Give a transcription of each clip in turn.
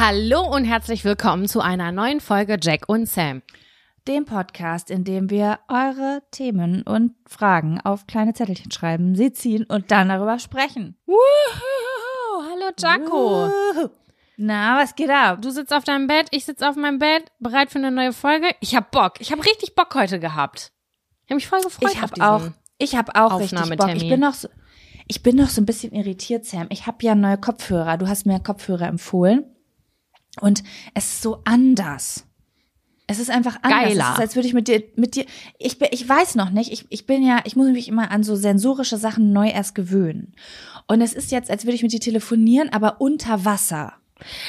Hallo und herzlich willkommen zu einer neuen Folge Jack und Sam. Dem Podcast, in dem wir eure Themen und Fragen auf kleine Zettelchen schreiben, sie ziehen und dann darüber sprechen. Woohoo! Hallo Jaco. Na, was geht ab? Du sitzt auf deinem Bett, ich sitze auf meinem Bett, bereit für eine neue Folge. Ich hab Bock. Ich habe richtig Bock heute gehabt. Ich habe mich voll gefreut. Ich habe auch, ich habe auch richtig Bock. Ich bin noch so, ich bin noch so ein bisschen irritiert, Sam. Ich habe ja neue Kopfhörer. Du hast mir Kopfhörer empfohlen. Und es ist so anders. Es ist einfach anders. Geiler. Es ist, als würde ich mit dir, mit dir, ich bin, ich weiß noch nicht, ich, ich bin ja, ich muss mich immer an so sensorische Sachen neu erst gewöhnen. Und es ist jetzt, als würde ich mit dir telefonieren, aber unter Wasser.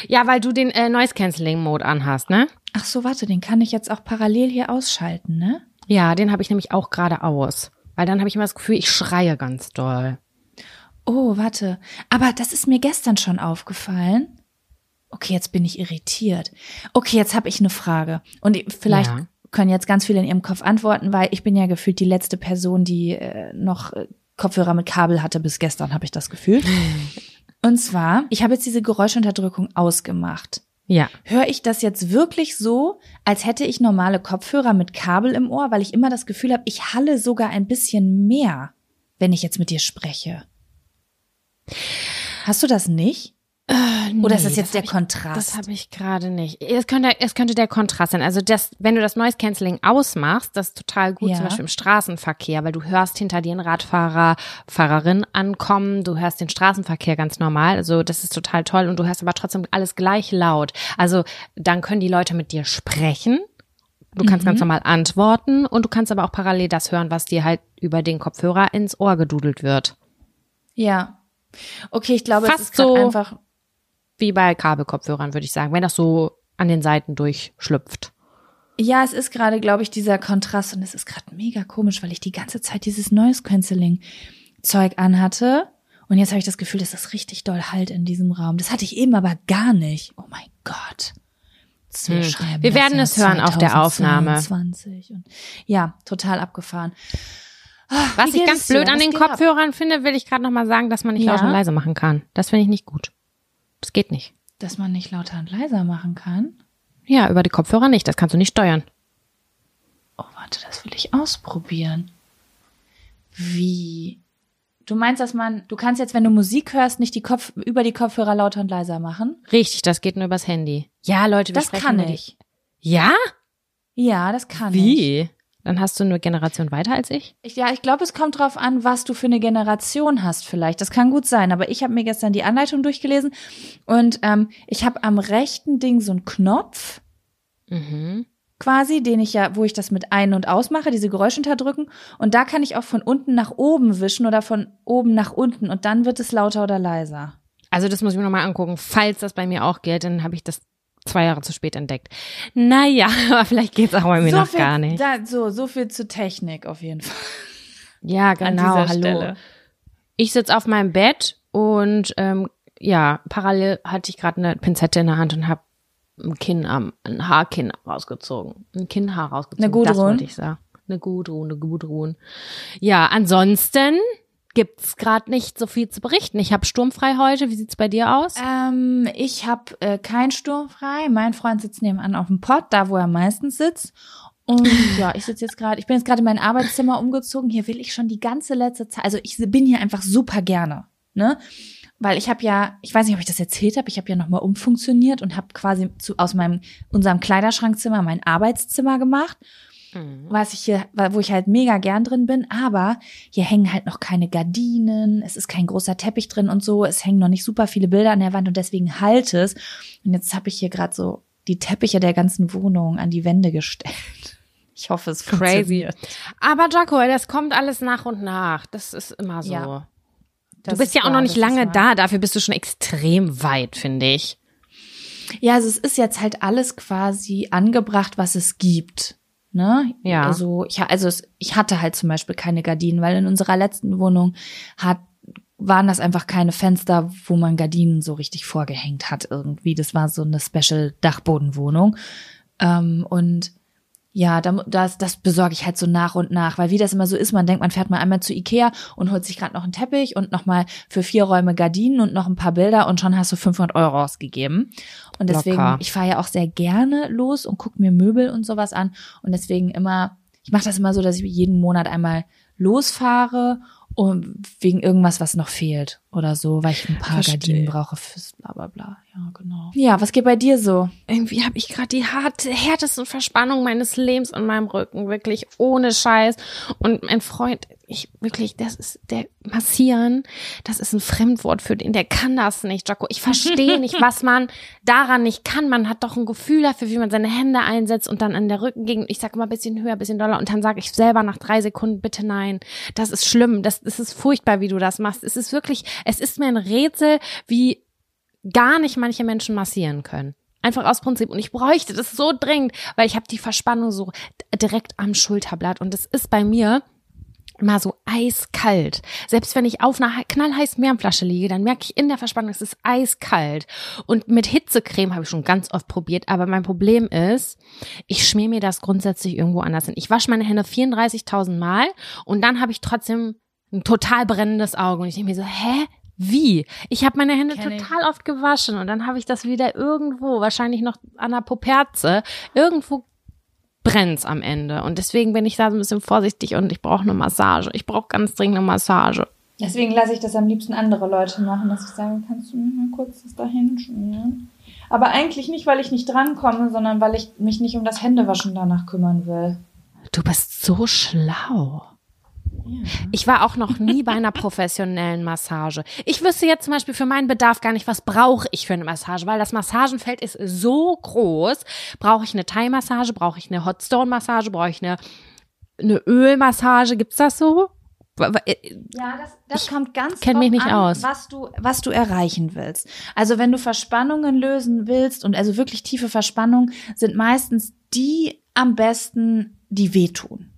Ja, weil du den äh, Noise Cancelling Mode anhast, ne? Ach so, warte, den kann ich jetzt auch parallel hier ausschalten, ne? Ja, den habe ich nämlich auch gerade aus. Weil dann habe ich immer das Gefühl, ich schreie ganz doll. Oh, warte. Aber das ist mir gestern schon aufgefallen. Okay, jetzt bin ich irritiert. Okay, jetzt habe ich eine Frage. Und vielleicht ja. können jetzt ganz viele in ihrem Kopf antworten, weil ich bin ja gefühlt die letzte Person, die äh, noch äh, Kopfhörer mit Kabel hatte bis gestern, habe ich das Gefühl. Und zwar, ich habe jetzt diese Geräuschunterdrückung ausgemacht. Ja. Höre ich das jetzt wirklich so, als hätte ich normale Kopfhörer mit Kabel im Ohr, weil ich immer das Gefühl habe, ich halle sogar ein bisschen mehr, wenn ich jetzt mit dir spreche? Hast du das nicht? Äh, nee, Oder ist das jetzt der ich, Kontrast? Das habe ich gerade nicht. Es könnte, es könnte der Kontrast sein. Also das, wenn du das Noise Cancelling ausmachst, das ist total gut, Ja. zum Beispiel im Straßenverkehr, weil du hörst hinter dir einen Radfahrer, Fahrerin ankommen, du hörst den Straßenverkehr ganz normal. Also das ist total toll und du hörst aber trotzdem alles gleich laut. Also dann können die Leute mit dir sprechen. Du kannst ganz normal antworten und du kannst aber auch parallel das hören, was dir halt über den Kopfhörer ins Ohr gedudelt wird. Ja. Okay, ich glaube, Fast es ist so- einfach. Wie bei Kabelkopfhörern, würde ich sagen, wenn das so an den Seiten durchschlüpft. Ja, es ist gerade, glaube ich, dieser Kontrast und es ist gerade mega komisch, weil ich die ganze Zeit dieses Noise Cancelling Zeug anhatte und jetzt habe ich das Gefühl, dass das richtig doll halt in diesem Raum. Das hatte ich eben aber gar nicht. Oh mein Gott. Wir, Hm. Wir werden es hören auf der Aufnahme. 2022 Und ja, total abgefahren. Was Wie ich ganz blöd an Was den geht ab? Kopfhörern finde, will ich gerade noch mal sagen, dass man nicht Ja? laut und leise machen kann. Das finde ich nicht gut. Das geht nicht. Dass man nicht lauter und leiser machen kann. Ja, über die Kopfhörer nicht. Das kannst du nicht steuern. Oh, warte, das will ich ausprobieren. Wie? Du meinst, dass man, du kannst jetzt, wenn du Musik hörst, nicht die Kopf, über die Kopfhörer lauter und leiser machen? Richtig, das geht nur übers Handy. Ja, Leute, wir Das kann ich. Ja? Ja, das kann ich. Wie? Dann hast du eine Generation weiter als ich? Ich, ja, ich glaube, es kommt drauf an, was du für eine Generation hast vielleicht. Das kann gut sein, aber ich habe mir gestern die Anleitung durchgelesen und ähm, ich habe am rechten Ding so einen Knopf Mhm. quasi, den ich ja, wo ich das mit ein- und ausmache, diese Geräusche unterdrücken und da kann ich auch von unten nach oben wischen oder von oben nach unten und dann wird es lauter oder leiser. Also das muss ich mir nochmal angucken. Falls das bei mir auch gilt, dann habe ich das zwei Jahre zu spät entdeckt. Naja, aber vielleicht geht's auch bei mir noch viel, gar nicht. Da, so, so viel zu Technik auf jeden Fall. Ja, genau, hallo. Stelle. Ich sitz auf meinem Bett und ähm, ja, parallel hatte ich gerade eine Pinzette in der Hand und habe ein Kinn am, ein Haarkinn rausgezogen. Ein Kinnhaar rausgezogen. Eine Gudrun? Das wollte ich sagen. Eine Gudrun, eine Gudrun. Ja, ansonsten gibt's gerade nicht so viel zu berichten. Ich habe sturmfrei heute. Wie sieht's bei dir aus? Ähm, ich habe äh, kein Sturm frei. Mein Freund sitzt nebenan auf dem Pott, da wo er meistens sitzt. Und ja, ich sitze jetzt gerade, ich bin jetzt gerade in mein Arbeitszimmer umgezogen. Hier will ich schon die ganze letzte Zeit, also ich bin hier einfach super gerne, ne? Weil ich habe ja, ich weiß nicht, ob ich das erzählt habe, ich habe ja nochmal umfunktioniert und habe quasi zu, aus meinem unserem Kleiderschrankzimmer mein Arbeitszimmer gemacht, was ich hier, wo ich halt mega gern drin bin. Aber hier hängen halt noch keine Gardinen, es ist kein großer Teppich drin und so, es hängen noch nicht super viele Bilder an der Wand und deswegen halt es. Und jetzt habe ich hier gerade so die Teppiche der ganzen Wohnung an die Wände gestellt. Ich hoffe, es Crazy. Aber Jaco, das kommt alles nach und nach. Das ist immer so. Ja, du bist ist ja auch wahr, noch nicht lange da. Dafür bist du schon extrem weit, finde ich. Ja, also es ist jetzt halt alles quasi angebracht, was es gibt. Ne? Ja. Also ich, also es, ich hatte halt zum Beispiel keine Gardinen, weil in unserer letzten Wohnung hat waren das einfach keine Fenster, wo man Gardinen so richtig vorgehängt hat irgendwie. Das war so eine Special Dachbodenwohnung. Ähm, und ja, da- das, das besorge ich halt so nach und nach, weil wie das immer so ist, man denkt, man fährt mal einmal zu Ikea und holt sich gerade noch einen Teppich und noch mal für vier Räume Gardinen und noch ein paar Bilder und schon hast du 500 Euro ausgegeben. Und deswegen, Locker. ich fahre ja auch sehr gerne los und gucke mir Möbel und sowas an und deswegen immer, ich mache das immer so, dass ich jeden Monat einmal losfahre und wegen irgendwas, was noch fehlt oder so, weil ich ein paar Verstehe. Gardinen brauche fürs bla bla bla. Ja, genau. Ja, was geht bei dir so? Irgendwie habe ich gerade die harte, härtesten Verspannungen meines Lebens an meinem Rücken, wirklich ohne Scheiß. Und mein Freund, ich wirklich, das ist der Massieren, das ist ein Fremdwort für den, der kann das nicht, Jaco. Ich verstehe nicht, was man daran nicht kann. Man hat doch ein Gefühl dafür, wie man seine Hände einsetzt und dann an der Rückengegend, ich sage immer ein bisschen höher, ein bisschen doller und dann sage ich selber nach drei Sekunden, bitte nein. Das ist schlimm, das, das ist furchtbar, wie du das machst. Es ist wirklich, es ist mir ein Rätsel, wie gar nicht manche Menschen massieren können. Einfach aus Prinzip. Und ich bräuchte das so dringend, weil ich habe die Verspannung so direkt am Schulterblatt. Und es ist bei mir immer so eiskalt. Selbst wenn ich auf einer he- knallheißen Meerflasche liege, dann merke ich in der Verspannung, es ist eiskalt. Und mit Hitzecreme habe ich schon ganz oft probiert. Aber mein Problem ist, ich schmier mir das grundsätzlich irgendwo anders hin. Ich wasche meine Hände 34.000 Mal und dann habe ich trotzdem ein total brennendes Auge. Und ich denke mir so, hä? Wie? Ich habe meine Hände Kenn ich. total oft gewaschen und dann habe ich das wieder irgendwo, wahrscheinlich noch an der Poperze, irgendwo brennt's am Ende. Und deswegen bin ich da so ein bisschen vorsichtig und ich brauche eine Massage. Ich brauche ganz dringend eine Massage. Deswegen lasse ich das am liebsten andere Leute machen, dass ich sage, kannst du mir mal kurz das da hinschmieren? Aber eigentlich nicht, weil ich nicht drankomme, sondern weil ich mich nicht um das Händewaschen danach kümmern will. Du bist so schlau. Ich war auch noch nie bei einer professionellen Massage. Ich wüsste jetzt zum Beispiel für meinen Bedarf gar nicht, was brauche ich für eine Massage, weil das Massagenfeld ist so groß. Brauche ich eine Thai-Massage? Brauche ich eine Hotstone-Massage? Brauche ich eine, eine Ölmassage? Gibt's das so? Äh, Ja, das, das kommt ganz kenn mich nicht an, aus. was du, was du erreichen willst. Also wenn du Verspannungen lösen willst und also wirklich tiefe Verspannungen sind meistens die am besten, die wehtun.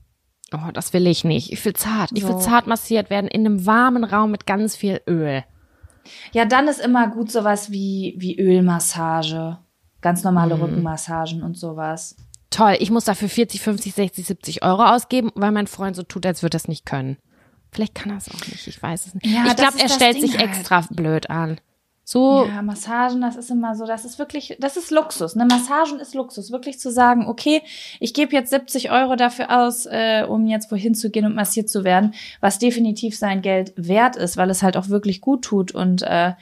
Oh, das will ich nicht. Ich will zart. Ich will So. zart massiert werden in einem warmen Raum mit ganz viel Öl. Ja, dann ist immer gut sowas wie, wie Ölmassage, ganz normale Mhm. Rückenmassagen und sowas. Toll, ich muss dafür 40, 50, 60, 70 Euro ausgeben, weil mein Freund so tut, als würde er es nicht können. Vielleicht kann er es auch nicht, ich weiß es nicht. Ja, ich glaube, er stellt Ding sich halt. extra blöd an. So, Ja, Massagen, das ist immer so, das ist wirklich, das ist Luxus. Ne, Massagen ist Luxus. Wirklich zu sagen, okay, ich gebe jetzt 70 Euro dafür aus, äh, um jetzt wohin zu gehen und massiert zu werden, was definitiv sein Geld wert ist, weil es halt auch wirklich gut tut. Und äh,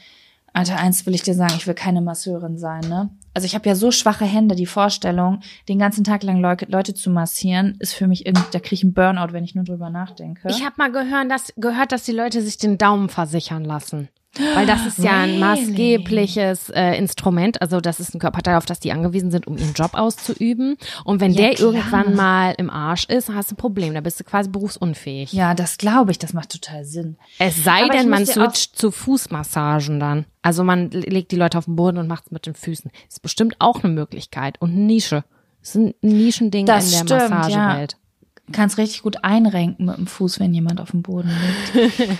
Alter, eins will ich dir sagen, ich will keine Masseurin sein, ne? Also ich habe ja so schwache Hände, die Vorstellung, den ganzen Tag lang Leute, Leute zu massieren, ist für mich irgendwie, da kriege ich einen Burnout, wenn ich nur drüber nachdenke. Ich habe mal gehört dass, gehört, dass die Leute sich den Daumen versichern lassen. Weil das ist ja ein maßgebliches äh, Instrument, also das ist ein Körperteil, auf das die angewiesen sind, um ihren Job auszuüben. Und wenn Ja, der klar. irgendwann mal im Arsch ist, hast du ein Problem, da bist du quasi berufsunfähig. ja, das glaube ich, das macht total Sinn. Es sei Aber denn, man switcht zu Fußmassagen dann. Also man legt die Leute auf den Boden und macht es mit den Füßen. Ist bestimmt auch eine Möglichkeit und eine Nische. Das ist ein Nischending Das in der stimmt, Massagewelt. Kannst richtig gut einrenken mit dem Fuß, wenn jemand auf dem Boden liegt.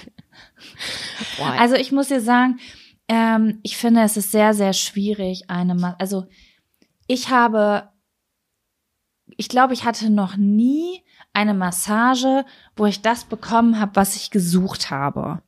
Also ich muss dir sagen, ähm, ich finde, es ist sehr, sehr schwierig, eine, Ma also ich habe, ich glaube, ich hatte noch nie eine Massage, wo ich das bekommen habe, was ich gesucht habe.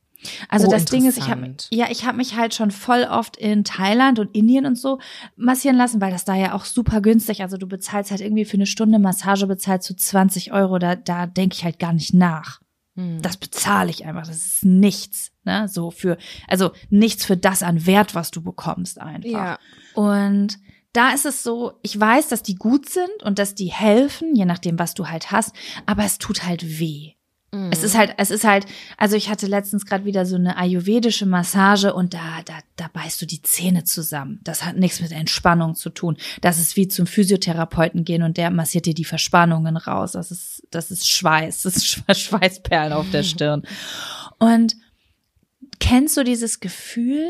Also Oh, das Ding ist, ich habe ja, ich habe mich halt schon voll oft in Thailand und Indien und so massieren lassen, weil das da ja auch super günstig. Also du bezahlst halt irgendwie für eine Stunde Massage bezahlst du 20 Euro. Da, da denke ich halt gar nicht nach. Das bezahle ich einfach. Das ist nichts, ne? So für, also nichts für das an Wert, was du bekommst einfach. Ja. Und da ist es so, ich weiß, dass die gut sind und dass die helfen, je nachdem, was du halt hast, aber es tut halt weh. Mhm. Es ist halt, es ist halt, also ich hatte letztens gerade wieder so eine ayurvedische Massage und da, da, da beißt du die Zähne zusammen. Das hat nichts mit Entspannung zu tun. Das ist wie zum Physiotherapeuten gehen und der massiert dir die Verspannungen raus. Das ist, das ist Schweiß, das ist Schwe- Schweißperlen auf der Stirn. Und kennst du dieses Gefühl,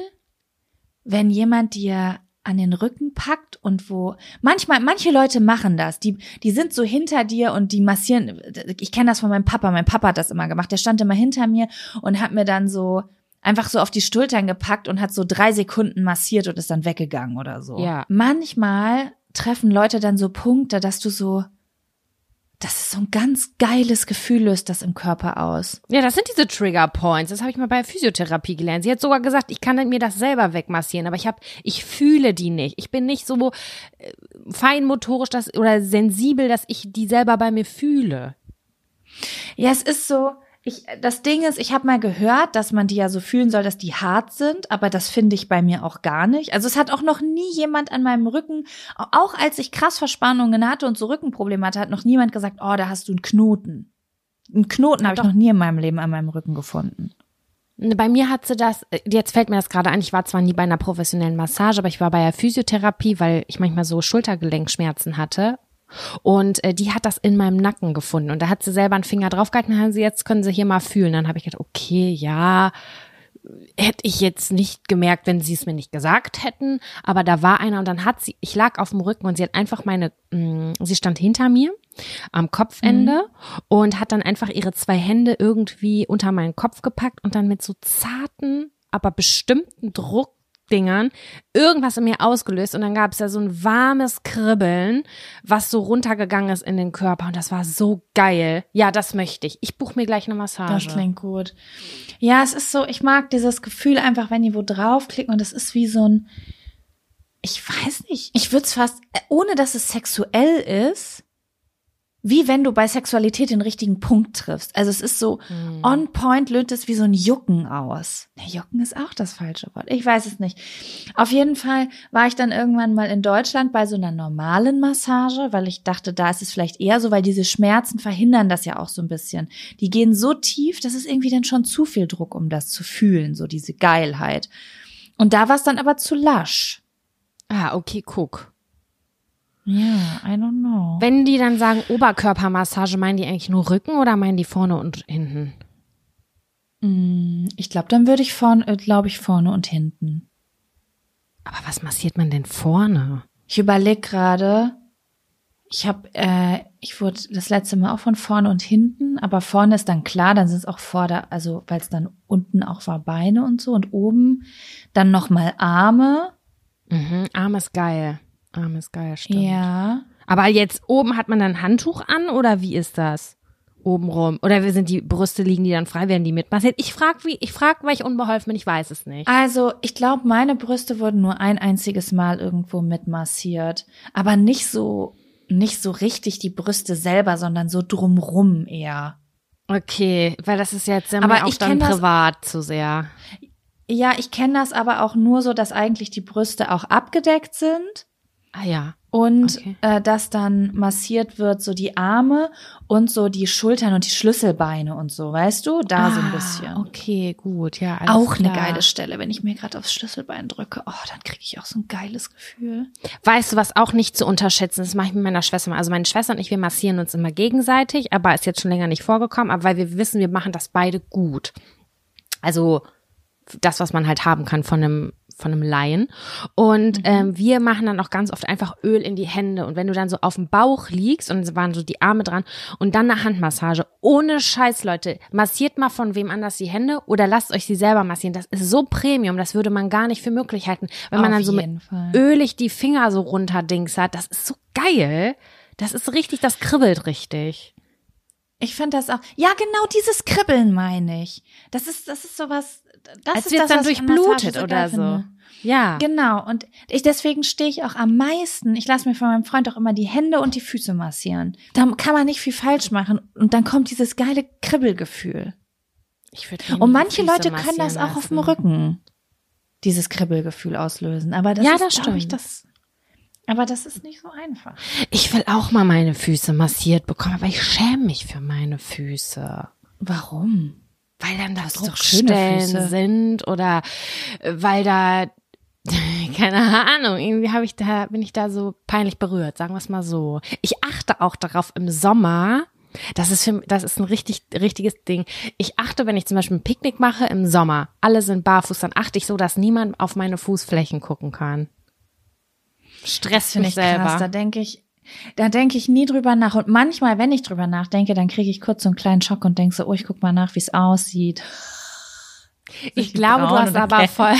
wenn jemand dir an den Rücken packt und wo manchmal manche Leute machen das, die die sind so hinter dir und die massieren. Ich kenne das von meinem Papa. Mein Papa hat das immer gemacht. Der stand immer hinter mir und hat mir dann so einfach so auf die Schultern gepackt und hat so drei Sekunden massiert und ist dann weggegangen oder so. Ja. Manchmal treffen Leute dann so Punkte, dass du so das ist so ein ganz geiles Gefühl, löst das im Körper aus. Ja, das sind diese Trigger Points. Das habe ich mal bei Physiotherapie gelernt. Sie hat sogar gesagt, ich kann mir das selber wegmassieren, aber ich habe, ich fühle die nicht. Ich bin nicht so äh, feinmotorisch das, oder sensibel, dass ich die selber bei mir fühle. Ja, es ist so, ich, das Ding ist, ich habe mal gehört, dass man die ja so fühlen soll, dass die hart sind, aber das finde ich bei mir auch gar nicht. Also es hat auch noch nie jemand an meinem Rücken, auch als ich krass Verspannungen hatte und so Rückenprobleme hatte, hat noch niemand gesagt, oh, da hast du einen Knoten. Einen Knoten habe ich noch nie in meinem Leben an meinem Rücken gefunden. Bei mir hat sie das, jetzt fällt mir das gerade ein, ich war zwar nie bei einer professionellen Massage, aber ich war bei der Physiotherapie, weil ich manchmal so Schultergelenkschmerzen hatte. Und äh, die hat das in meinem Nacken gefunden. Und da hat sie selber einen Finger draufgehalten, dann haben sie, jetzt können sie hier mal fühlen. Dann habe ich gedacht, okay, ja, hätte ich jetzt nicht gemerkt, wenn sie es mir nicht gesagt hätten. Aber da war einer und dann hat sie, ich lag auf dem Rücken und sie hat einfach meine, mh, sie stand hinter mir am Kopfende und hat dann einfach ihre zwei Hände irgendwie unter meinen Kopf gepackt und dann mit so zarten, aber bestimmten Druckdingern irgendwas in mir ausgelöst und dann gab es ja so ein warmes Kribbeln, was so runtergegangen ist in den Körper und das war so geil. Ja, das möchte ich. Ich buche mir gleich eine Massage. Das klingt gut. Ja, es ist so, ich mag dieses Gefühl einfach, wenn die wo draufklicken und es ist wie so ein, ich weiß nicht, ich würde es fast, ohne dass es sexuell ist, wie wenn du bei Sexualität den richtigen Punkt triffst. Also es ist so Hm. on point, löst es wie so ein Jucken aus. Nee, Jucken ist auch das falsche Wort. Ich weiß es nicht. Auf jeden Fall war ich dann irgendwann mal in Deutschland bei so einer normalen Massage, weil ich dachte, da ist es vielleicht eher so, weil diese Schmerzen verhindern das ja auch so ein bisschen. Die gehen so tief, das ist irgendwie dann schon zu viel Druck, um das zu fühlen, so diese Geilheit. Und da war es dann aber zu lasch. Ah, okay, guck. Ja, I don't know. Wenn die dann sagen Oberkörpermassage, meinen die eigentlich nur Rücken oder meinen die vorne und hinten? Mm, Ich glaube, dann würde ich vorne, glaube ich, vorne und hinten. Aber was massiert man denn vorne? Ich überlege gerade, ich habe, äh, ich wurde das letzte Mal auch von vorne und hinten, aber vorne ist dann klar, dann sind es auch vorder, also weil es dann unten auch war Beine und so und oben dann nochmal Arme. Mhm, Arm ist geil. Arm ist geil, stimmt. Ja. Aber jetzt oben hat man dann ein Handtuch an oder wie ist das? Obenrum. Oder sind die Brüste liegen die dann frei, werden die mitmassiert? Ich frag, wie, ich frag, weil ich unbeholfen bin, ich weiß es nicht. Also ich glaube, meine Brüste wurden nur ein einziges Mal irgendwo mitmassiert, aber nicht so, nicht so richtig die Brüste selber, sondern so drumrum eher. Okay, weil das ist jetzt immer Aber auch ich dann kenn das- privat zu sehr. Ja, ich kenne das aber auch nur so, dass eigentlich die Brüste auch abgedeckt sind Ah ja. und Okay. äh, dass dann massiert wird so die Arme und so die Schultern und die Schlüsselbeine und so, weißt du? Da so ein Ah, bisschen. Okay, gut, ja. Auch eine klar. geile Stelle, wenn ich mir gerade aufs Schlüsselbein drücke. Oh, dann kriege ich auch so ein geiles Gefühl. Weißt du, was auch nicht zu unterschätzen ist, das mache ich mit meiner Schwester mal. Also meine Schwester und ich, wir massieren uns immer gegenseitig, aber ist jetzt schon länger nicht vorgekommen, aber weil wir wissen, wir machen das beide gut. Also das, was man halt haben kann von einem von einem Laien. Und ähm, wir machen dann auch ganz oft einfach Öl in die Hände. Und wenn du dann so auf dem Bauch liegst und es waren so die Arme dran und dann eine Handmassage, ohne Scheiß, Leute, massiert mal von wem anders die Hände oder lasst euch sie selber massieren. Das ist so Premium, das würde man gar nicht für möglich halten. Wenn man Auf dann so mit Fall. ölig die Finger so runterdings hat, das ist so geil. Das ist richtig, das kribbelt richtig. Ich finde das auch. Ja, genau dieses Kribbeln meine ich. Das ist, das ist sowas. Das Als ist das, dann was durchblutet so oder so. finde. Ja. Genau. Und ich, deswegen stehe ich auch am meisten. Ich lasse mir von meinem Freund auch immer die Hände und die Füße massieren. Da kann man nicht viel falsch machen. Und dann kommt dieses geile Kribbelgefühl. Ich würd Und manche Leute können das auch auf dem lassen. Rücken. Dieses Kribbelgefühl auslösen. Aber das Ja, ist, das glaub ich, stimmt. das. Aber das ist nicht so einfach. Ich will auch mal meine Füße massiert bekommen, aber ich schäme mich für meine Füße. Warum? Weil dann da Druckstellen sind oder äh, weil da keine Ahnung, irgendwie habe ich da bin ich da so peinlich berührt, sagen wir es mal so. Ich achte auch darauf im Sommer, das ist für, das ist ein richtig richtiges Ding. Ich achte, wenn ich zum Beispiel ein Picknick mache im Sommer, alle sind barfuß, dann achte ich so, dass niemand auf meine Fußflächen gucken kann. Stress Finde mich ich krass. Da selber. denke ich, da denke ich nie drüber nach. Und manchmal, wenn ich drüber nachdenke, dann kriege ich kurz so einen kleinen Schock und denke so, oh, ich guck mal nach, wie es aussieht. Ich glaube, du hast aber voll,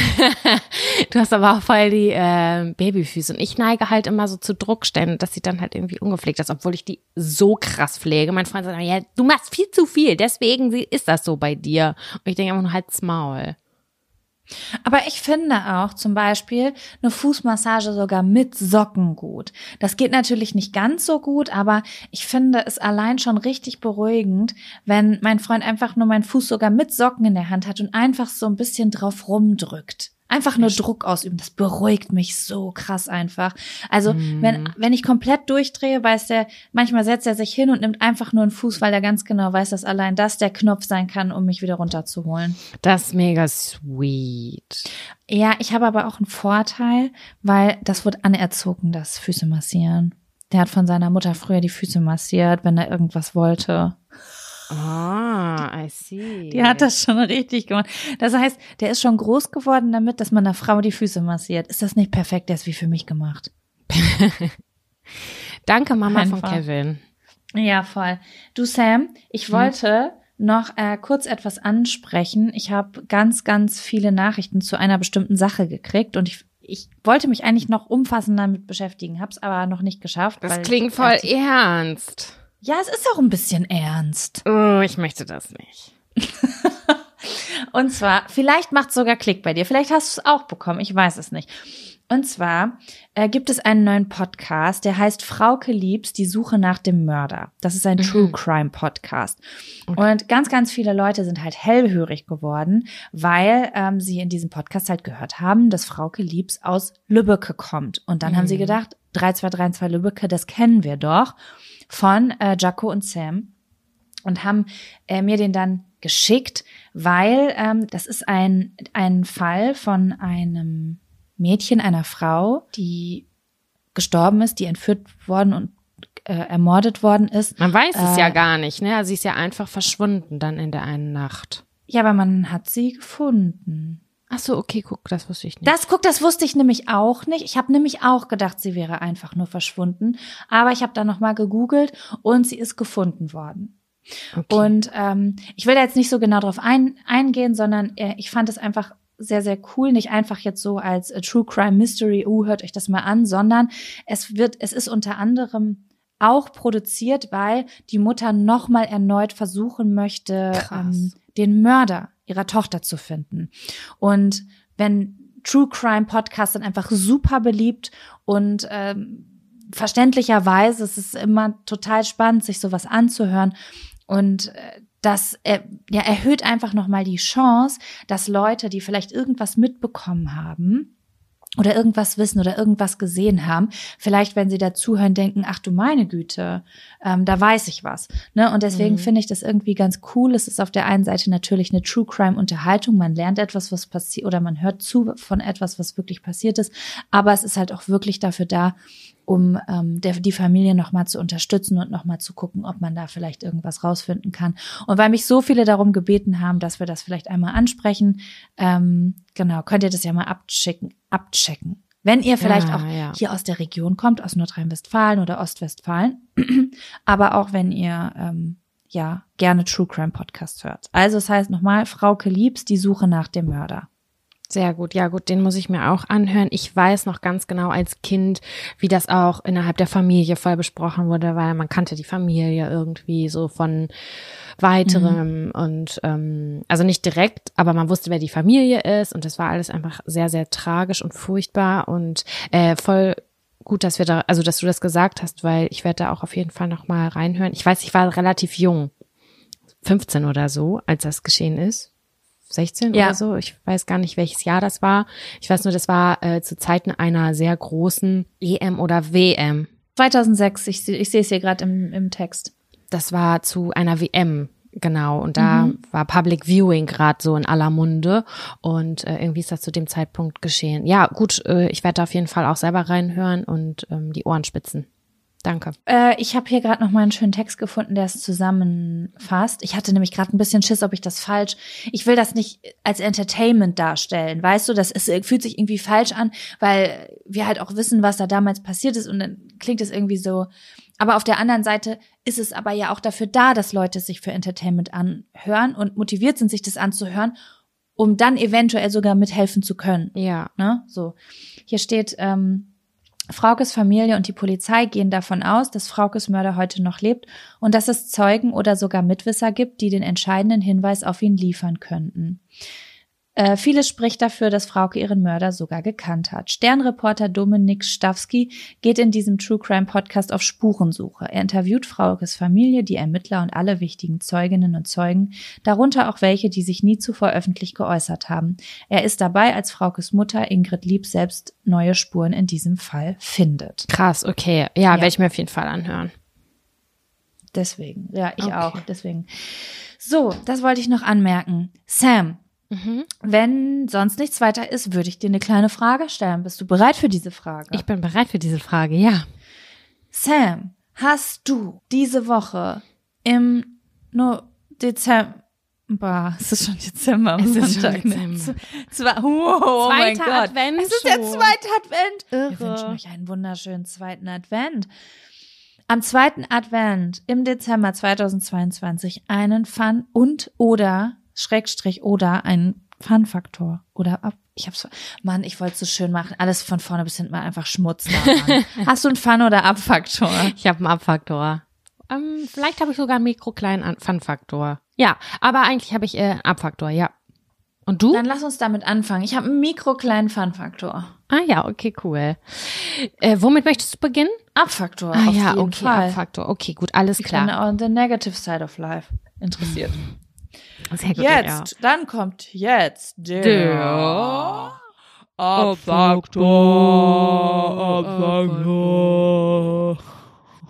du hast aber auch voll die äh, Babyfüße. Und ich neige halt immer so zu Druckstellen. Das sieht dann halt irgendwie ungepflegt aus, obwohl ich die so krass pflege. Mein Freund sagt, ja, du machst viel zu viel, deswegen sie- ist das so bei dir. Und ich denke einfach nur halt's Maul. Aber ich finde auch zum Beispiel eine Fußmassage sogar mit Socken gut. Das geht natürlich nicht ganz so gut, aber ich finde es allein schon richtig beruhigend, wenn mein Freund einfach nur meinen Fuß sogar mit Socken in der Hand hat und einfach so ein bisschen drauf rumdrückt. Einfach nur Druck ausüben. Das beruhigt mich so krass einfach. Also, wenn, wenn ich komplett durchdrehe, weiß der, manchmal setzt er sich hin und nimmt einfach nur einen Fuß, weil er ganz genau weiß, dass allein das der Knopf sein kann, um mich wieder runterzuholen. Das ist mega sweet. Ja, ich habe aber auch einen Vorteil, weil das wird anerzogen, das Füße massieren. Der hat von seiner Mutter früher die Füße massiert, wenn er irgendwas wollte. Ah, I see. Die hat das schon richtig gemacht. Das heißt, der ist schon groß geworden damit, dass man einer Frau die Füße massiert. Ist das nicht perfekt? Der ist wie für mich gemacht. Danke, Mama von Einfach. Kevin. Ja, voll. Du Sam, ich wollte noch äh, kurz etwas ansprechen. Ich habe ganz, ganz viele Nachrichten zu einer bestimmten Sache gekriegt und ich, ich wollte mich eigentlich noch umfassender damit beschäftigen, hab's aber noch nicht geschafft. Das klingt voll ernst. Ja, es ist auch ein bisschen ernst. Oh, ich möchte das nicht. Und zwar, vielleicht macht sogar Klick bei dir. Vielleicht hast du es auch bekommen. Ich weiß es nicht. Und zwar äh, gibt es einen neuen Podcast, der heißt Frauke Liebs, die Suche nach dem Mörder. Das ist ein True Crime Podcast. Und ganz, ganz viele Leute sind halt hellhörig geworden, weil ähm, sie in diesem Podcast halt gehört haben, dass Frauke Liebs aus Lübbecke kommt. Und dann haben sie gedacht, 3232 Lübbecke, das kennen wir doch von äh, Jaco und Sam und haben äh, mir den dann geschickt, weil ähm, das ist ein, ein Fall von einem Mädchen, einer Frau, die gestorben ist, die entführt worden und äh, ermordet worden ist. Man weiß es Äh, ja gar nicht, ne? Sie ist ja einfach verschwunden dann in der einen Nacht. Ja, aber man hat sie gefunden. Ach so, okay, guck, das wusste ich nicht. Das, guck, das wusste ich nämlich auch nicht. Ich habe nämlich auch gedacht, sie wäre einfach nur verschwunden. Aber ich habe da nochmal gegoogelt und sie ist gefunden worden. okay. Und ähm, ich will da jetzt nicht so genau drauf ein, eingehen, sondern äh, ich fand es einfach sehr, sehr cool. Nicht einfach jetzt so als äh, True Crime Mystery, uh, hört euch das mal an, sondern es wird, es ist unter anderem auch produziert, weil die Mutter nochmal erneut versuchen möchte, ähm, den Mörder ihrer Tochter zu finden. Und wenn True Crime Podcasts sind einfach super beliebt und ähm, verständlicherweise ist es immer total spannend, sich sowas anzuhören. Und äh, das äh, ja, erhöht einfach nochmal die Chance, dass Leute, die vielleicht irgendwas mitbekommen haben, oder irgendwas wissen oder irgendwas gesehen haben, vielleicht, wenn sie dazuhören, denken, ach du meine Güte, ähm, da weiß ich was. Ne? Und deswegen mhm. finde ich das irgendwie ganz cool. Es ist auf der einen Seite natürlich eine True Crime Unterhaltung. Man lernt etwas, was passiert, oder man hört zu von etwas, was wirklich passiert ist. Aber es ist halt auch wirklich dafür da, um ähm, der, die Familie nochmal zu unterstützen und nochmal zu gucken, ob man da vielleicht irgendwas rausfinden kann. Und weil mich so viele darum gebeten haben, dass wir das vielleicht einmal ansprechen, ähm, genau, könnt ihr das ja mal abchecken. abchecken. Wenn ihr vielleicht ja, auch ja. hier aus der Region kommt, aus Nordrhein-Westfalen oder Ostwestfalen, aber auch wenn ihr ähm, ja gerne True Crime Podcast hört. Also es das heißt nochmal, Frauke Liebs, die Suche nach dem Mörder. Sehr gut, ja gut, den muss ich mir auch anhören. Ich weiß noch ganz genau als Kind, wie das auch innerhalb der Familie voll besprochen wurde, weil man kannte die Familie irgendwie so von weiterem mhm. und ähm, also nicht direkt, aber man wusste, wer die Familie ist und das war alles einfach sehr, sehr tragisch und furchtbar und äh, voll gut, dass wir da, also dass du das gesagt hast, weil ich werde da auch auf jeden Fall noch mal reinhören. Ich weiß, ich war relativ jung, 15 oder so, als das geschehen ist. 16 ja. oder so. Ich weiß gar nicht, welches Jahr das war. Ich weiß nur, das war äh, zu Zeiten einer sehr großen EM oder WM. 2006, ich, ich sehe es hier gerade im, im Text. Das war zu einer WM, genau. Und da mhm. war Public Viewing gerade so in aller Munde. Und äh, irgendwie ist das zu dem Zeitpunkt geschehen. Ja, gut, äh, ich werde da auf jeden Fall auch selber reinhören und ähm, die Ohren spitzen. Danke. Äh, ich habe hier gerade noch mal einen schönen Text gefunden, der es zusammenfasst. Ich hatte nämlich gerade ein bisschen Schiss, ob ich das falsch. Ich will das nicht als Entertainment darstellen, weißt du? Das ist, fühlt sich irgendwie falsch an, weil wir halt auch wissen, was da damals passiert ist und dann klingt es irgendwie so. Aber auf der anderen Seite ist es aber ja auch dafür da, dass Leute sich für Entertainment anhören und motiviert sind, sich das anzuhören, um dann eventuell sogar mithelfen zu können. Ja. Ne? So. Hier steht. Ähm, Fraukes Familie und die Polizei gehen davon aus, dass Fraukes Mörder heute noch lebt und dass es Zeugen oder sogar Mitwisser gibt, die den entscheidenden Hinweis auf ihn liefern könnten. Äh, vieles spricht dafür, dass Frauke ihren Mörder sogar gekannt hat. Sternreporter Dominik Stawski geht in diesem True Crime Podcast auf Spurensuche. Er interviewt Fraukes Familie, die Ermittler und alle wichtigen Zeuginnen und Zeugen, darunter auch welche, die sich nie zuvor öffentlich geäußert haben. Er ist dabei, als Fraukes Mutter Ingrid Lieb selbst neue Spuren in diesem Fall findet. Krass, okay. Ja, ja. werde ich mir auf jeden Fall anhören. Deswegen, ja, ich okay. auch, deswegen. So, das wollte ich noch anmerken. Sam, Mhm. Wenn sonst nichts weiter ist, würde ich dir eine kleine Frage stellen. Bist du bereit für diese Frage? Ich bin bereit für diese Frage, ja. Sam, hast du diese Woche im no Dezember es ist schon Dezember. Es ist schon Dezember. Zwei, wow, oh mein Gott. Advent. Es ist der zweite Advent. Irre. Wir wünschen euch einen wunderschönen zweiten Advent. Am zweiten Advent im Dezember 2022 einen Fun und oder Schrägstrich oder ein Fun-Faktor oder ab. Ich hab's, Mann, ich wollte es so schön machen. Alles von vorne bis hinten mal einfach Schmutz daran. Hast du einen Fun- oder Abfaktor? Ich habe einen Abfaktor. Ähm, vielleicht habe ich sogar einen mikrokleinen Fun-Faktor. Ja, aber eigentlich habe ich äh, einen Abfaktor, ja. Und du? Dann lass uns damit anfangen. Ich habe einen mikrokleinen Fun-Faktor. Ah ja, okay, cool. Äh, womit möchtest du beginnen? Abfaktor. Ah ja, okay, Fall. Abfaktor. Okay, gut, alles ich klar. Ich bin on the negative side of life interessiert. Sehr gut, jetzt, ja. dann kommt jetzt der, der Abfaktor. Abfaktor.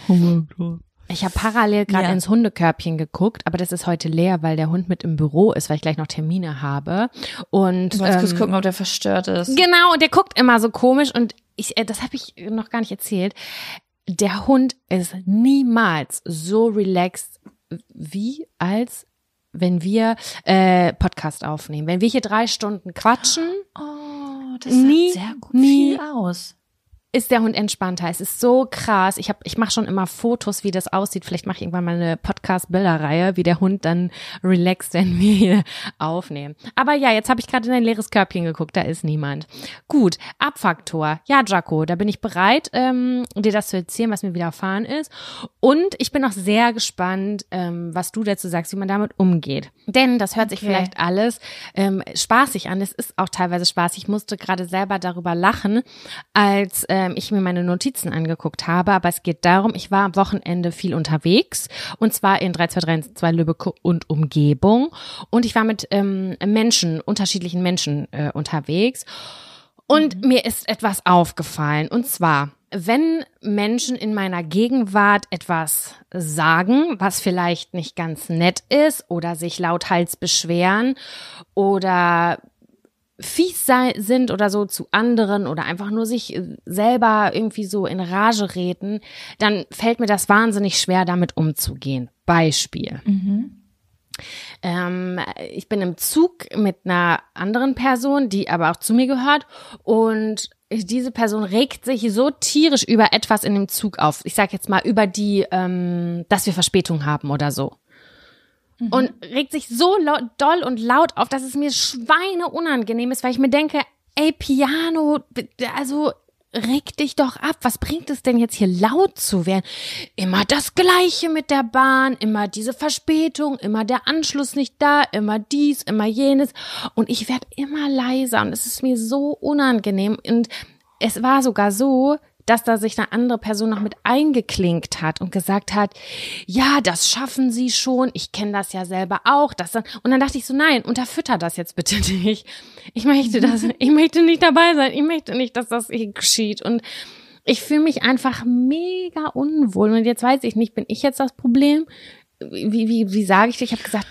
Abfaktor. Ich habe parallel gerade ja. ins Hundekörbchen geguckt, aber das ist heute leer, weil der Hund mit im Büro ist, weil ich gleich noch Termine habe. Und du wolltest ähm, kurz gucken, ob der verstört ist. Genau, und der guckt immer so komisch und ich, äh, das habe ich noch gar nicht erzählt. Der Hund ist niemals so relaxed wie als wenn wir äh, Podcast aufnehmen. Wenn wir hier drei Stunden quatschen, oh, das nie, sehr gut nie aus ist der Hund entspannter. Es ist so krass. Ich habe, ich mache schon immer Fotos, wie das aussieht. Vielleicht mache ich irgendwann mal eine Podcast-Bilderreihe, wie der Hund dann relaxt, wenn wir hier aufnehmen. Aber ja, jetzt habe ich gerade in ein leeres Körbchen geguckt. Da ist niemand. Gut, Abfaktor. Ja, Jaco, da bin ich bereit, ähm, dir das zu erzählen, was mir widerfahren ist. Und ich bin auch sehr gespannt, ähm, was du dazu sagst, wie man damit umgeht. Denn das hört okay. sich vielleicht alles ähm, spaßig an. Es ist auch teilweise spaßig. Ich musste gerade selber darüber lachen, als äh, ähm, ich mir meine Notizen angeguckt habe, aber es geht darum, ich war am Wochenende viel unterwegs und zwar in 3232 Lübeck und Umgebung und ich war mit ähm, Menschen, unterschiedlichen Menschen äh, unterwegs. Und mhm. mir ist etwas aufgefallen. Und zwar, wenn Menschen in meiner Gegenwart etwas sagen, was vielleicht nicht ganz nett ist oder sich lauthals beschweren oder fies sei, sind oder so zu anderen oder einfach nur sich äh, selber irgendwie so in Rage reden, dann fällt mir das wahnsinnig schwer, damit umzugehen. Beispiel. Mhm. Ähm, ich bin im Zug mit einer anderen Person, die aber auch zu mir gehört und diese Person regt sich so tierisch über etwas in dem Zug auf. Ich sag jetzt mal über die, ähm, dass wir Verspätung haben oder so. Mhm. Und regt sich so doll und laut auf, dass es mir Schweine unangenehm ist, weil ich mir denke, ey, Piano, also reg dich doch ab. Was bringt es denn jetzt hier laut zu werden? Immer das Gleiche mit der Bahn, immer diese Verspätung, immer der Anschluss nicht da, immer dies, immer jenes. Und ich werde immer leiser und es ist mir so unangenehm. Und es war sogar so, dass da sich eine andere Person noch mit eingeklinkt hat und gesagt hat, ja, das schaffen sie schon, ich kenne das ja selber auch, das dann und dann dachte ich so, nein, unterfütter das jetzt bitte nicht. Ich möchte das, ich möchte nicht dabei sein, ich möchte nicht, dass das geschieht und ich fühle mich einfach mega unwohl und jetzt weiß ich nicht, bin ich jetzt das Problem? Wie wie wie sage ich dir? Ich habe gesagt,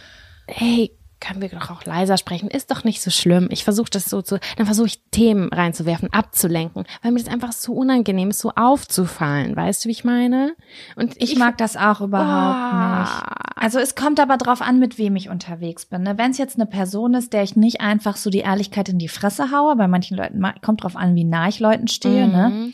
hey, können wir doch auch leiser sprechen, ist doch nicht so schlimm. Ich versuche das so zu, dann versuche ich Themen reinzuwerfen, abzulenken, weil mir das einfach so unangenehm ist, so aufzufallen. Weißt du, wie ich meine? Und ich, ich mag das auch überhaupt oh. nicht. Also es kommt aber drauf an, mit wem ich unterwegs bin. Ne? Wenn es jetzt eine Person ist, der ich nicht einfach so die Ehrlichkeit in die Fresse haue, bei manchen Leuten kommt drauf an, wie nah ich Leuten stehe, ne? mhm. ne?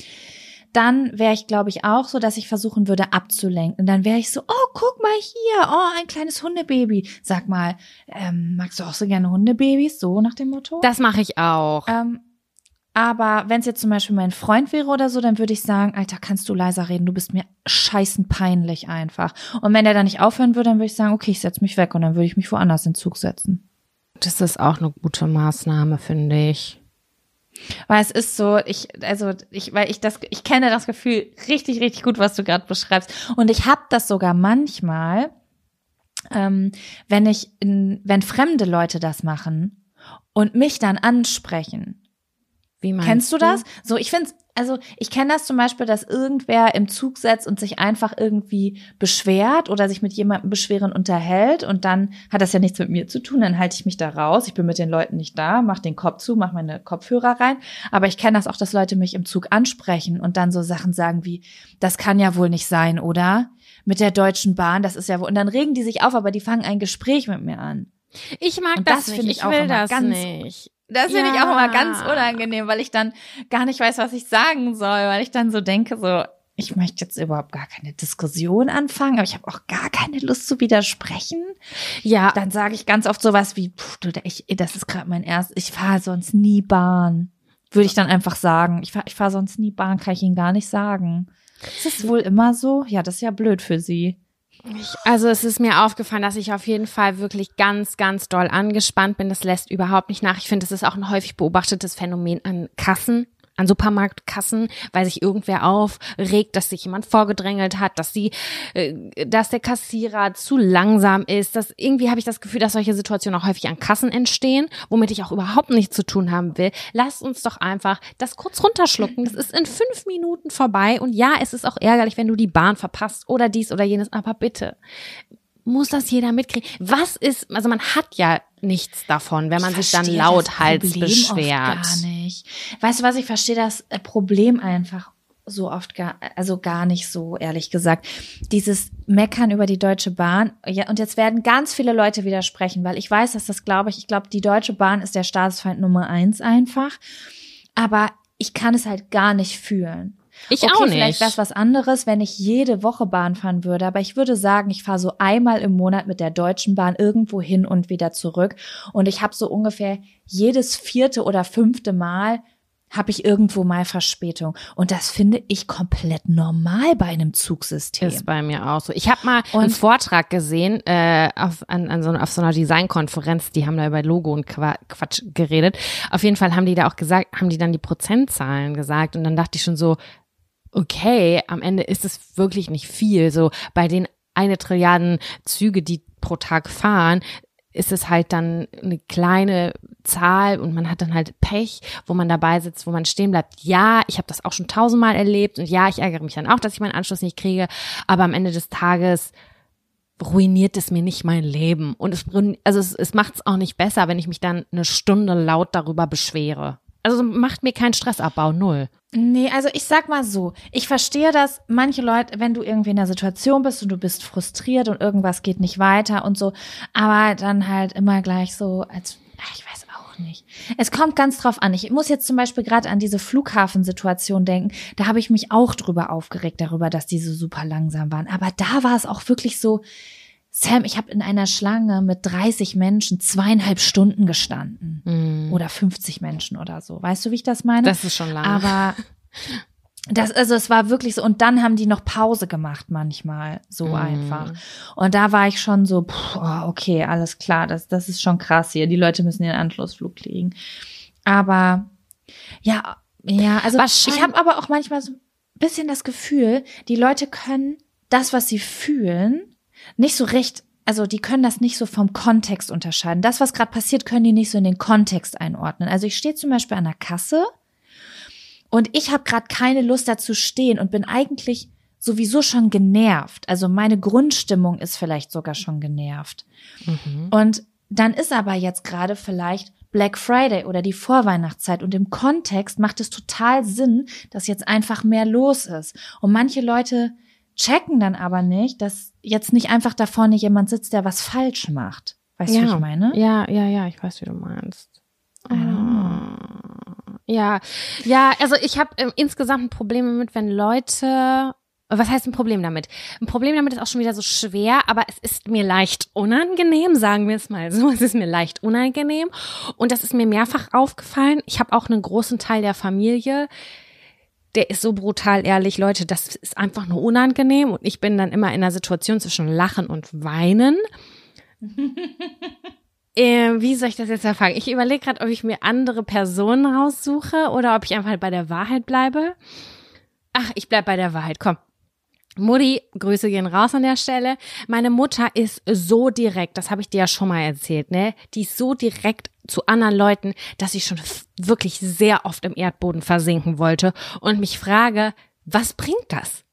Dann wäre ich, glaube ich, auch so, dass ich versuchen würde abzulenken. Und dann wäre ich so, oh, guck mal hier, oh, ein kleines Hundebaby. Sag mal, ähm, magst du auch so gerne Hundebabys? So nach dem Motto? Das mache ich auch. Ähm, aber wenn es jetzt zum Beispiel mein Freund wäre oder so, dann würde ich sagen, Alter, kannst du leiser reden? Du bist mir scheißen peinlich einfach. Und wenn er dann nicht aufhören würde, dann würde ich sagen, okay, ich setze mich weg und dann würde ich mich woanders in Zug setzen. Das ist auch eine gute Maßnahme, finde ich. Weil es ist so, ich, also ich, weil ich das, ich kenne das Gefühl richtig, richtig gut, was du gerade beschreibst. Und ich habe das sogar manchmal, ähm, wenn ich, in, wenn fremde Leute das machen und mich dann ansprechen. Wie meinst Kennst du das? So, ich finde also ich kenne das zum Beispiel, dass irgendwer im Zug setzt und sich einfach irgendwie beschwert oder sich mit jemandem beschweren unterhält und dann hat das ja nichts mit mir zu tun, dann halte ich mich da raus, ich bin mit den Leuten nicht da, mach den Kopf zu, mach meine Kopfhörer rein, aber ich kenne das auch, dass Leute mich im Zug ansprechen und dann so Sachen sagen wie, das kann ja wohl nicht sein, oder? Mit der Deutschen Bahn, das ist ja wohl, und dann regen die sich auf, aber die fangen ein Gespräch mit mir an. Ich mag das, das nicht. Ich, ich will das ganz, nicht. Das finde ja. ich auch immer ganz unangenehm, weil ich dann gar nicht weiß, was ich sagen soll, weil ich dann so denke, so, ich möchte jetzt überhaupt gar keine Diskussion anfangen, aber ich habe auch gar keine Lust zu widersprechen. Ja. Dann sage ich ganz oft sowas wie, pff, du, ich, das ist gerade mein erst, ich fahre sonst nie Bahn. Würde ich dann einfach sagen. Ich fahre ich fahr sonst nie Bahn, kann ich Ihnen gar nicht sagen. Ist das wohl immer so? Ja, das ist ja blöd für Sie. Ich, also es ist mir aufgefallen, dass ich auf jeden Fall wirklich ganz, ganz doll angespannt bin. Das lässt überhaupt nicht nach. Ich finde, das ist auch ein häufig beobachtetes Phänomen an Kassen an Supermarktkassen, weil sich irgendwer aufregt, dass sich jemand vorgedrängelt hat, dass sie, äh, dass der Kassierer zu langsam ist. Dass irgendwie habe ich das Gefühl, dass solche Situationen auch häufig an Kassen entstehen, womit ich auch überhaupt nichts zu tun haben will. Lasst uns doch einfach das kurz runterschlucken. Das ist in fünf Minuten vorbei. Und ja, es ist auch ärgerlich, wenn du die Bahn verpasst oder dies oder jenes. Aber bitte, muss das jeder mitkriegen? Was ist, also man hat ja nichts davon, wenn man sich dann lauthals beschwert. gar nicht. Weißt du was, ich verstehe das äh, Problem einfach so oft gar, also gar nicht so, ehrlich gesagt. Dieses Meckern über die Deutsche Bahn. Ja, und jetzt werden ganz viele Leute widersprechen, weil ich weiß, dass das glaube ich, ich glaube, die Deutsche Bahn ist der Staatsfeind Nummer eins einfach. Aber ich kann es halt gar nicht fühlen. Ich okay, auch nicht. Vielleicht wäre es was anderes, wenn ich jede Woche Bahn fahren würde, aber ich würde sagen, ich fahre so einmal im Monat mit der Deutschen Bahn irgendwo hin und wieder zurück und ich habe so ungefähr jedes vierte oder fünfte Mal habe ich irgendwo mal Verspätung. Und das finde ich komplett normal bei einem Zugsystem. Ist bei mir auch so. Ich habe mal und einen Vortrag gesehen äh, auf, an, an so, auf so einer Designkonferenz, die haben da über Logo und Quatsch geredet. Auf jeden Fall haben die da auch gesagt, haben die dann die Prozentzahlen gesagt. Und dann dachte ich schon so, okay, am Ende ist es wirklich nicht viel. So bei den eine Trilliarden Züge, die pro Tag fahren, ist es halt dann eine kleine Zahl und man hat dann halt Pech, wo man dabei sitzt, wo man stehen bleibt. Ja, ich habe das auch schon tausendmal erlebt und ja, ich ärgere mich dann auch, dass ich meinen Anschluss nicht kriege, aber am Ende des Tages ruiniert es mir nicht mein Leben und es also es, es macht es auch nicht besser, wenn ich mich dann eine Stunde laut darüber beschwere. Also macht mir keinen Stressabbau, null. Nee, also ich sag mal so, ich verstehe das, manche Leute, wenn du irgendwie in einer Situation bist und du bist frustriert und irgendwas geht nicht weiter und so, aber dann halt immer gleich so, als, ich weiß auch nicht. Es kommt ganz drauf an. Ich muss jetzt zum Beispiel gerade an diese Flughafensituation denken. Da habe ich mich auch drüber aufgeregt, darüber, dass die so super langsam waren. Aber da war es auch wirklich so, Sam, ich habe in einer Schlange mit 30 Menschen zweieinhalb Stunden gestanden. Mm. Oder 50 Menschen oder so. Weißt du, wie ich das meine? Das ist schon lange. Aber das, also es war wirklich so, und dann haben die noch Pause gemacht manchmal, so mm. einfach. Und da war ich schon so, pff, oh, okay, alles klar, das, das ist schon krass hier. Die Leute müssen ihren Anschlussflug kriegen. Aber ja, ja, also ich habe aber auch manchmal so ein bisschen das Gefühl, die Leute können das, was sie fühlen, nicht so recht, also die können das nicht so vom Kontext unterscheiden. Das, was gerade passiert, können die nicht so in den Kontext einordnen. Also ich stehe zum Beispiel an der Kasse und ich habe gerade keine Lust dazu stehen und bin eigentlich sowieso schon genervt. Also meine Grundstimmung ist vielleicht sogar schon genervt. Mhm. Und dann ist aber jetzt gerade vielleicht Black Friday oder die Vorweihnachtszeit und im Kontext macht es total Sinn, dass jetzt einfach mehr los ist. Und manche Leute checken dann aber nicht, dass jetzt nicht einfach da vorne jemand sitzt, der was falsch macht. Weißt ja. du, wie ich meine? Ja, ja, ja, ich weiß, wie du meinst. Ah. Ja, ja, also ich habe äh, insgesamt ein Problem mit, wenn Leute was heißt ein Problem damit? Ein Problem damit ist auch schon wieder so schwer, aber es ist mir leicht unangenehm, sagen wir es mal so. Es ist mir leicht unangenehm und das ist mir mehrfach aufgefallen. Ich habe auch einen großen Teil der Familie, der ist so brutal ehrlich, Leute, das ist einfach nur unangenehm und ich bin dann immer in der Situation zwischen Lachen und Weinen. äh, wie soll ich das jetzt erfahren? Ich überlege gerade, ob ich mir andere Personen raussuche oder ob ich einfach bei der Wahrheit bleibe. Ach, ich bleib bei der Wahrheit, komm. Mutti, Grüße gehen raus an der Stelle. Meine Mutter ist so direkt, das habe ich dir ja schon mal erzählt, ne? Die ist so direkt zu anderen Leuten, dass ich schon wirklich sehr oft im Erdboden versinken wollte und mich frage, was bringt das?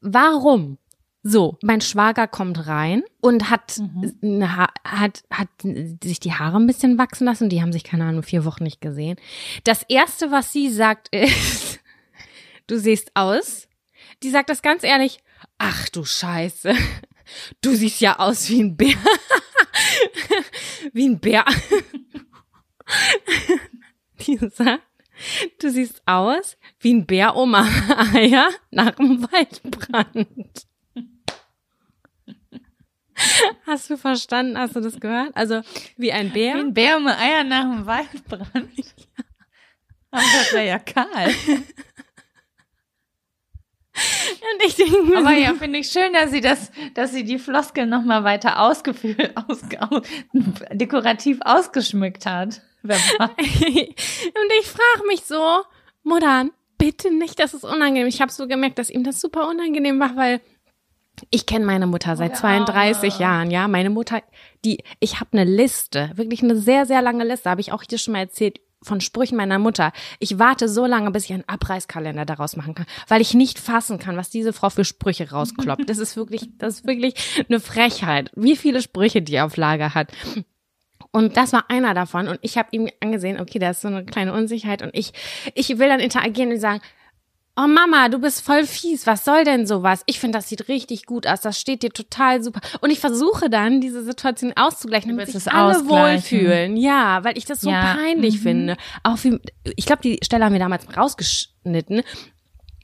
Warum? So, mein Schwager kommt rein und hat, mhm. hat, hat sich die Haare ein bisschen wachsen lassen. Die haben sich, keine Ahnung, vier Wochen nicht gesehen. Das erste, was sie sagt, ist, du siehst aus. Die sagt das ganz ehrlich. Ach du Scheiße. Du siehst ja aus wie ein Bär. wie ein Bär. Die sagt, du siehst aus wie ein Bär Oma Eier nach dem Waldbrand. Hast du verstanden? Hast du das gehört? Also wie ein Bär. Wie ein Bär um Eier nach dem Waldbrand. Aber das wäre ja kahl. Und ich denke Aber ja, finde ich schön, dass sie das, dass sie die Floskel nochmal weiter ausgeführt, aus, aus, dekorativ ausgeschmückt hat. und ich frage mich so, Mutter, bitte nicht, das ist unangenehm. Ich habe so gemerkt, dass ihm das super unangenehm war, weil ich kenne meine Mutter seit 32 ja. Jahren, ja. Meine Mutter, die, ich habe eine Liste, wirklich eine sehr, sehr lange Liste, habe ich auch dir schon mal erzählt, von Sprüchen meiner Mutter. Ich warte so lange, bis ich einen Abreißkalender daraus machen kann, weil ich nicht fassen kann, was diese Frau für Sprüche rauskloppt. Das ist wirklich, das ist wirklich eine Frechheit, wie viele Sprüche die auf Lager hat. Und das war einer davon. Und ich habe ihm angesehen, okay, da ist so eine kleine Unsicherheit. Und ich, ich will dann interagieren und sagen, oh Mama, du bist voll fies, was soll denn sowas? Ich finde, das sieht richtig gut aus, das steht dir total super. Und ich versuche dann, diese Situation auszugleichen, damit sich alle wohlfühlen. Ja, weil ich das so ja. peinlich mhm. finde. Auch wie, ich glaube, die Stelle haben wir damals rausgeschnitten,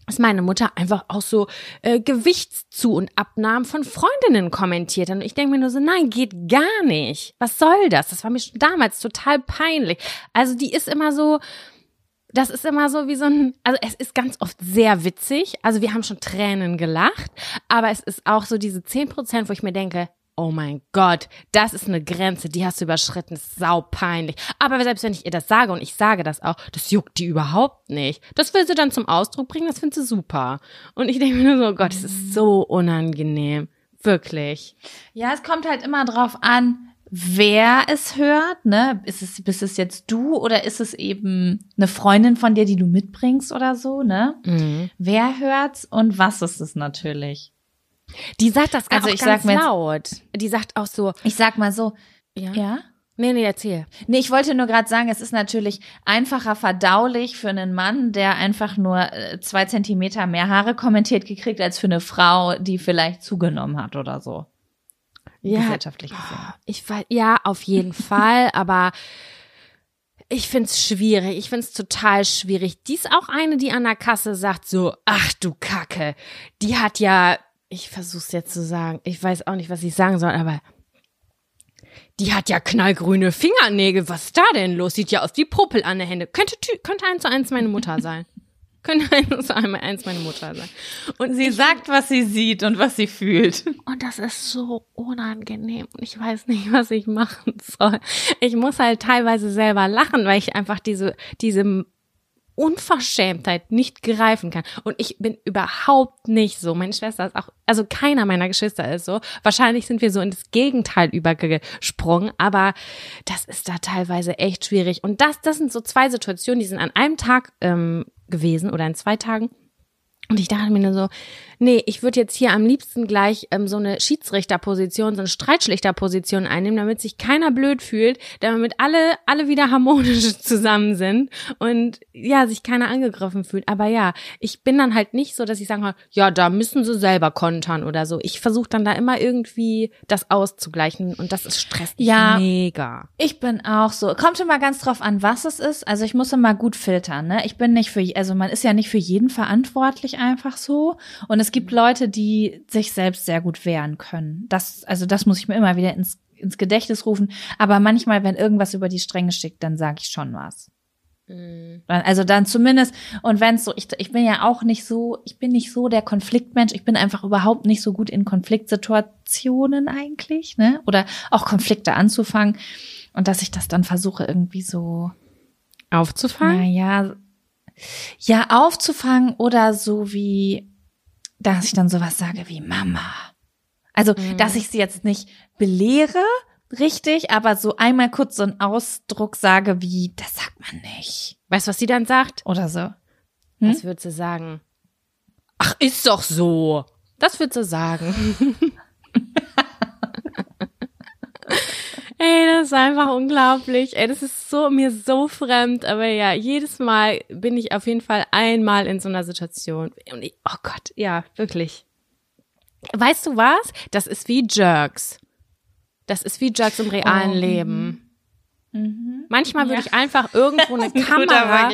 dass meine Mutter einfach auch so äh, Gewichtszu- und Abnahmen von Freundinnen kommentiert. Und ich denke mir nur so, nein, geht gar nicht. Was soll das? Das war mir schon damals total peinlich. Also die ist immer so, das ist immer so wie so ein, also es ist ganz oft sehr witzig. Also wir haben schon Tränen gelacht, aber es ist auch so diese zehn Prozent, wo ich mir denke, oh mein Gott, das ist eine Grenze, die hast du überschritten, ist sau peinlich. Aber selbst wenn ich ihr das sage und ich sage das auch, das juckt die überhaupt nicht. Das will sie dann zum Ausdruck bringen, das findet sie super. Und ich denke mir nur so, oh Gott, das ist so unangenehm. Wirklich. Ja, es kommt halt immer drauf an, wer es hört, ne? Ist es, bist es jetzt du oder ist es eben eine Freundin von dir, die du mitbringst oder so, ne? Mhm. Wer hört's und was ist es natürlich? Die sagt das Also ich ganz sag mir jetzt- laut. Die sagt auch so, Ich sag mal so, ja. ja? Nee, nee, erzähl. Nee, ich wollte nur gerade sagen, es ist natürlich einfacher verdaulich für einen Mann, der einfach nur äh, zwei Zentimeter mehr Haare kommentiert gekriegt, als für eine Frau, die vielleicht zugenommen hat oder so. Gesellschaftlich gesehen. Ich weiß, ja, auf jeden Fall, aber ich find's schwierig. Ich find's total schwierig. Die ist auch eine, die an der Kasse sagt so, ach du Kacke. Die hat ja, ich versuch's jetzt zu sagen, ich weiß auch nicht, was ich sagen soll, aber die hat ja knallgrüne Fingernägel. Was ist da denn los? Sieht ja aus wie Popel an der Hände. Könnte, könnte eins zu eins meine Mutter sein. Könnte eins eins meine Mutter sein. Und Sie sagt, was sie sieht und was sie fühlt. und das ist so unangenehm. Und ich weiß nicht, was ich machen soll. Ich muss halt teilweise selber lachen, weil ich einfach diese, diese Unverschämtheit nicht greifen kann. Und ich bin überhaupt nicht so. Meine Schwester ist auch, also keiner meiner Geschwister ist so. Wahrscheinlich sind wir so in das Gegenteil übergesprungen, aber das ist da teilweise echt schwierig. Und das, das sind so zwei Situationen, die sind an einem Tag ähm, gewesen oder in zwei Tagen. Und ich dachte mir nur so, nee, ich würde jetzt hier am liebsten gleich ähm, so eine Schiedsrichterposition, so eine Streitschlichterposition einnehmen, damit sich keiner blöd fühlt, damit alle, alle wieder harmonisch zusammen sind und ja, sich keiner angegriffen fühlt. Aber ja, ich bin dann halt nicht so, dass ich sagen kann, ja, da müssen sie selber kontern oder so. Ich versuche dann da immer irgendwie das auszugleichen und das ist stresst mich Ja. mega. Ich bin auch so. Kommt immer ganz drauf an, was es ist. Also ich muss immer gut filtern, ne? Ich bin nicht für, also man ist ja nicht für jeden verantwortlich einfach so. Und es gibt Leute, die sich selbst sehr gut wehren können. Das, also das muss ich mir immer wieder ins, ins Gedächtnis rufen. Aber manchmal, wenn irgendwas über die Stränge schickt, dann sage ich schon was. Dann- Also dann zumindest, und wenn es so, ich, ich bin ja auch nicht so, ich bin nicht so der Konfliktmensch, ich bin einfach überhaupt nicht so gut in Konfliktsituationen eigentlich, ne? Oder auch Konflikte anzufangen. Und dass ich das dann versuche, irgendwie so, Aufzufangen? naja, ja, aufzufangen oder so wie, dass ich dann sowas sage wie Mama. Also, dass ich sie jetzt nicht belehre, richtig, aber so einmal kurz so einen Ausdruck sage wie, das sagt man nicht. Weißt du, was sie dann sagt? Oder so. Was würdest du sagen? Ach, ist doch so. Das würdest du sagen. Ey, das ist einfach unglaublich. Ey, das ist so mir so fremd, aber ja, jedes Mal bin ich auf jeden Fall einmal in so einer Situation. Und ich, oh Gott, ja, wirklich. Weißt du was? Das ist wie Jerks. Das ist wie Jerks im realen Oh. Leben. Manchmal würde Ja. ich einfach irgendwo eine Kamera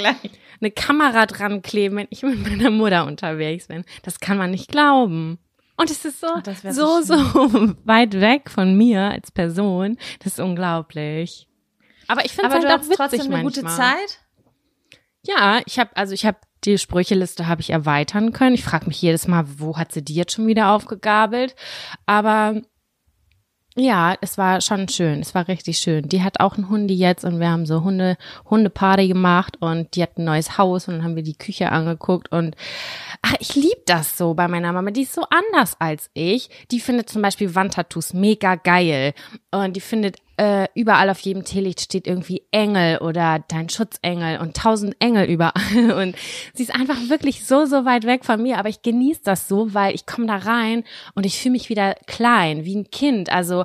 eine Kamera dran kleben, wenn ich mit meiner Mutter unterwegs bin. Das kann man nicht glauben. Und es ist so, so, so so weit weg von mir als Person. Das ist unglaublich. Aber ich finde es halt auch witzig trotzdem eine manchmal. gute Zeit? Ja, ich habe also ich habe die Sprücheliste habe ich erweitern können. Ich frage mich jedes Mal, wo hat sie die jetzt schon wieder aufgegabelt? Aber ja, es war schon schön. Es war richtig schön. Die hat auch einen Hundi jetzt und wir haben so Hunde Hundeparty gemacht und die hat ein neues Haus und dann haben wir die Küche angeguckt und ach, ich lieb das so bei meiner Mama. Die ist so anders als ich. Die findet zum Beispiel Wandtattoos mega geil und die findet äh, überall auf jedem Teelicht steht irgendwie Engel oder dein Schutzengel und tausend Engel überall. Und sie ist einfach wirklich so, so weit weg von mir. Aber ich genieße das so, weil ich komme da rein und ich fühle mich wieder klein, wie ein Kind. Also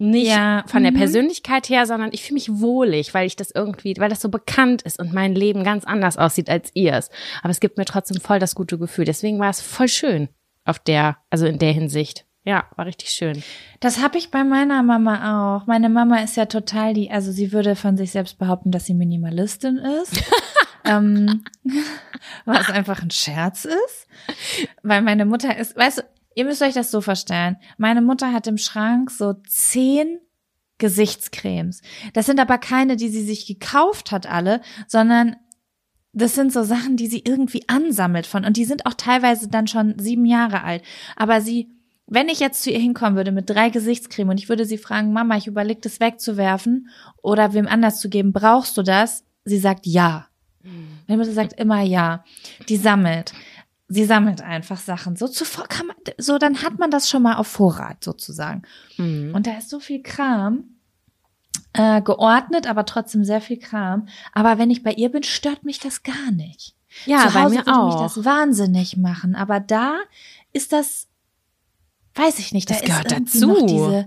nicht Ja, von der mhm. Persönlichkeit her, sondern ich fühle mich wohlig, weil ich das irgendwie, weil das so bekannt ist und mein Leben ganz anders aussieht als ihrs. Aber es gibt mir trotzdem voll das gute Gefühl. Deswegen war es voll schön auf der, also in der Hinsicht. Ja, war richtig schön. Das habe ich bei meiner Mama auch. Meine Mama ist ja total die, also sie würde von sich selbst behaupten, dass sie Minimalistin ist. ähm, was einfach ein Scherz ist. Weil meine Mutter ist, weißt du, ihr müsst euch das so vorstellen. Meine Mutter hat im Schrank so zehn Gesichtscremes. Das sind aber keine, die sie sich gekauft hat, alle, sondern das sind so Sachen, die sie irgendwie ansammelt von. Und die sind auch teilweise dann schon sieben Jahre alt. Aber sie, wenn ich jetzt zu ihr hinkommen würde mit drei Gesichtscreme und ich würde sie fragen, Mama, ich überlege das wegzuwerfen oder wem anders zu geben, brauchst du das? Sie sagt ja. Meine Mutter sagt immer ja. Die sammelt. Sie sammelt einfach Sachen. So zuvor kann man, so dann hat man das schon mal auf Vorrat sozusagen. Mhm. Und da ist so viel Kram. äh, geordnet, aber trotzdem sehr viel Kram. Aber wenn ich bei ihr bin, stört mich das gar nicht. Ja, Zu bei Hause mir würde auch. mich das wahnsinnig machen. Aber da ist das, weiß ich nicht, da Das gehört dazu. diese,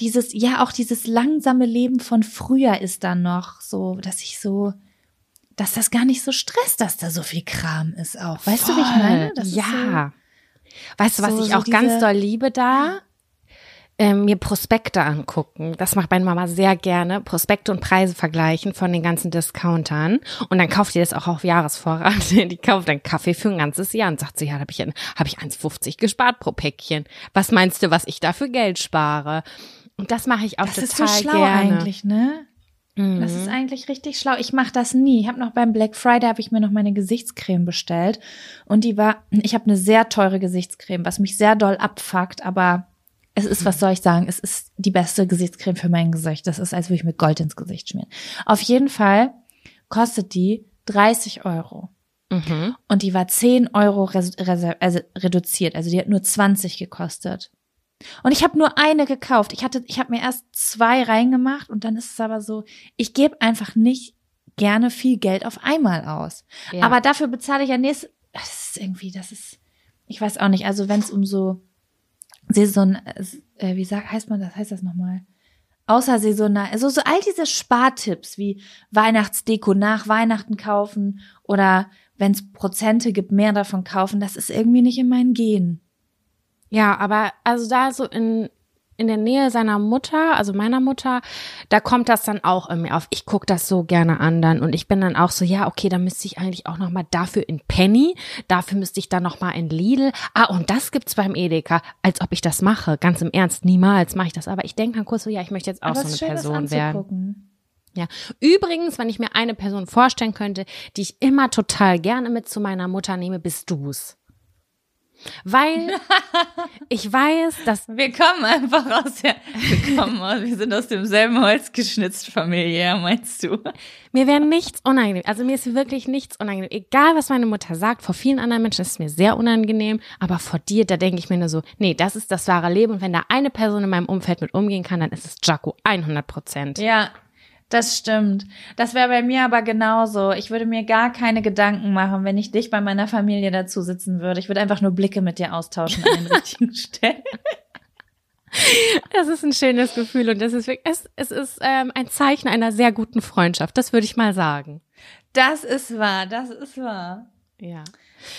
dieses, ja, auch dieses langsame Leben von früher ist dann noch so, dass ich so, dass das gar nicht so stresst, dass da so viel Kram ist auch. Weißt du, wie ich Voll. meine? Das ja. weißt du, was so- ich so auch ganz diese- doll liebe da? Ähm, mir Prospekte angucken. Das macht meine Mama sehr gerne. Prospekte und Preise vergleichen von den ganzen Discountern. Und dann kauft ihr das auch auf Jahresvorrat. Die kauft dann Kaffee für ein ganzes Jahr und sagt sie, ja, da habe ich, hab ich 1,50 gespart pro Päckchen. Was meinst du, was ich da für Geld spare? Und das mache ich auch Das total ist so schlau gerne. eigentlich, ne? Mhm. Das ist eigentlich richtig schlau. Ich mache das nie. Ich habe noch beim Black Friday habe ich mir noch meine Gesichtscreme bestellt und die war ich habe eine sehr teure Gesichtscreme, was mich sehr doll abfuckt, aber es ist, was soll ich sagen, es ist die beste Gesichtscreme für mein Gesicht. Das ist, als würde ich mir Gold ins Gesicht schmieren. Auf jeden Fall kostet die 30 Euro. Mhm. Und die war 10 Euro also reduziert. Also die hat nur 20 gekostet. Und ich habe nur eine gekauft. Ich hatte, ich habe mir erst zwei reingemacht und dann ist es aber so, ich gebe einfach nicht gerne viel Geld auf einmal aus. Ja. Aber dafür bezahle ich ja nächstes. Das ist irgendwie, das ist, ich weiß auch nicht. Also wenn es um so Saison, äh, wie sagt, heißt man das, heißt das nochmal? Außersaisonal, also so all diese Spartipps wie Weihnachtsdeko nach Weihnachten kaufen oder wenn es Prozente gibt, mehr davon kaufen, das ist irgendwie nicht in meinen Genen. Ja, aber also da so in, in der Nähe seiner Mutter, also meiner Mutter, da kommt das dann auch in mir auf. Ich guck das so gerne an dann und ich bin dann auch so, ja, okay, dann müsste ich eigentlich auch noch mal dafür in Penny, dafür müsste ich dann noch mal in Lidl. Ah, und das gibt's beim Edeka, als ob ich das mache. Ganz im Ernst, niemals mache ich das. Aber ich denke dann kurz so, ja, ich möchte jetzt auch Aber so eine schön, Person werden. Ja. Übrigens, wenn ich mir eine Person vorstellen könnte, die ich immer total gerne mit zu meiner Mutter nehme, bist du's. Weil ich weiß, dass Wir kommen einfach aus der, wir kommen aus, wir sind aus demselben Holz geschnitzt familiär, meinst du? Mir wäre nichts unangenehm. Also mir ist wirklich nichts unangenehm. Egal, was meine Mutter sagt, vor vielen anderen Menschen ist es mir sehr unangenehm, aber vor dir, da denke ich mir nur so, nee, das ist das wahre Leben und wenn da eine Person in meinem Umfeld mit umgehen kann, dann ist es Jaco 100 Prozent. Ja, das stimmt. Das wäre bei mir aber genauso. Ich würde mir gar keine Gedanken machen, wenn ich dich bei meiner Familie dazu sitzen würde. Ich würde einfach nur Blicke mit dir austauschen an den richtigen Stellen. Das ist ein schönes Gefühl und das ist wirklich, es, es ist ähm, ein Zeichen einer sehr guten Freundschaft, das würde ich mal sagen. Das ist wahr, das ist wahr. Ja.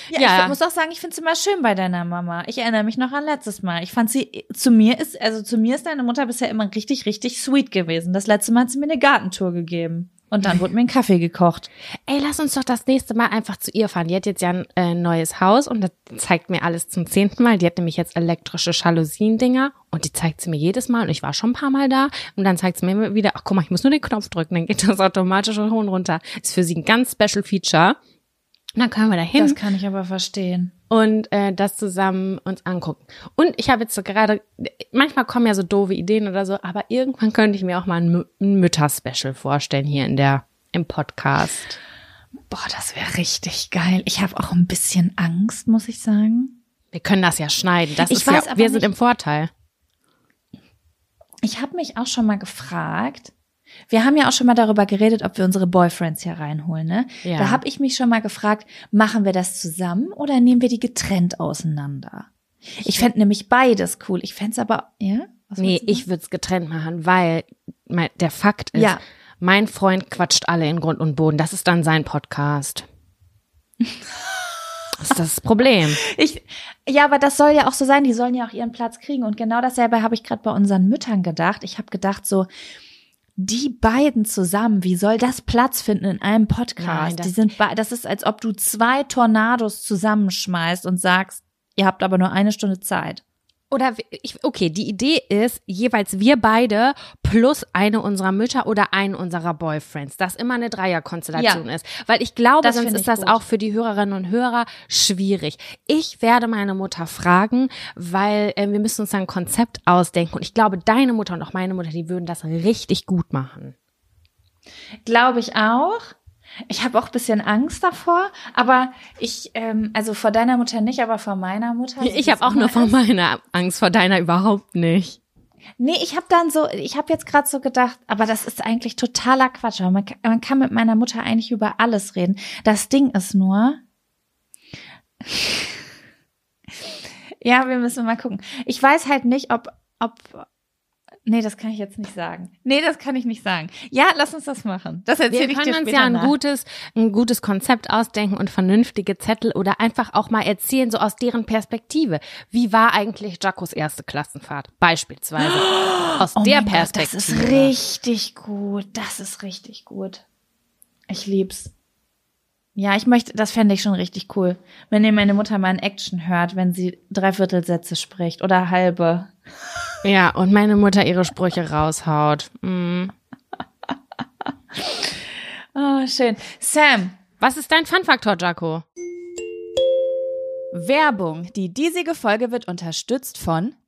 Ja, Ja. ich muss auch sagen, ich finde es immer schön bei deiner Mama. Ich erinnere mich noch an letztes Mal. Ich fand sie, zu mir ist, also zu mir ist deine Mutter bisher immer richtig, richtig sweet gewesen. Das letzte Mal hat sie mir eine Gartentour gegeben. Und dann wurde mir ein Kaffee gekocht. Ey, lass uns doch das nächste Mal einfach zu ihr fahren. Die hat jetzt ja ein äh, neues Haus und das zeigt mir alles zum zehnten Mal. Die hat nämlich jetzt elektrische Jalousien-Dinger und die zeigt sie mir jedes Mal und ich war schon ein paar Mal da und dann zeigt sie mir immer wieder, ach guck mal, ich muss nur den Knopf drücken, dann geht das automatisch hoch und runter. Ist für sie ein ganz Special Feature. Und dann können wir da hin Das kann ich aber verstehen. und äh, das zusammen uns angucken. Und ich habe jetzt so gerade, manchmal kommen ja so doofe Ideen oder so, aber irgendwann könnte ich mir auch mal ein, ein Mütter-Special vorstellen hier in der im Podcast. Boah, das wäre richtig geil. Ich habe auch ein bisschen Angst, muss ich sagen. Wir können das ja schneiden. Das Ich ist weiß ja, wir sind nicht- im Vorteil. Ich habe mich auch schon mal gefragt. Wir haben ja auch schon mal darüber geredet, ob wir unsere Boyfriends hier reinholen, ne? Ja. Da habe ich mich schon mal gefragt, machen wir das zusammen oder nehmen wir die getrennt auseinander? Ich fände nämlich beides cool. Ich fände es aber, ja? Was Nee, ich würde es getrennt machen, weil mein, der Fakt ist, Ja. mein Freund quatscht alle in Grund und Boden. Das ist dann sein Podcast. Das ist das Problem. Ich, ja, aber das soll ja auch so sein. Die sollen ja auch ihren Platz kriegen. Und genau dasselbe habe ich gerade bei unseren Müttern gedacht. Ich habe gedacht so, die beiden zusammen, wie soll das Platz finden in einem Podcast? Nein, das- die sind, das ist, als ob du zwei Tornados zusammenschmeißt und sagst, ihr habt aber nur eine Stunde Zeit. Oder ich, okay, die Idee ist jeweils wir beide plus eine unserer Mütter oder einen unserer Boyfriends, dass immer eine Dreierkonstellation Ja. ist. Weil ich glaube, Das sonst ist das gut. auch für die Hörerinnen und Hörer schwierig. Ich werde meine Mutter fragen, weil äh, wir müssen uns ein Konzept ausdenken. Und ich glaube, deine Mutter und auch meine Mutter, die würden das richtig gut machen. Glaube ich auch. Ich habe auch ein bisschen Angst davor, aber ich, ähm, also vor deiner Mutter nicht, aber vor meiner Mutter. Ich habe auch nur vor meiner Angst vor deiner überhaupt nicht. Nee, ich habe dann so, ich habe jetzt gerade so gedacht, aber das ist eigentlich totaler Quatsch. Man, man kann mit meiner Mutter eigentlich über alles reden. Das Ding ist nur, ja, wir müssen mal gucken. Ich weiß halt nicht, ob, ob, Nee, das kann ich jetzt nicht sagen. Nee, das kann ich nicht sagen. Ja, lass uns das machen. Das erzähle ich dir später Wir können uns ja ein nach. gutes, ein gutes Konzept ausdenken und vernünftige Zettel oder einfach auch mal erzählen, so aus deren Perspektive. Wie war eigentlich Jacos erste Klassenfahrt? Beispielsweise. Aus Oh der mein Gott, Perspektive. das ist richtig gut. Das ist richtig gut. Ich lieb's. Ja, ich möchte, das fände ich schon richtig cool. Wenn ihr meine Mutter mal in Action hört, wenn sie Dreiviertelsätze spricht oder halbe. Ja, und meine Mutter ihre Sprüche raushaut. Mm. Oh, schön. Sam, Was ist dein Fun-Faktor, Jaco? Werbung. Die diesige Folge wird unterstützt von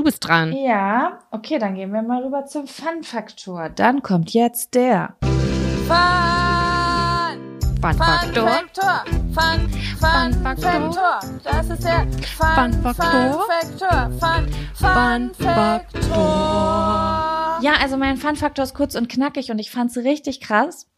Du bist dran. Ja, okay, dann gehen wir mal rüber zum Fun-Faktor. Dann kommt jetzt der Fun Faktor. Faktor. Fun, Fun, Fun Faktor. Faktor. Das ist der Fun, Fun Faktor. Fun. Ja, also mein Fun-Faktor ist kurz und knackig und ich fand's richtig krass,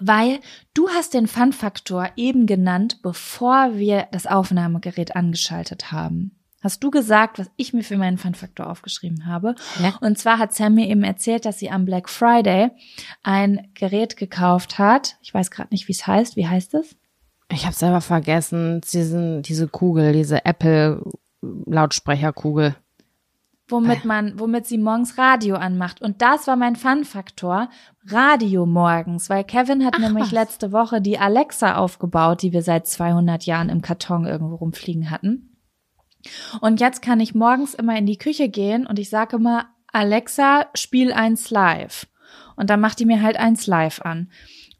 weil du hast den Fun-Faktor eben genannt, bevor wir das Aufnahmegerät angeschaltet haben. Hast du gesagt, was ich mir für meinen Fun-Faktor aufgeschrieben habe? Ja. Und zwar hat Sam mir eben erzählt, dass sie am Black Friday ein Gerät gekauft hat. Ich weiß gerade nicht, wie es heißt. Wie heißt es? Ich habe selber vergessen, diesen, diese Kugel, diese Apple Lautsprecherkugel. womit man, womit sie morgens Radio anmacht. Und das war mein Fun-Faktor. Radio morgens, weil Kevin hat Ach, nämlich was. letzte Woche die Alexa aufgebaut, die wir seit 200 Jahren im Karton irgendwo rumfliegen hatten. Und jetzt kann ich morgens immer in die Küche gehen und ich sage immer, Alexa, spiel eins live. Und dann macht die mir halt eins live an.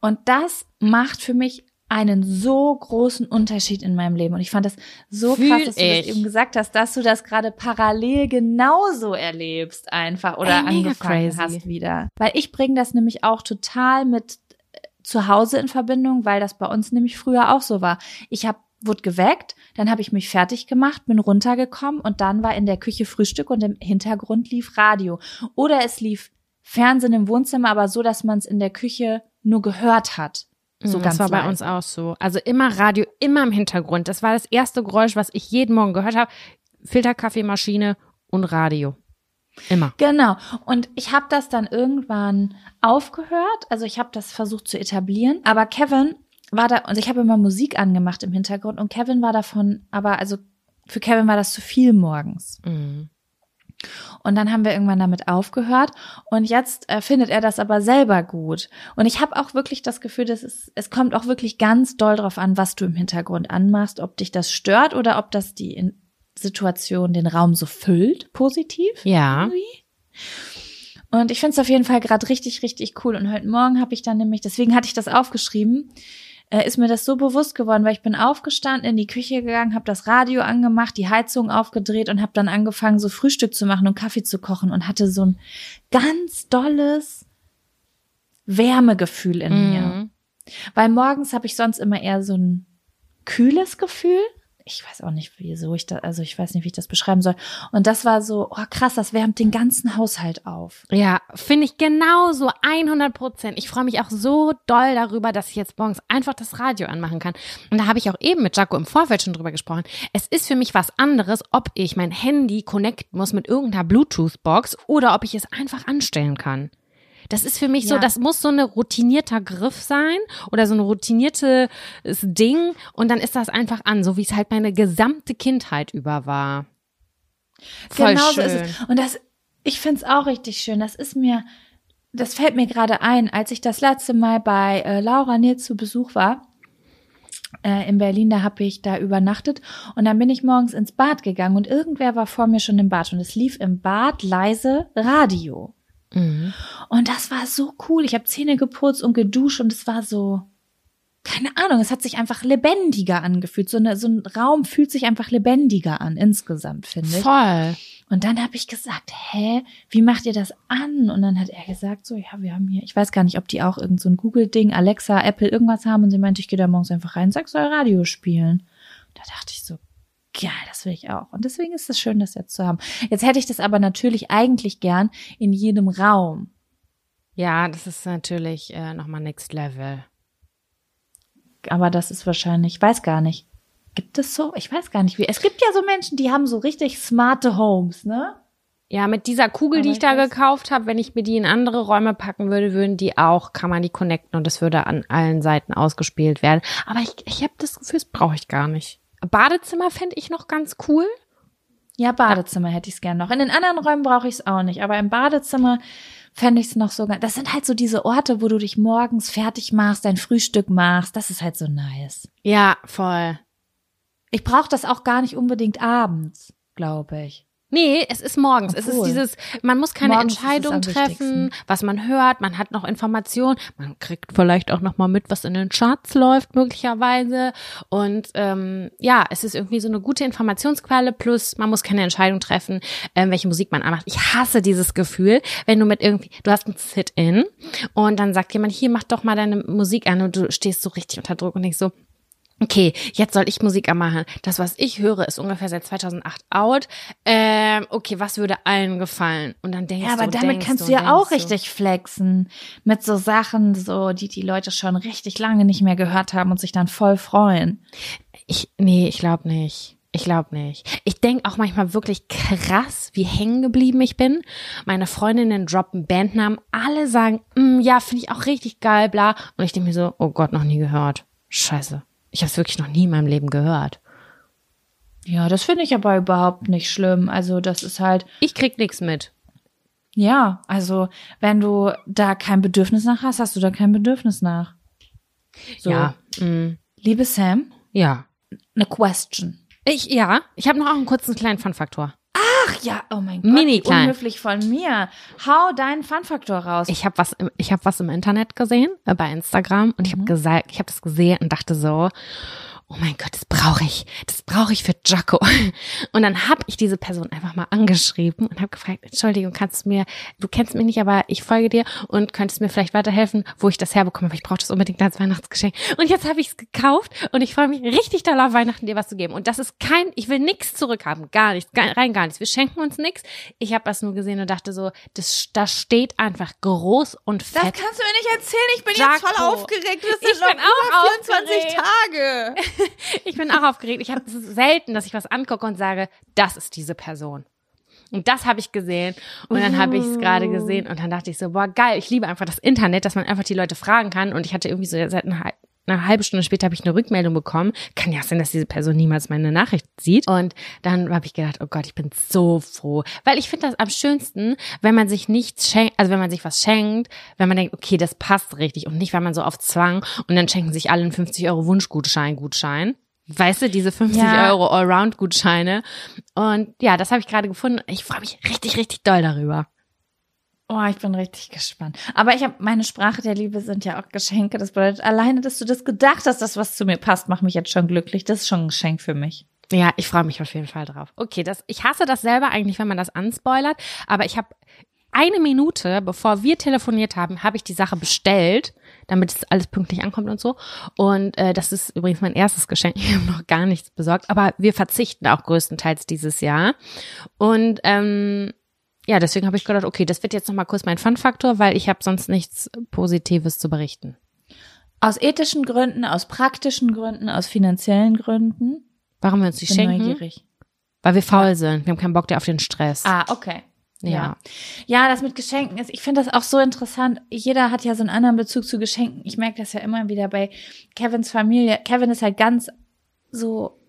Und das macht für mich einen so großen Unterschied in meinem Leben. Und ich fand das so Fühl krass, dass du ich. das eben gesagt hast, dass du das gerade parallel genauso erlebst einfach oder Ey, angefangen crazy. hast wieder. Weil ich bringe das nämlich auch total mit äh, zu Hause in Verbindung, weil das bei uns nämlich früher auch so war. Ich habe wurde geweckt, dann habe ich mich fertig gemacht, bin runtergekommen und dann war in der Küche Frühstück und im Hintergrund lief Radio. Oder es lief Fernsehen im Wohnzimmer, aber so, dass man es in der Küche nur gehört hat. So Mhm, ganz das war bei leise. uns auch so. Also immer Radio, immer im Hintergrund. Das war das erste Geräusch, was ich jeden Morgen gehört habe. Filterkaffeemaschine und Radio. Immer. Genau. Und ich habe das dann irgendwann aufgehört. Also ich habe das versucht zu etablieren. Aber Kevin war da, und ich habe immer Musik angemacht im Hintergrund. Und Kevin war davon, aber also für Kevin war das zu viel morgens. Mhm. Und dann haben wir irgendwann damit aufgehört. Und jetzt äh, findet er das aber selber gut. Und ich habe auch wirklich das Gefühl, dass es, es kommt auch wirklich ganz doll drauf an, was du im Hintergrund anmachst, ob dich das stört oder ob das die in Situation den Raum so füllt, positiv. Ja. irgendwie. Und ich finde es auf jeden Fall gerade richtig, richtig cool. Und heute Morgen habe ich dann nämlich, deswegen hatte ich das aufgeschrieben, äh, ist mir das so bewusst geworden, weil ich bin aufgestanden, in die Küche gegangen, habe das Radio angemacht, die Heizung aufgedreht und habe dann angefangen, so Frühstück zu machen und Kaffee zu kochen und hatte so ein ganz dolles Wärmegefühl in Mhm. mir. Weil morgens habe ich sonst immer eher so ein kühles Gefühl. Ich weiß auch nicht, wieso ich da, also ich weiß nicht, wie ich das beschreiben soll. Und das war so, oh krass, das wärmt den ganzen Haushalt auf. Ja, finde ich genauso 100 Prozent. Ich freue mich auch so doll darüber, dass ich jetzt morgens einfach das Radio anmachen kann. Und da habe ich auch eben mit Jaco im Vorfeld schon drüber gesprochen. Es ist für mich was anderes, ob ich mein Handy connecten muss mit irgendeiner Bluetooth-Box oder ob ich es einfach anstellen kann. Das ist für mich so, Ja. das muss so eine routinierter Griff sein oder so ein routiniertes Ding und dann ist das einfach an, so wie es halt meine gesamte Kindheit über war. Voll genau so schön. ist es. Und das, ich find's auch richtig schön. Das ist mir, das fällt mir gerade ein, als ich das letzte Mal bei äh, Laura Nils zu Besuch war. Äh, in Berlin, da habe ich da übernachtet und dann bin ich morgens ins Bad gegangen und irgendwer war vor mir schon im Bad und es lief im Bad leise Radio. Mhm. Und das war so cool. Ich habe Zähne geputzt und geduscht und es war so, keine Ahnung, es hat sich einfach lebendiger angefühlt. So, eine, so ein Raum fühlt sich einfach lebendiger an insgesamt, finde ich. Voll. Und dann habe ich gesagt, hä, wie macht ihr das an? Und dann hat er gesagt, so, ja, wir haben hier, ich weiß gar nicht, ob die auch irgend so ein Google-Ding, Alexa, Apple, irgendwas haben. Und sie meinte, ich gehe da morgens einfach rein, sag, soll Radio spielen. Da dachte ich so, geil, das will ich auch. Und deswegen ist es schön, das jetzt zu haben. Jetzt hätte ich das aber natürlich eigentlich gern in jedem Raum. Ja, das ist natürlich äh, nochmal Next Level. Aber das ist wahrscheinlich, ich weiß gar nicht. Gibt es so? Ich weiß gar nicht wie. Es gibt ja so Menschen, die haben so richtig smarte Homes, ne? Ja, mit dieser Kugel, die Aber ich ich da gekauft habe, wenn ich mir die in andere Räume packen würde, würden die auch, kann man die connecten und das würde an allen Seiten ausgespielt werden. Aber ich, ich habe das Gefühl, das brauche ich gar nicht. Badezimmer fände ich noch ganz cool. Ja, Badezimmer hätte ich es gern noch. In den anderen Räumen brauche ich es auch nicht, aber im Badezimmer fände ich es noch so. ga- Das sind halt so diese Orte, wo du dich morgens fertig machst, dein Frühstück machst. Das ist halt so nice. Ja, voll. Ich brauche das auch gar nicht unbedingt abends, glaube ich. Nee, es ist morgens. Es ist Obwohl. dieses, man muss keine Morgens Entscheidung treffen, was man hört, man hat noch Informationen, man kriegt vielleicht auch noch mal mit, was in den Charts läuft möglicherweise und ähm, ja, es ist irgendwie so eine gute Informationsquelle plus man muss keine Entscheidung treffen, ähm, welche Musik man anmacht. Ich hasse dieses Gefühl, wenn du mit irgendwie, du hast ein Sit-in und dann sagt jemand, hier mach doch mal deine Musik an und du stehst so richtig unter Druck und denkst so, Okay, jetzt soll ich Musik anmachen. Das, was ich höre, ist ungefähr seit 2008 out. Ähm, okay, was würde allen gefallen? Und dann denkst Ja, aber du, damit denkst kannst du, ja auch richtig flexen. Mit so Sachen, so, die die Leute schon richtig lange nicht mehr gehört haben und sich dann voll freuen. Ich, nee, ich glaube nicht. Ich glaube nicht. Ich denk auch manchmal wirklich krass, wie hängen geblieben ich bin. Meine Freundinnen droppen Bandnamen. Alle sagen, mm, ja, finde ich auch richtig geil, bla. Und ich denke mir so, oh Gott, noch nie gehört. Scheiße. Ich habe es wirklich noch nie in meinem Leben gehört. Ja, das finde ich aber überhaupt nicht schlimm. Also, das ist halt, Ich krieg nix mit. Ja, also wenn du da kein Bedürfnis nach hast, hast du da kein Bedürfnis nach. So, Ja. Mm, liebe Sam, ja. eine Question. Ich, ja. Ich habe noch auch einen kurzen kleinen Fun-Faktor. Ach ja, oh mein Gott, Mini klein. unhöflich von mir. Hau deinen Fun-Faktor raus. Ich habe was, im- ich habe was im Internet gesehen, äh, bei Instagram, und ich habe gesagt, ich habe das gesehen und dachte so, oh mein Gott, das brauche ich, das brauche ich für Jaco. Und dann habe ich diese Person einfach mal angeschrieben und habe gefragt, Entschuldigung, kannst du mir, du kennst mich nicht, aber ich folge dir und könntest mir vielleicht weiterhelfen, wo ich das herbekomme, aber ich brauche das unbedingt als Weihnachtsgeschenk. Und jetzt habe ich es gekauft und ich freue mich richtig doll auf Weihnachten, dir was zu geben. Und das ist kein, ich will nichts zurückhaben, gar nichts, rein gar nichts. Wir schenken uns nichts. Ich habe das nur gesehen und dachte so, das, das steht einfach groß und fett. das kannst du mir nicht erzählen. Ich bin Jaco. jetzt voll aufgeregt. Das Ich sind noch bin auch über 24 Tage. Ich bin auch aufgeregt. Ich habe es selten, dass ich was angucke und sage, das ist diese Person. Und das habe ich gesehen. Und dann habe ich es gerade gesehen und dann dachte ich so, boah, geil, ich liebe einfach das Internet, dass man einfach die Leute fragen kann. Und ich hatte irgendwie so seit einer, hal- eine halbe Stunde später habe ich eine Rückmeldung bekommen. Kann ja sein, dass diese Person niemals meine Nachricht sieht. Und dann habe ich gedacht, oh Gott, ich bin so froh. Weil ich finde das am schönsten, wenn man sich nichts schenkt, also wenn man sich was schenkt, wenn man denkt, okay, das passt richtig und nicht, wenn man so auf Zwang und dann schenken sich alle einen 50 Euro Wunschgutschein, Gutschein. Weißt du, diese 50 Ja. Euro Allround-Gutscheine. Und ja, das habe ich gerade gefunden. Ich freue mich richtig, richtig doll darüber. Oh, ich bin richtig gespannt. Aber ich habe meine Sprache der Liebe sind ja auch Geschenke. Das bedeutet, alleine, dass du das gedacht hast, dass was zu mir passt, macht mich jetzt schon glücklich. Das ist schon ein Geschenk für mich. Ja, ich freue mich auf jeden Fall drauf. Okay, das, ich hasse das selber eigentlich, wenn man das anspoilert, aber ich habe eine Minute, bevor wir telefoniert haben, habe ich die Sache bestellt, damit es alles pünktlich ankommt und so. Und äh, das ist übrigens mein erstes Geschenk. Ich habe noch gar nichts besorgt, aber wir verzichten auch größtenteils dieses Jahr. Und ähm, ja, deswegen habe ich gedacht, okay, das wird jetzt noch mal kurz mein Fun-Faktor, weil ich habe sonst nichts Positives zu berichten. Aus ethischen Gründen, aus praktischen Gründen, aus finanziellen Gründen. Warum wir uns die schenken? neugierig. Weil wir faul sind. Wir haben keinen Bock mehr auf den Stress. Ah, okay. ja. Ja, das mit Geschenken ist, ich finde das auch so interessant. Jeder hat ja so einen anderen Bezug zu Geschenken. Ich merke das ja immer wieder bei Kevins Familie. Kevin ist halt ganz so,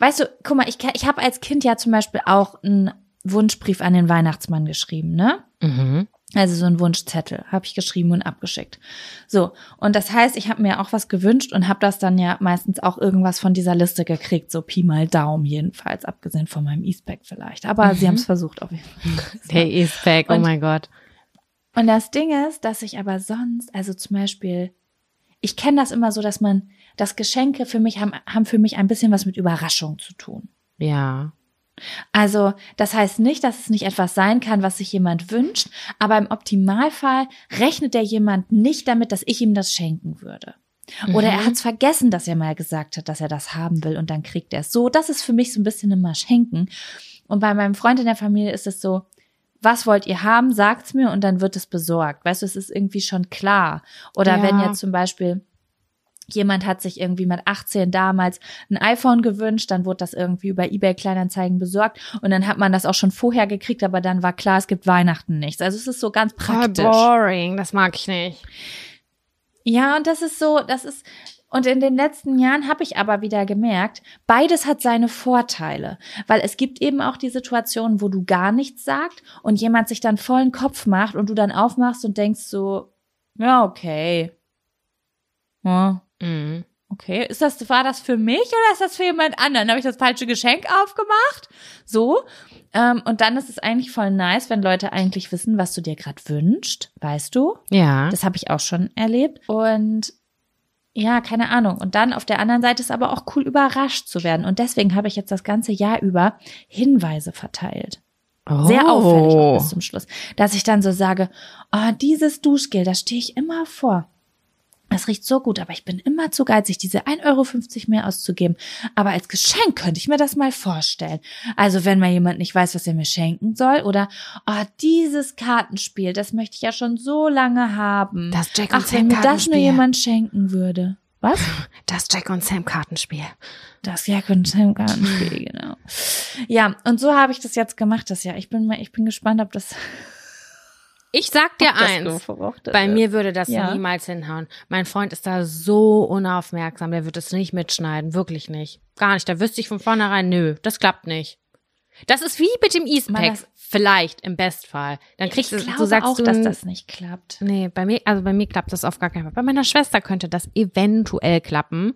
weißt du, guck mal, ich, ich habe als Kind ja zum Beispiel auch einen Wunschbrief an den Weihnachtsmann geschrieben, ne? Mhm. Also so einen Wunschzettel habe ich geschrieben und abgeschickt. So, und das heißt, ich habe mir auch was gewünscht und habe das dann ja meistens auch irgendwas von dieser Liste gekriegt, so Pi mal Daumen jedenfalls, abgesehen von meinem E-Spec vielleicht. Aber sie haben es versucht auf jeden Fall. Der back, oh mein Gott. Und das Ding ist, dass ich aber sonst, also zum Beispiel, ich kenne das immer so, dass man, dass Geschenke für mich haben, haben für mich ein bisschen was mit Überraschung zu tun. Ja. Also, das heißt nicht, dass es nicht etwas sein kann, was sich jemand wünscht, aber im Optimalfall rechnet der jemand nicht damit, dass ich ihm das schenken würde. Oder er hat es vergessen, dass er mal gesagt hat, dass er das haben will und dann kriegt er es. So, das ist für mich so ein bisschen immer Schenken. Und bei meinem Freund in der Familie ist es so, was wollt ihr haben, sagt's mir und dann wird es besorgt. Weißt du, es ist irgendwie schon klar. Oder Ja. wenn jetzt zum Beispiel jemand hat sich irgendwie mit 18 damals ein iPhone gewünscht, dann wurde das irgendwie über eBay Kleinanzeigen besorgt und dann hat man das auch schon vorher gekriegt, aber dann war klar, es gibt Weihnachten nichts. Also es ist so ganz praktisch. boring, das mag ich nicht. Ja, und das ist so, das ist und in den letzten Jahren habe ich aber wieder gemerkt, beides hat seine Vorteile, weil es gibt eben auch die Situation, wo du gar nichts sagst und jemand sich dann vollen Kopf macht und du dann aufmachst und denkst so, ja, okay. Ja, Mhm. okay. Ist das, war das für mich oder ist das für jemand anderen? Habe ich das falsche Geschenk aufgemacht? So. Ähm, und dann ist es eigentlich voll nice, wenn Leute eigentlich wissen, was du dir gerade wünschst, weißt du? Ja. Das habe ich auch schon erlebt. Und ja, keine Ahnung. Und dann auf der anderen Seite ist aber auch cool, überrascht zu werden. Und deswegen habe ich jetzt das ganze Jahr über Hinweise verteilt. Sehr auffällig auch bis zum Schluss. Dass ich dann so sage, oh, dieses Duschgel, da stehe ich immer vor. Das riecht so gut, aber ich bin immer zu geizig, diese 1,50 Euro mehr auszugeben. Aber als Geschenk könnte ich mir das mal vorstellen. Also wenn mal jemand nicht weiß, was er mir schenken soll oder, oh, dieses Kartenspiel, das möchte ich ja schon so lange haben. Das Jack und Ach, wenn Sam mir das nur jemand schenken würde. Was? Das Jack und Sam Kartenspiel. Das Jack und Sam Kartenspiel, genau. Ja, und so habe ich das jetzt gemacht das Jahr. Ich bin mal, ich bin gespannt, ob das, Ich sag dir eins. gefruchtet Bei mir würde das Ja. niemals hinhauen. Mein Freund ist da so unaufmerksam, der wird es nicht mitschneiden, wirklich nicht. Gar nicht. Da wüsste ich von vornherein, nö, das klappt nicht. Das ist wie mit dem das- Vielleicht, im Bestfall. Dann kriegst ich du, du sagst auch, du, dass das nicht klappt. Nee, bei mir, also bei mir klappt das auf gar keinen Fall. Bei meiner Schwester könnte das eventuell klappen.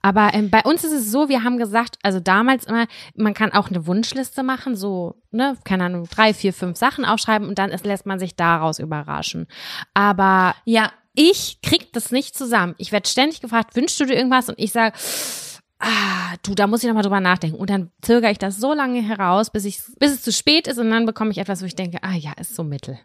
Aber ähm, bei uns ist es so, wir haben gesagt, also damals immer, man kann auch eine Wunschliste machen, so, ne, keine Ahnung, drei, vier, fünf Sachen aufschreiben und dann ist, lässt man sich daraus überraschen. Aber Ja, ich krieg das nicht zusammen. Ich werde ständig gefragt, wünschst du dir irgendwas? Und ich sage, ah, du, da muss ich nochmal drüber nachdenken. Und dann zögere ich das so lange heraus, bis, ich, bis es zu spät ist und dann bekomme ich etwas, wo ich denke, ah ja, ist so mittel.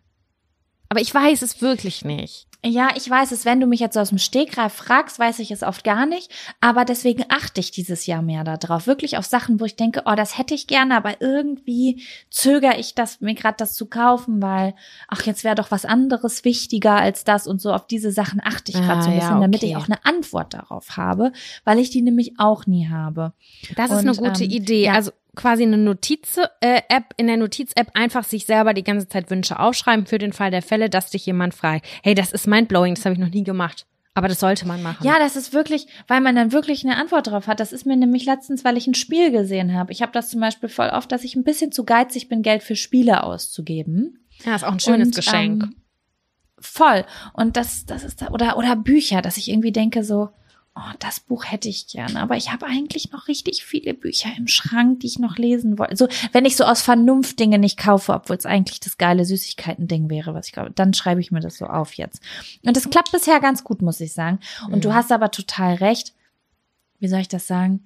Aber ich weiß es wirklich nicht. Ja, ich weiß es, wenn du mich jetzt aus dem Stegreif fragst, weiß ich es oft gar nicht. Aber deswegen achte ich dieses Jahr mehr darauf. Wirklich auf Sachen, wo ich denke, oh, das hätte ich gerne, aber irgendwie zögere ich das, mir gerade das zu kaufen, weil, ach, jetzt wäre doch was anderes wichtiger als das und so. Auf diese Sachen achte ich gerade Ah, so ein ja, bisschen, damit okay. ich auch eine Antwort darauf habe, weil ich die nämlich auch nie habe. Das ist Und, eine gute ähm, Idee. ja. Also quasi eine Notiz-App, in der Notiz-App einfach sich selber die ganze Zeit Wünsche aufschreiben für den Fall der Fälle, dass dich jemand fragt. Hey, das ist mindblowing, das habe ich noch nie gemacht. Aber das sollte man machen. Ja, das ist wirklich, weil man dann wirklich eine Antwort drauf hat. Das ist mir nämlich letztens, weil ich ein Spiel gesehen habe. Ich habe das zum Beispiel voll oft, dass ich ein bisschen zu geizig bin, Geld für Spiele auszugeben. ja, ist auch ein schönes Und, Geschenk. Ähm, voll. Und das, das ist da, oder, oder Bücher, dass ich irgendwie denke so, oh, das Buch hätte ich gerne, aber ich habe eigentlich noch richtig viele Bücher im Schrank, die ich noch lesen wollte. So, wenn ich so aus Vernunft Dinge nicht kaufe, obwohl es eigentlich das geile Süßigkeiten-Ding wäre, was ich glaube, dann schreibe ich mir das so auf jetzt. Und das klappt bisher ganz gut, muss ich sagen. Und Mhm. du hast aber total recht. Wie soll ich das sagen?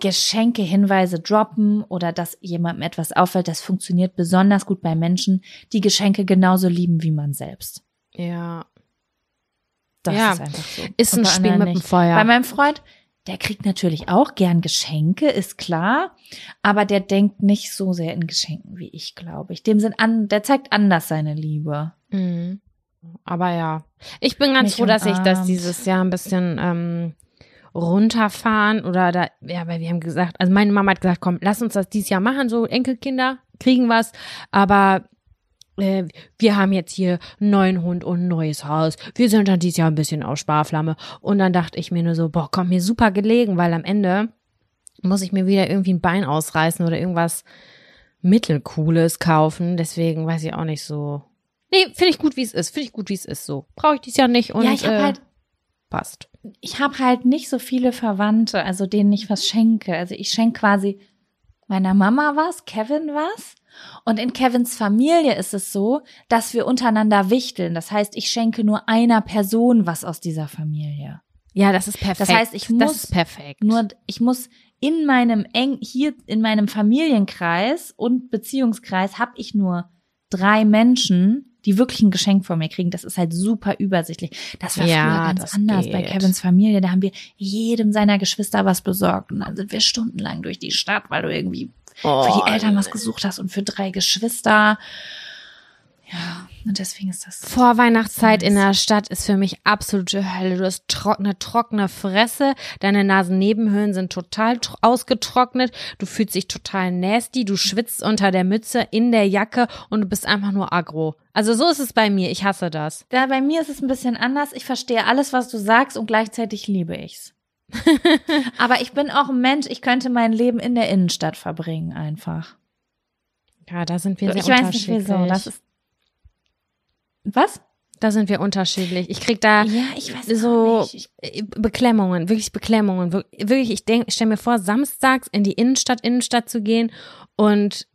Geschenke, Hinweise droppen oder dass jemandem etwas auffällt, das funktioniert besonders gut bei Menschen, die Geschenke genauso lieben wie man selbst. Ja. Das Ja, ist einfach so. Ist Und ein Spiel mit dem. Feuer. Bei meinem Freund, der kriegt natürlich auch gern Geschenke, ist klar, aber der denkt nicht so sehr in Geschenken wie ich, glaube ich. Dem sind an, der zeigt anders seine Liebe. Mhm. Aber ja, ich bin ganz Mich froh, dass ich das dieses Jahr ein bisschen ähm, runterfahren oder da, ja, weil wir haben gesagt, also meine Mama hat gesagt, komm, lass uns das dieses Jahr machen, so Enkelkinder kriegen was, aber äh, wir haben jetzt hier einen neuen Hund und ein neues Haus. Wir sind dann dieses Jahr ein bisschen auf Sparflamme. Und dann dachte ich mir nur so, boah, kommt mir super gelegen, weil am Ende muss ich mir wieder irgendwie ein Bein ausreißen oder irgendwas Mittelcooles kaufen. Deswegen weiß ich auch nicht so. Nee, finde ich gut, wie es ist. Finde ich gut, wie es ist. So. Brauche ich dieses Jahr nicht und ja, ich habe äh, halt, passt. ich habe halt nicht so viele Verwandte, also denen ich was schenke. Also ich schenke quasi meiner Mama was, Kevin was. Und in Kevins Familie ist es so, dass wir untereinander wichteln. Das heißt, ich schenke nur einer Person was aus dieser Familie. Ja, das ist perfekt. Das heißt, ich das muss ist perfekt. Nur ich muss in meinem eng hier in meinem Familienkreis und Beziehungskreis habe ich nur drei Menschen, die wirklich ein Geschenk von mir kriegen. Das ist halt super übersichtlich. Das war Ja, früher ganz das anders bei geht. Kevins Familie. Da haben wir jedem seiner Geschwister was besorgt und dann sind wir stundenlang durch die Stadt, weil du irgendwie oh, für die Eltern was gesucht hast und für drei Geschwister. Ja, und deswegen ist das Vorweihnachtszeit in der Stadt ist für mich absolute Hölle. Du hast trockene, trockene Fresse. Deine Nasennebenhöhlen sind total tro- ausgetrocknet. Du fühlst dich total nasty. Du schwitzt unter der Mütze, in der Jacke und du bist einfach nur aggro. Also so ist es bei mir. Ich hasse das. Ja, bei mir ist es ein bisschen anders. Ich verstehe alles, was du sagst und gleichzeitig liebe ich's. Aber ich bin auch ein Mensch, ich könnte mein Leben in der Innenstadt verbringen einfach. Ja, da sind wir sehr ich weiß nicht unterschiedlich. wieso. Das ist Was? da sind wir unterschiedlich. Ich krieg da Ja, ich weiß so. Ich, äh, Beklemmungen, wirklich Beklemmungen. Wir- Wirklich, ich denk, stell mir vor, samstags in die Innenstadt, Innenstadt zu gehen und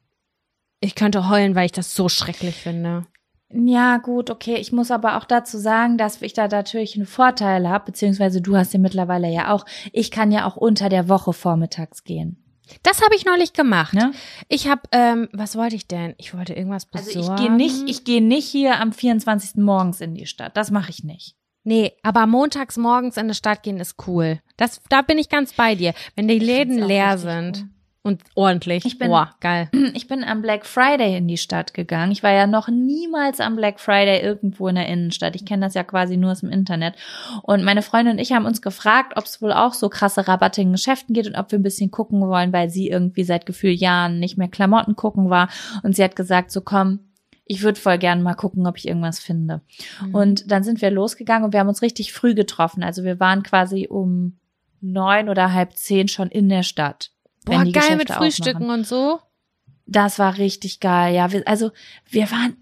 ich könnte heulen, weil ich das so schrecklich finde. Ja, gut, okay. Ich muss aber auch dazu sagen, dass ich da natürlich einen Vorteil habe, beziehungsweise du hast ja mittlerweile ja auch. Ich kann ja auch unter der Woche vormittags gehen. Das habe ich neulich gemacht. Ne? Ich habe, ähm, was wollte ich denn? Ich wollte irgendwas Also besorgen. ich gehe nicht, ich gehe nicht hier am 24. morgens in die Stadt. Das mache ich nicht. Nee, aber montags morgens in die Stadt gehen ist cool. Das, da bin ich ganz bei dir. Wenn die Läden leer sind cool. Und ordentlich. Ich bin- Boah, geil. Ich bin am Black Friday in die Stadt gegangen. Ich war ja noch niemals am Black Friday irgendwo in der Innenstadt. Ich kenne das ja quasi nur aus dem Internet. Und meine Freundin und ich haben uns gefragt, ob es wohl auch so krasse Rabatte in Geschäften geht und ob wir ein bisschen gucken wollen, weil sie irgendwie seit Gefühl Jahren nicht mehr Klamotten gucken war. Und sie hat gesagt, so komm, ich würde voll gern mal gucken, ob ich irgendwas finde. Mhm. Und dann sind wir losgegangen und wir haben uns richtig früh getroffen. Also wir waren quasi um neun oder halb zehn schon in der Stadt. Boah, geil mit Geschäfte Frühstücken aufmachen. und so. Das war richtig geil, ja. Wir, also wir waren,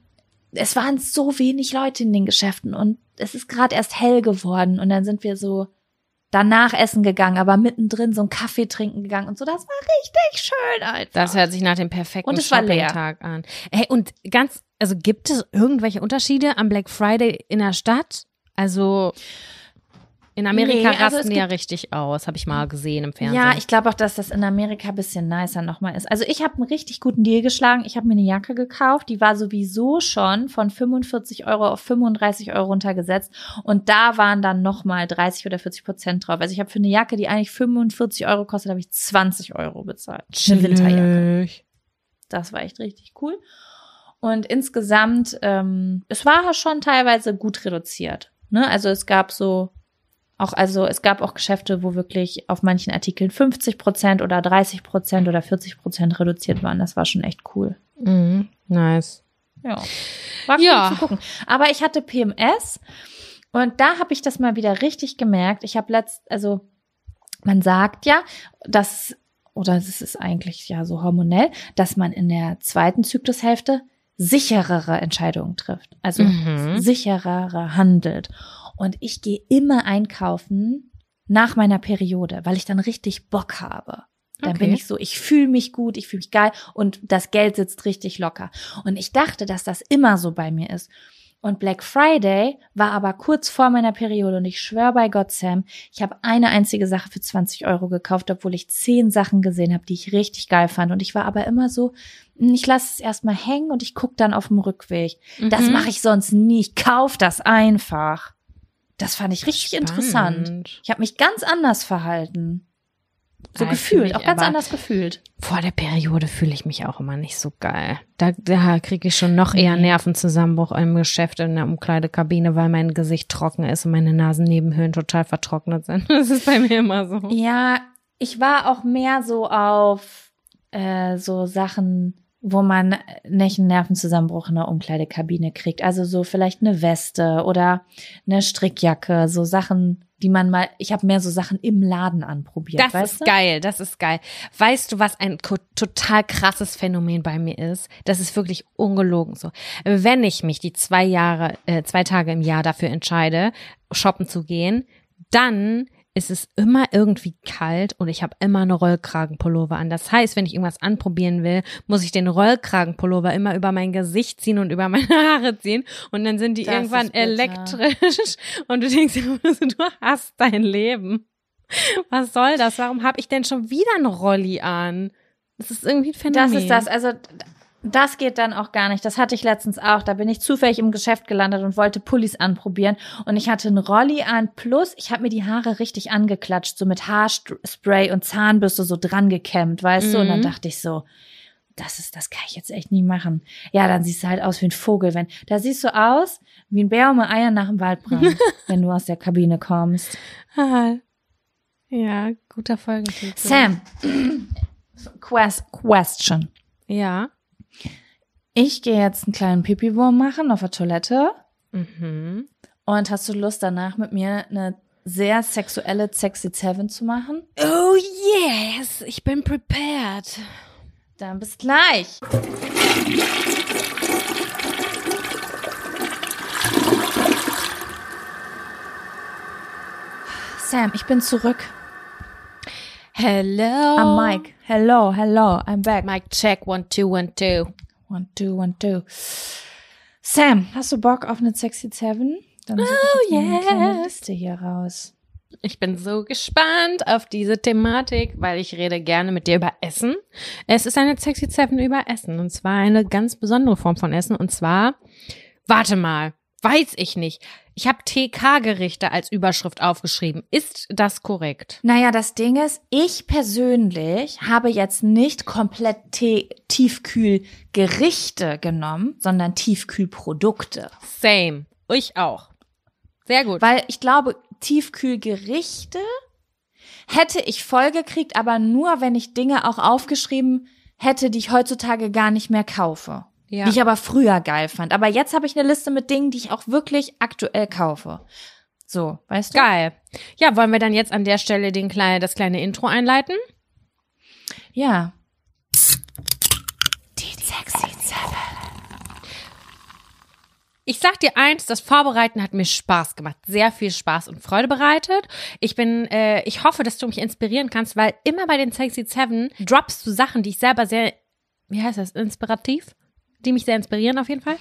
es waren so wenig Leute in den Geschäften und es ist gerade erst hell geworden und dann sind wir so danach essen gegangen, aber mittendrin so einen Kaffee trinken gegangen und so. Das war richtig schön, Alter. Das hört sich nach dem perfekten Und es war leer. Shopping-Tag an. Hey, und ganz, also gibt es irgendwelche Unterschiede am Black Friday in der Stadt? Also in Amerika Nee, also rasten die ja richtig aus, habe ich mal gesehen im Fernsehen. Ja, ich glaube auch, dass das in Amerika ein bisschen nicer nochmal ist. Also ich habe einen richtig guten Deal geschlagen. Ich habe mir eine Jacke gekauft, die war sowieso schon von 45 Euro auf 35 Euro runtergesetzt. Und da waren dann nochmal 30 oder 40 Prozent drauf. Also ich habe für eine Jacke, die eigentlich 45 Euro kostet, habe ich 20 Euro bezahlt. Eine Winterjacke. Das war echt richtig cool. Und insgesamt, ähm, es war schon teilweise gut reduziert. Ne? Also es gab so auch, also es gab auch Geschäfte, wo wirklich auf manchen Artikeln 50 Prozent oder 30 Prozent oder 40 Prozent reduziert waren. Das war schon echt cool. Mhm, nice. Ja. War cool Ja. zu gucken. Aber ich hatte PMS und da habe ich das mal wieder richtig gemerkt. Ich habe letzt, also man sagt ja, dass, oder das ist eigentlich ja so hormonell, dass man in der zweiten Zyklushälfte sicherere Entscheidungen trifft. Also Mhm. sicherere handelt. Und ich gehe immer einkaufen nach meiner Periode, weil ich dann richtig Bock habe. Dann Okay. bin ich so, ich fühle mich gut, ich fühle mich geil und das Geld sitzt richtig locker. Und ich dachte, dass das immer so bei mir ist. Und Black Friday war aber kurz vor meiner Periode und ich schwöre bei Gott, Sam, ich habe eine einzige Sache für 20 Euro gekauft, obwohl ich zehn Sachen gesehen habe, die ich richtig geil fand. Und ich war aber immer so, "Hm, ich lasse es erstmal hängen und ich gucke dann auf dem Rückweg. Das Mhm. mache ich sonst nie. Ich kauf das einfach. Das fand ich richtig interessant. Spannend. Ich habe mich ganz anders verhalten. So Ah, gefühlt, fühl auch ganz anders gefühlt. Vor der Periode fühle ich mich auch immer nicht so geil. Da, da kriege ich schon noch eher. Nervenzusammenbruch im Geschäft in der Umkleidekabine, weil mein Gesicht trocken ist und meine Nasennebenhöhlen total vertrocknet sind. Das ist bei mir immer so. Ja, ich war auch mehr so auf äh, so Sachen, wo man nicht einen Nervenzusammenbruch in der Umkleidekabine kriegt. Also so vielleicht eine Weste oder eine Strickjacke, so Sachen, die man mal. Ich habe mehr so Sachen im Laden anprobiert. Das ist du? geil, das ist geil. Weißt du, was ein total krasses Phänomen bei mir ist? Das ist wirklich ungelogen so. Wenn ich mich die zwei Jahre, äh, zwei Tage im Jahr dafür entscheide, shoppen zu gehen, dann ist es immer irgendwie kalt und ich habe immer eine Rollkragenpullover an. Das heißt, wenn ich irgendwas anprobieren will, muss ich den Rollkragenpullover immer über mein Gesicht ziehen und über meine Haare ziehen und dann sind die Das irgendwann elektrisch und du denkst du hast dein Leben. Was soll das? Warum habe ich denn schon wieder einen Rolli an? Das ist irgendwie ein Phänomen. Das ist das. Also das geht dann auch gar nicht. Das hatte ich letztens auch. Da bin ich zufällig im Geschäft gelandet und wollte Pullis anprobieren. Und ich hatte einen Rolli an. Plus, ich habe mir die Haare richtig angeklatscht, so mit Haarspray und Zahnbürste so dran gekämmt, weißt du? Und dann Mhm. dachte ich so, das ist, das kann ich jetzt echt nie machen. Ja, dann siehst du halt aus wie ein Vogel. Wenn, da siehst du aus wie ein Bär mit Eiern nach dem Waldbrand, wenn du aus der Kabine kommst. Ja, guter Folgentitel. Sam, quest, question. Ja. Ich gehe jetzt einen kleinen Pipi-Wurm machen auf der Toilette. Mhm. Und hast du Lust danach mit mir eine sehr sexuelle Sexy Seven zu machen? Oh yes, ich bin prepared. Dann bis gleich. Sam, ich bin zurück. Hello. Am Mike. Hello, hello, I'm back. Mic check, one, two, one, two. One, two, one, two. Sam, hast du Bock auf eine Sexy Seven? Dann eine kleine yes. Liste hier raus. Ich bin so gespannt auf diese Thematik, weil ich rede gerne mit dir über Essen. Es ist eine Sexy Seven über Essen und zwar eine ganz besondere Form von Essen und zwar, warte mal, weiß ich nicht. Ich habe TK-Gerichte als Überschrift aufgeschrieben. Ist das korrekt? Naja, das Ding ist, ich persönlich habe jetzt nicht komplett Tiefkühlgerichte genommen, sondern Tiefkühlprodukte. Same. Ich auch. Sehr gut. Weil ich glaube, Tiefkühlgerichte hätte ich voll gekriegt, aber nur, wenn ich Dinge auch aufgeschrieben hätte, die ich heutzutage gar nicht mehr kaufe. Ja. Die ich aber früher geil fand. Aber jetzt habe ich eine Liste mit Dingen, die ich auch wirklich aktuell kaufe. So, weißt du? Geil. Ja, wollen wir dann jetzt an der Stelle den kleine, das kleine Intro einleiten? Ja. Die Sexy Seven. Ich sag dir eins, das Vorbereiten hat mir Spaß gemacht, sehr viel Spaß und Freude bereitet. Ich bin, äh, ich hoffe, dass du mich inspirieren kannst, weil immer bei den Sexy Seven droppst du Sachen, die ich selber sehr, wie heißt das, inspirativ? Die mich sehr inspirieren auf jeden Fall.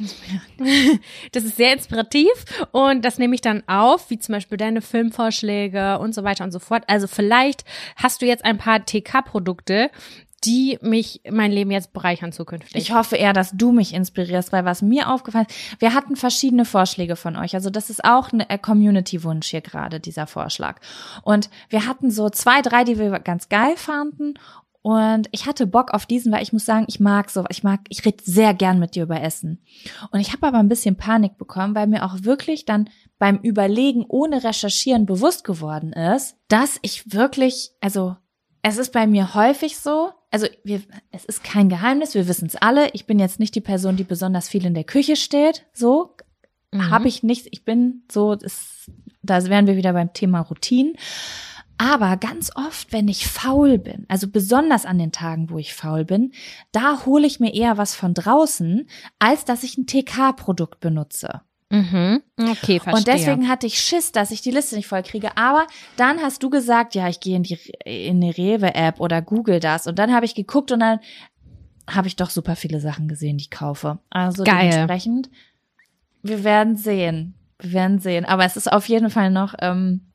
Das ist sehr inspirativ und das nehme ich dann auf, wie zum Beispiel deine Filmvorschläge und so weiter und so fort. Also vielleicht hast du jetzt ein paar TK-Produkte, die mich mein Leben jetzt bereichern zukünftig. Ich hoffe eher, dass du mich inspirierst, weil was mir aufgefallen ist, wir hatten verschiedene Vorschläge von euch. Also das ist auch ein Community-Wunsch hier gerade, dieser Vorschlag. Und wir hatten so zwei, drei, die wir ganz geil fanden. Und ich hatte Bock auf diesen, weil ich muss sagen, ich mag so, ich mag, ich rede sehr gern mit dir über Essen. Und ich habe aber ein bisschen Panik bekommen, weil mir auch wirklich dann beim Überlegen ohne Recherchieren bewusst geworden ist, dass ich wirklich, also es ist bei mir häufig so, also wir, es ist kein Geheimnis, wir wissen es alle. Ich bin jetzt nicht die Person, die besonders viel in der Küche steht. So Mhm. habe ich nicht. Ich bin so, das, da wären wir wieder beim Thema Routinen. Aber ganz oft, wenn ich faul bin, also besonders an den Tagen, wo ich faul bin, da hole ich mir eher was von draußen, als dass ich ein TK-Produkt benutze. Mhm. Okay, verstehe. Und deswegen hatte ich Schiss, dass ich die Liste nicht voll kriege. Aber dann hast du gesagt, ja, ich gehe in die, in die Rewe-App oder google das. Und dann habe ich geguckt und dann habe ich doch super viele Sachen gesehen, die ich kaufe. Also Geil. dementsprechend, wir werden sehen. Wir werden sehen. Aber es ist auf jeden Fall noch, ähm,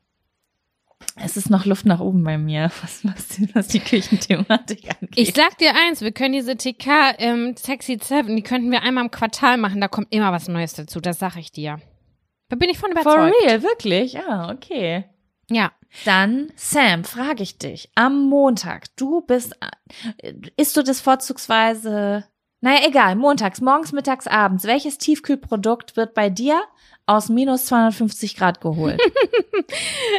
es ist noch Luft nach oben bei mir, was, was, die, was die Küchenthematik angeht. Ich sag dir eins, wir können diese TK ähm, Sexy 7, die könnten wir einmal im Quartal machen, da kommt immer was Neues dazu, das sag ich dir. Da bin ich von For überzeugt. real, wirklich? Ah, okay. Ja. Dann, Sam, frage ich dich, am Montag, du bist, äh, isst du das vorzugsweise, naja, egal, montags, morgens, mittags, abends, welches Tiefkühlprodukt wird bei dir aus minus 250 Grad geholt?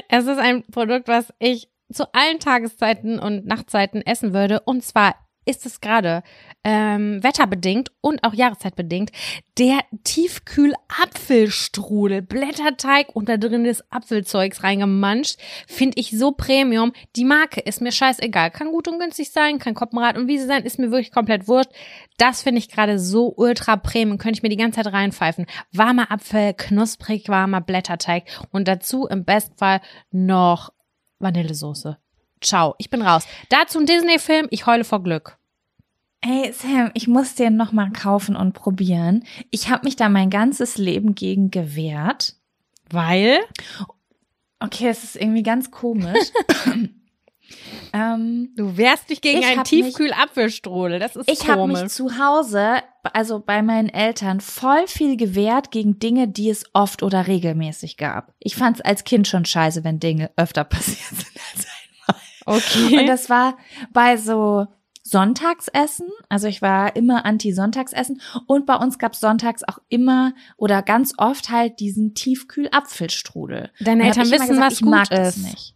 Es ist ein Produkt, was ich zu allen Tageszeiten und Nachtzeiten essen würde. Und zwar ist es gerade ähm, wetterbedingt und auch jahreszeitbedingt der Tiefkühl-Apfelstrudel. Blätterteig und da drin ist Apfelzeugs reingemanscht. Finde ich so Premium. Die Marke ist mir scheißegal. Kann gut und günstig sein, kann Koppenrad und Wiese sein, ist mir wirklich komplett wurscht. Das finde ich gerade so ultra Premium. Könnte ich mir die ganze Zeit reinpfeifen. Warmer Apfel, knusprig warmer Blätterteig und dazu im Bestfall noch Vanillesoße. Ciao, ich bin raus. Dazu ein Disney-Film, ich heule vor Glück. Ey, Sam, ich muss den noch mal kaufen und probieren. Ich habe mich da mein ganzes Leben gegen gewehrt. Weil? Okay, es ist irgendwie ganz komisch. ähm, Du wehrst dich gegen Ich einen Tiefkühl-Apfelstrudel. Das ist Ich habe komisch. mich zu Hause, also bei meinen Eltern, voll viel gewehrt gegen Dinge, die es oft oder regelmäßig gab. Ich fand es als Kind schon scheiße, wenn Dinge öfter passiert sind als. Okay. Und das war bei so Sonntagsessen. Also ich war immer anti-Sonntagsessen. Und bei uns gab es sonntags auch immer oder ganz oft halt diesen Tiefkühl-Apfelstrudel. Deine Eltern wissen, was ich mag gut das ist. nicht.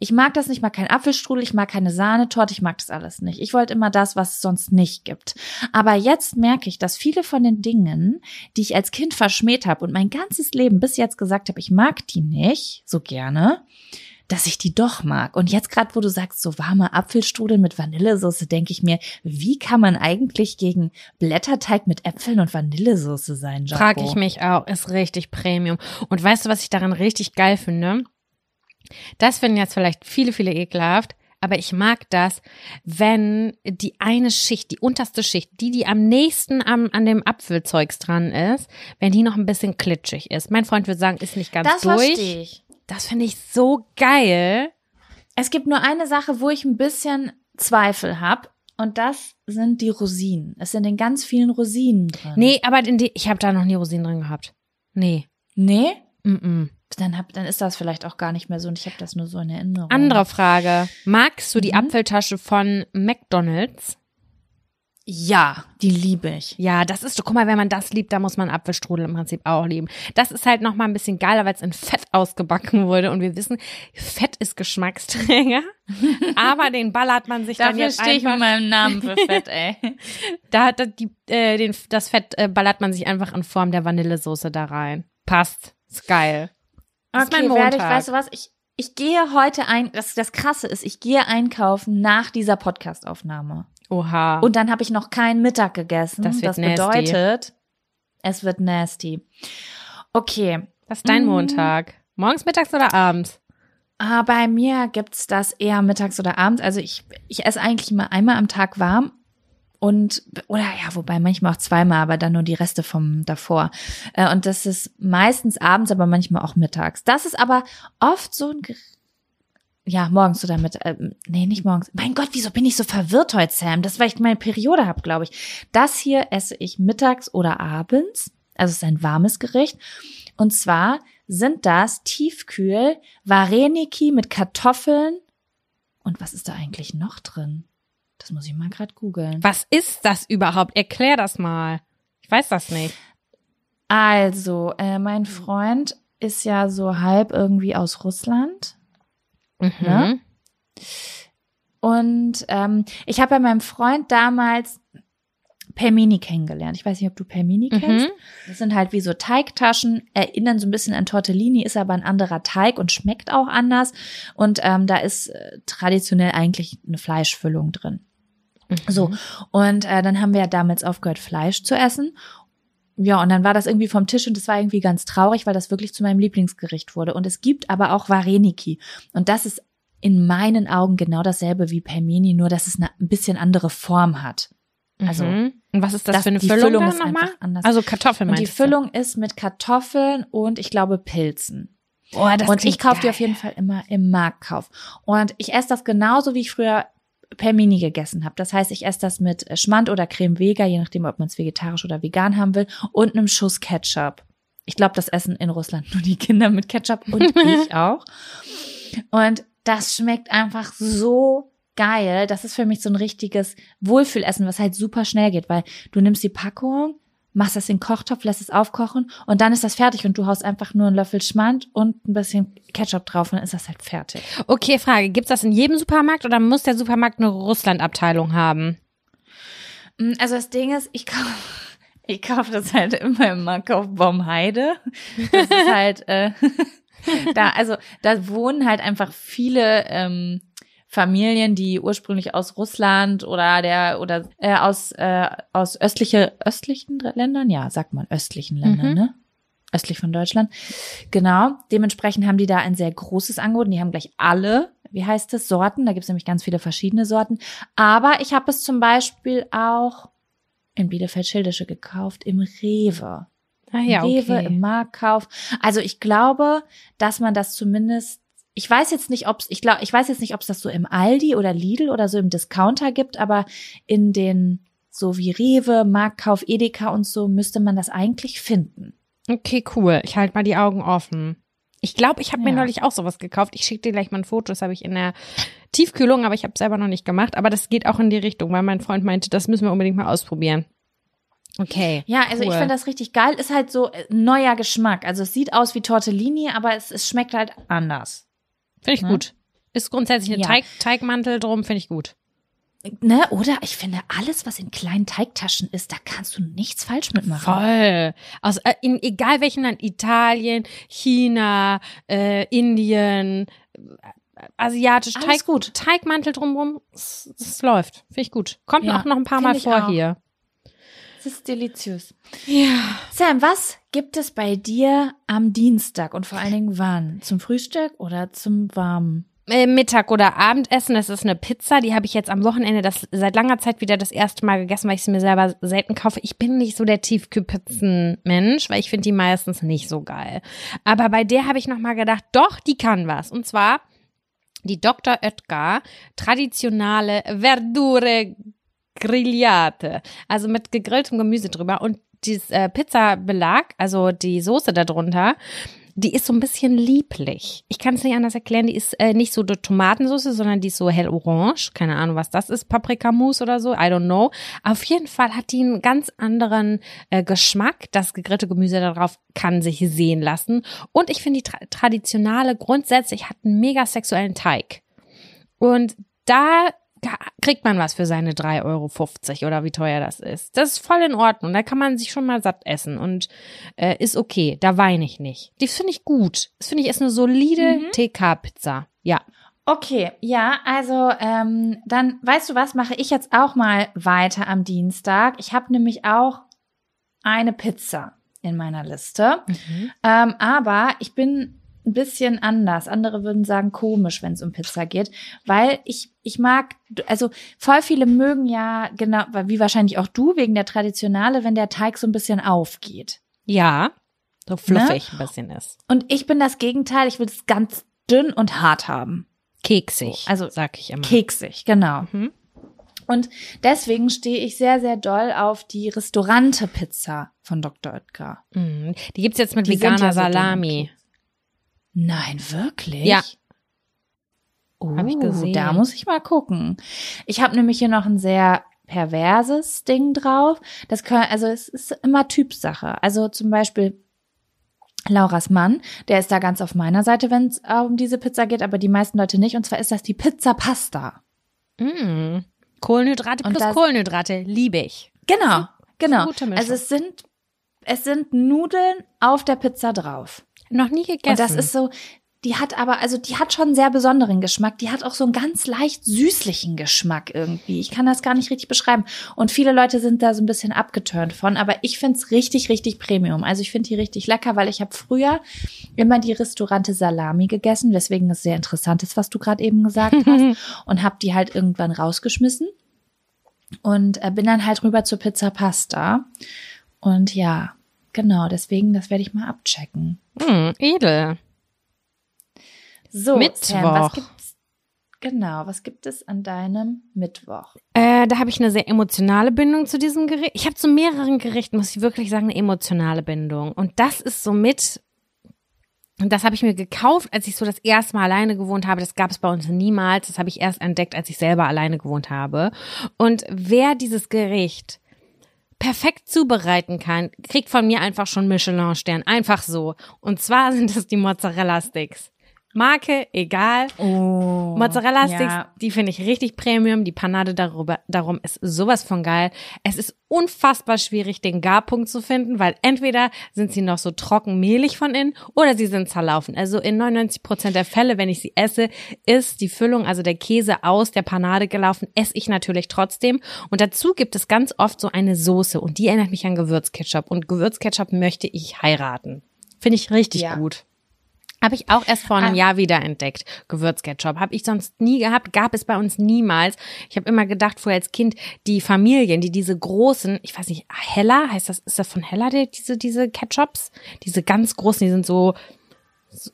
Ich mag das nicht, ich mag keinen Apfelstrudel, ich mag keine Sahnetorte, ich mag das alles nicht. Ich wollte immer das, was es sonst nicht gibt. Aber jetzt merke ich, dass viele von den Dingen, die ich als Kind verschmäht habe und mein ganzes Leben bis jetzt gesagt habe, ich mag die nicht so gerne, dass ich die doch mag. Und jetzt gerade, wo du sagst, so warme Apfelstrudel mit Vanillesoße, denke ich mir, wie kann man eigentlich gegen Blätterteig mit Äpfeln und Vanillesoße sein, Jaco? Frag ich mich auch, ist richtig Premium. Und weißt du, was ich daran richtig geil finde? Das finden jetzt vielleicht viele, viele ekelhaft, aber ich mag das, wenn die eine Schicht, die unterste Schicht, die, die am nächsten am, an dem Apfelzeugs dran ist, wenn die noch ein bisschen klitschig ist. Mein Freund würde sagen, ist nicht ganz Das durch. verstehe ich. Das finde ich so geil. Es gibt nur eine Sache, wo ich ein bisschen Zweifel habe. Und das sind die Rosinen. Es sind in ganz vielen Rosinen drin. Nee, aber in die, ich habe da noch nie Rosinen drin gehabt. Nee. Nee? Mm -mm. Dann, hab, dann ist das vielleicht auch gar nicht mehr so und ich habe das nur so in Erinnerung. Andere Frage. Magst du die Mhm. Apfeltasche von McDonald's? Ja, die liebe ich. Ja, das ist, guck mal, wenn man das liebt, dann muss man Apfelstrudel im Prinzip auch lieben. Das ist halt nochmal ein bisschen geiler, weil es in Fett ausgebacken wurde und wir wissen, Fett ist Geschmacksträger, aber den ballert man sich dann Dafür jetzt stehe ich mit einfach, meinem Namen für Fett, ey. da hat das die, äh, den, das Fett äh, ballert man sich einfach in Form der Vanillesoße da rein. Passt. Ist geil. Das ist Okay, mein werde ich, Montag. weißt du was? Ich, ich gehe heute ein, das, das Krasse ist, ich gehe einkaufen nach dieser Podcastaufnahme. Oha. Und dann habe ich noch keinen Mittag gegessen. Das das bedeutet, es wird nasty. Okay, Was ist dein Mm. Montag? Morgens, mittags oder abends? Ah, bei mir gibt's das eher mittags oder abends. Also ich, ich esse eigentlich immer einmal am Tag warm. Und, oder ja, wobei manchmal auch zweimal, aber dann nur die Reste vom davor. Äh, Und das ist meistens abends, aber manchmal auch mittags. Das ist aber oft so ein, ja, morgens oder mit, ähm, nee, nicht morgens. Mein Gott, wieso bin ich so verwirrt heute, Sam? Das, weil ich meine Periode habe, glaube ich. Das hier esse ich mittags oder abends. Also es ist ein warmes Gericht. Und zwar sind das Tiefkühl Vareniki mit Kartoffeln. Und was ist da eigentlich noch drin? Das muss ich mal gerade googeln. Was ist das überhaupt? Erklär das mal. Ich weiß das nicht. Also, äh, mein Freund ist ja so halb irgendwie aus Russland. Mhm. Ne? Und ähm, ich habe bei meinem Freund damals Pelmeni kennengelernt. Ich weiß nicht, ob du kennst. Mhm. Das sind halt wie so Teigtaschen, erinnern so ein bisschen an Tortellini, ist aber ein anderer Teig und schmeckt auch anders. Und ähm, da ist äh, traditionell eigentlich eine Fleischfüllung drin. Mhm. So, und äh, dann haben wir ja damals aufgehört, Fleisch zu essen. Ja, und dann war das irgendwie vom Tisch und das war irgendwie ganz traurig, weil das wirklich zu meinem Lieblingsgericht wurde. Und es gibt aber auch Vareniki. Und das ist in meinen Augen genau dasselbe wie Pelmeni, nur dass es eine ein bisschen andere Form hat. Also, mhm. Und was ist das, das- für eine Füllung, Füllung dann ist nochmal? einfach anders. Also Kartoffeln Und die du? Füllung ist mit Kartoffeln und ich glaube Pilzen. Oh, das und ich kaufe die auf jeden Fall immer im Marktkauf. Und ich esse das genauso, wie ich früher Pelmeni gegessen habe. Das heißt, ich esse das mit äh, Schmand oder Creme Vega, je nachdem, ob man es vegetarisch oder vegan haben will, und einem Schuss Ketchup. Ich glaube, das essen in Russland nur die Kinder mit Ketchup und ich auch. Und das schmeckt einfach so geil. Das ist für mich so ein richtiges Wohlfühlessen, was halt super schnell geht, weil du nimmst die Packung, machst das in den Kochtopf, lässt es aufkochen und dann ist das fertig und du haust einfach nur einen Löffel Schmand und ein bisschen Ketchup drauf und dann ist das halt fertig. Okay, Frage. Gibt's das in jedem Supermarkt oder muss der Supermarkt eine Russland-Abteilung haben? Mm, Also das Ding ist, ich kaufe ich kauf das halt immer im Markauf Baumheide. Das ist halt, äh, da, also da wohnen halt einfach viele ähm, Familien, die ursprünglich aus Russland oder der oder äh, aus äh, aus östliche östlichen Ländern, ja, sagt man östlichen Ländern, Mhm. ne? Östlich von Deutschland. Genau. Dementsprechend haben die da ein sehr großes Angebot. und Die haben gleich alle, wie heißt es, Sorten. Da gibt es nämlich ganz viele verschiedene Sorten. Aber ich habe es zum Beispiel auch in Bielefeld-Schildische gekauft, im Rewe. Ah ja, Rewe, okay. im Marktkauf. Also ich glaube, dass man das zumindest ich weiß jetzt nicht, ob's ich glaube, ich weiß jetzt nicht, ob es das so im Aldi oder Lidl oder so im Discounter gibt, aber in den so wie Rewe, Marktkauf, Edeka und so müsste man das eigentlich finden. Okay, cool. Ich halte mal die Augen offen. Ich glaube, ich habe mir Ja. neulich auch sowas gekauft. Ich schicke dir gleich mal ein Foto. Das habe ich in der Tiefkühlung, aber ich habe selber noch nicht gemacht. Aber das geht auch in die Richtung, weil mein Freund meinte, das müssen wir unbedingt mal ausprobieren. Okay. Ja, also ich cool. finde das richtig geil. Ist halt so äh, neuer Geschmack. Also es sieht aus wie Tortellini, aber es, es schmeckt halt anders. Finde ich Ne? gut. Ist grundsätzlich ein Ja. Teig, Teigmantel drum, finde ich gut. Ne? Oder ich finde, alles, was in kleinen Teigtaschen ist, da kannst du nichts falsch mitmachen. Voll. Aus, äh, in egal welchem Land, Italien, China, äh, Indien, äh, asiatisch, Alles Teig, gut. Teigmantel drumrum, es, es läuft. Finde ich gut. Kommt Ja, auch noch ein paar Mal vor auch. hier. Es ist deliziös. Ja. Sam, was gibt es bei dir am Dienstag und vor allen Dingen wann? Zum Frühstück oder zum warmen? Äh, Mittag oder Abendessen, das ist eine Pizza, die habe ich jetzt am Wochenende das seit langer Zeit wieder das erste Mal gegessen, weil ich sie mir selber selten kaufe. Ich bin nicht so der Tiefkühlpizzen-Mensch, weil ich finde die meistens nicht so geil. Aber bei der habe ich noch mal gedacht, doch, die kann was. Und zwar die Dr. Oetker traditionale Verdure Grigliate, also mit gegrilltem Gemüse drüber und dieses äh, Pizzabelag, also die Soße darunter, die ist so ein bisschen lieblich. Ich kann es nicht anders erklären. Die ist äh, nicht so eine Tomatensauce, sondern die ist so hellorange. Keine Ahnung, was das ist. Paprikamus oder so. I don't know. Auf jeden Fall hat die einen ganz anderen äh, Geschmack. Das gegrillte Gemüse darauf kann sich sehen lassen. Und ich finde, die tra traditionale grundsätzlich hat einen mega sexuellen Teig. Und da kriegt man was für seine 3,50 Euro oder wie teuer das ist. Das ist voll in Ordnung. Da kann man sich schon mal satt essen und äh, ist okay. Da weine ich nicht. Die finde ich gut. Das finde ich ist eine solide TK-Pizza. Ja. Okay, ja, also ähm, dann weißt du was, mache ich jetzt auch mal weiter am Dienstag. Ich habe nämlich auch eine Pizza in meiner Liste, ähm, aber ich bin ein bisschen anders. Andere würden sagen komisch, wenn es um Pizza geht, weil ich ich mag, also voll viele mögen ja genau, wie wahrscheinlich auch du wegen der Traditionale, wenn der Teig so ein bisschen aufgeht. Ja. So fluffig ein bisschen ist. Und ich bin das Gegenteil. Ich will es ganz dünn und hart haben. Keksig. Also sag ich immer. Keksig, genau. Mhm. Und deswegen stehe ich sehr, sehr doll auf die Restaurante-Pizza von Dr. Oetker. Mhm. Die gibt's jetzt mit Die veganer ja so Salami. Nein, wirklich? Ja. Oh, Hab ich gesehen. da muss ich mal gucken. Ich habe nämlich hier noch ein sehr perverses Ding drauf. Das können, also es ist immer Typsache. Also zum Beispiel Lauras Mann, der ist da ganz auf meiner Seite, wenn es um diese Pizza geht, aber die meisten Leute nicht. Und zwar ist das die Pizza Pasta. Mhm. Kohlenhydrate Und plus das- Kohlenhydrate. Liebe ich. Genau, genau. gute Mischung. Also es sind es sind Nudeln auf der Pizza drauf. Noch nie gegessen. Und das ist so, die hat aber, also die hat schon einen sehr besonderen Geschmack. Die hat auch so einen ganz leicht süßlichen Geschmack irgendwie. Ich kann das gar nicht richtig beschreiben. Und viele Leute sind da so ein bisschen abgeturnt von, aber ich find's richtig, richtig Premium. Also ich finde die richtig lecker, weil ich habe früher immer die Restaurante Salami gegessen, weswegen es sehr interessant ist, was du gerade eben gesagt hast. und habe die halt irgendwann rausgeschmissen und äh, bin dann halt rüber zur Pizza Pasta. Und ja, genau, deswegen, das werde ich mal abchecken. Hm, edel. So, Mittwoch. Sam, was gibt's? Genau, was gibt es an deinem Mittwoch? Äh, da habe ich eine sehr emotionale Bindung zu diesem Gericht. Ich habe zu mehreren Gerichten, muss ich wirklich sagen, eine emotionale Bindung. Und das ist somit, und das habe ich mir gekauft, als ich so das erste Mal alleine gewohnt habe. Das gab es bei uns niemals. Das habe ich erst entdeckt, als ich selber alleine gewohnt habe. Und wer dieses Gericht perfekt zubereiten kann, kriegt von mir einfach schon Michelin-Stern. Einfach so. Und zwar sind es die Mozzarella-Sticks. Marke, egal. Oh, Mozzarella-Sticks, ja. die finde ich richtig Premium. Die Panade darüber, darum ist sowas von geil. Es ist unfassbar schwierig, den Garpunkt zu finden, weil entweder sind sie noch so trocken mehlig von innen oder sie sind zerlaufen. Also in 99 Prozent der Fälle, wenn ich sie esse, ist die Füllung, also der Käse aus der Panade gelaufen, esse ich natürlich trotzdem. Und dazu gibt es ganz oft so eine Soße und die erinnert mich an Gewürzketchup. Und Gewürzketchup möchte ich heiraten. Finde ich richtig Ja. gut. Habe ich auch erst vor einem Ah. Jahr wieder entdeckt. Gewürzketchup. Habe ich sonst nie gehabt, gab es bei uns niemals. Ich habe immer gedacht, vorher als Kind, die Familien, die diese großen, ich weiß nicht, Hella, heißt das, ist das von Hella, die, diese, diese Ketchups? Diese ganz großen, die sind so,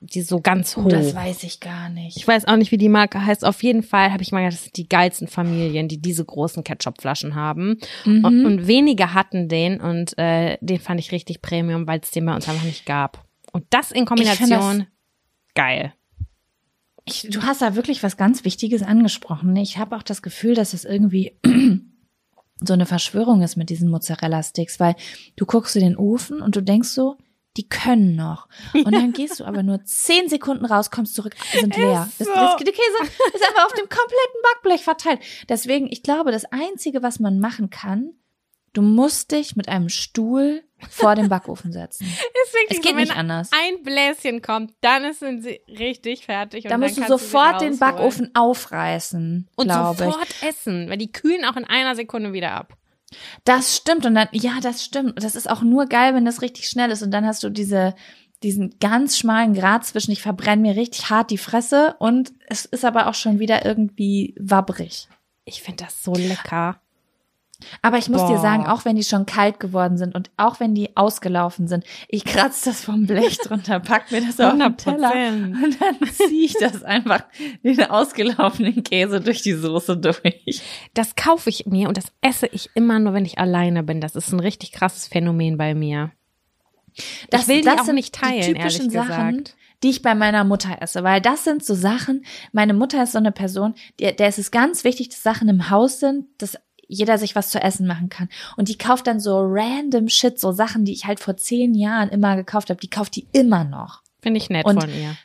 die so ganz hoch. Oh, das weiß ich gar nicht. Ich weiß auch nicht, wie die Marke heißt. Auf jeden Fall habe ich mal gedacht, das sind die geilsten Familien, die diese großen Ketchupflaschen haben. Mhm. Und, und wenige hatten den und äh, den fand ich richtig Premium, weil es den bei uns einfach nicht gab. Und das in Kombination geil. Ich, du hast da wirklich was ganz Wichtiges angesprochen. Ich habe auch das Gefühl, dass es irgendwie so eine Verschwörung ist mit diesen Mozzarella-Sticks, weil du guckst in den Ofen und du denkst so, die können noch. Und dann gehst du aber nur zehn Sekunden raus, kommst zurück, sind leer. Das, das, der Käse ist einfach auf dem kompletten Backblech verteilt. Deswegen, ich glaube, das Einzige, was man machen kann, du musst dich mit einem Stuhl vor den Backofen setzen. Es geht nicht anders. ein Bläschen kommt, dann sind sie richtig fertig. Und Da dann musst du sofort den. Backofen aufreißen, und glaube ich. sofort essen, weil die kühlen auch in einer Sekunde wieder ab. Das stimmt und dann, ja, das stimmt. Das ist auch nur geil, wenn das richtig schnell ist und dann hast du diese, diesen ganz schmalen Grat zwischen, ich verbrenne mir richtig hart die Fresse und es ist aber auch schon wieder irgendwie wabbrig. Ich finde das so lecker. Aber ich muss dir Boah. sagen, auch wenn die schon kalt geworden sind und auch wenn die ausgelaufen sind, ich kratze das vom Blech drunter, pack mir das auf den Teller 100%. und dann ziehe ich das einfach den ausgelaufenen Käse durch die Soße durch. Das kaufe ich mir und das esse ich immer nur, wenn ich alleine bin. Das ist ein richtig krasses Phänomen bei mir. ich will die auch sind nicht teilen, die typischen Sachen, gesagt. die ich bei meiner Mutter esse, weil das sind so Sachen. Meine Mutter ist so eine Person, der, der ist es ganz wichtig, dass Sachen im Haus sind, dass jeder sich was zu essen machen kann. Und die kauft dann so random Shit, so Sachen, die ich halt vor zehn Jahren immer gekauft habe, die kauft die immer noch. Finde ich nett Und- von ihr.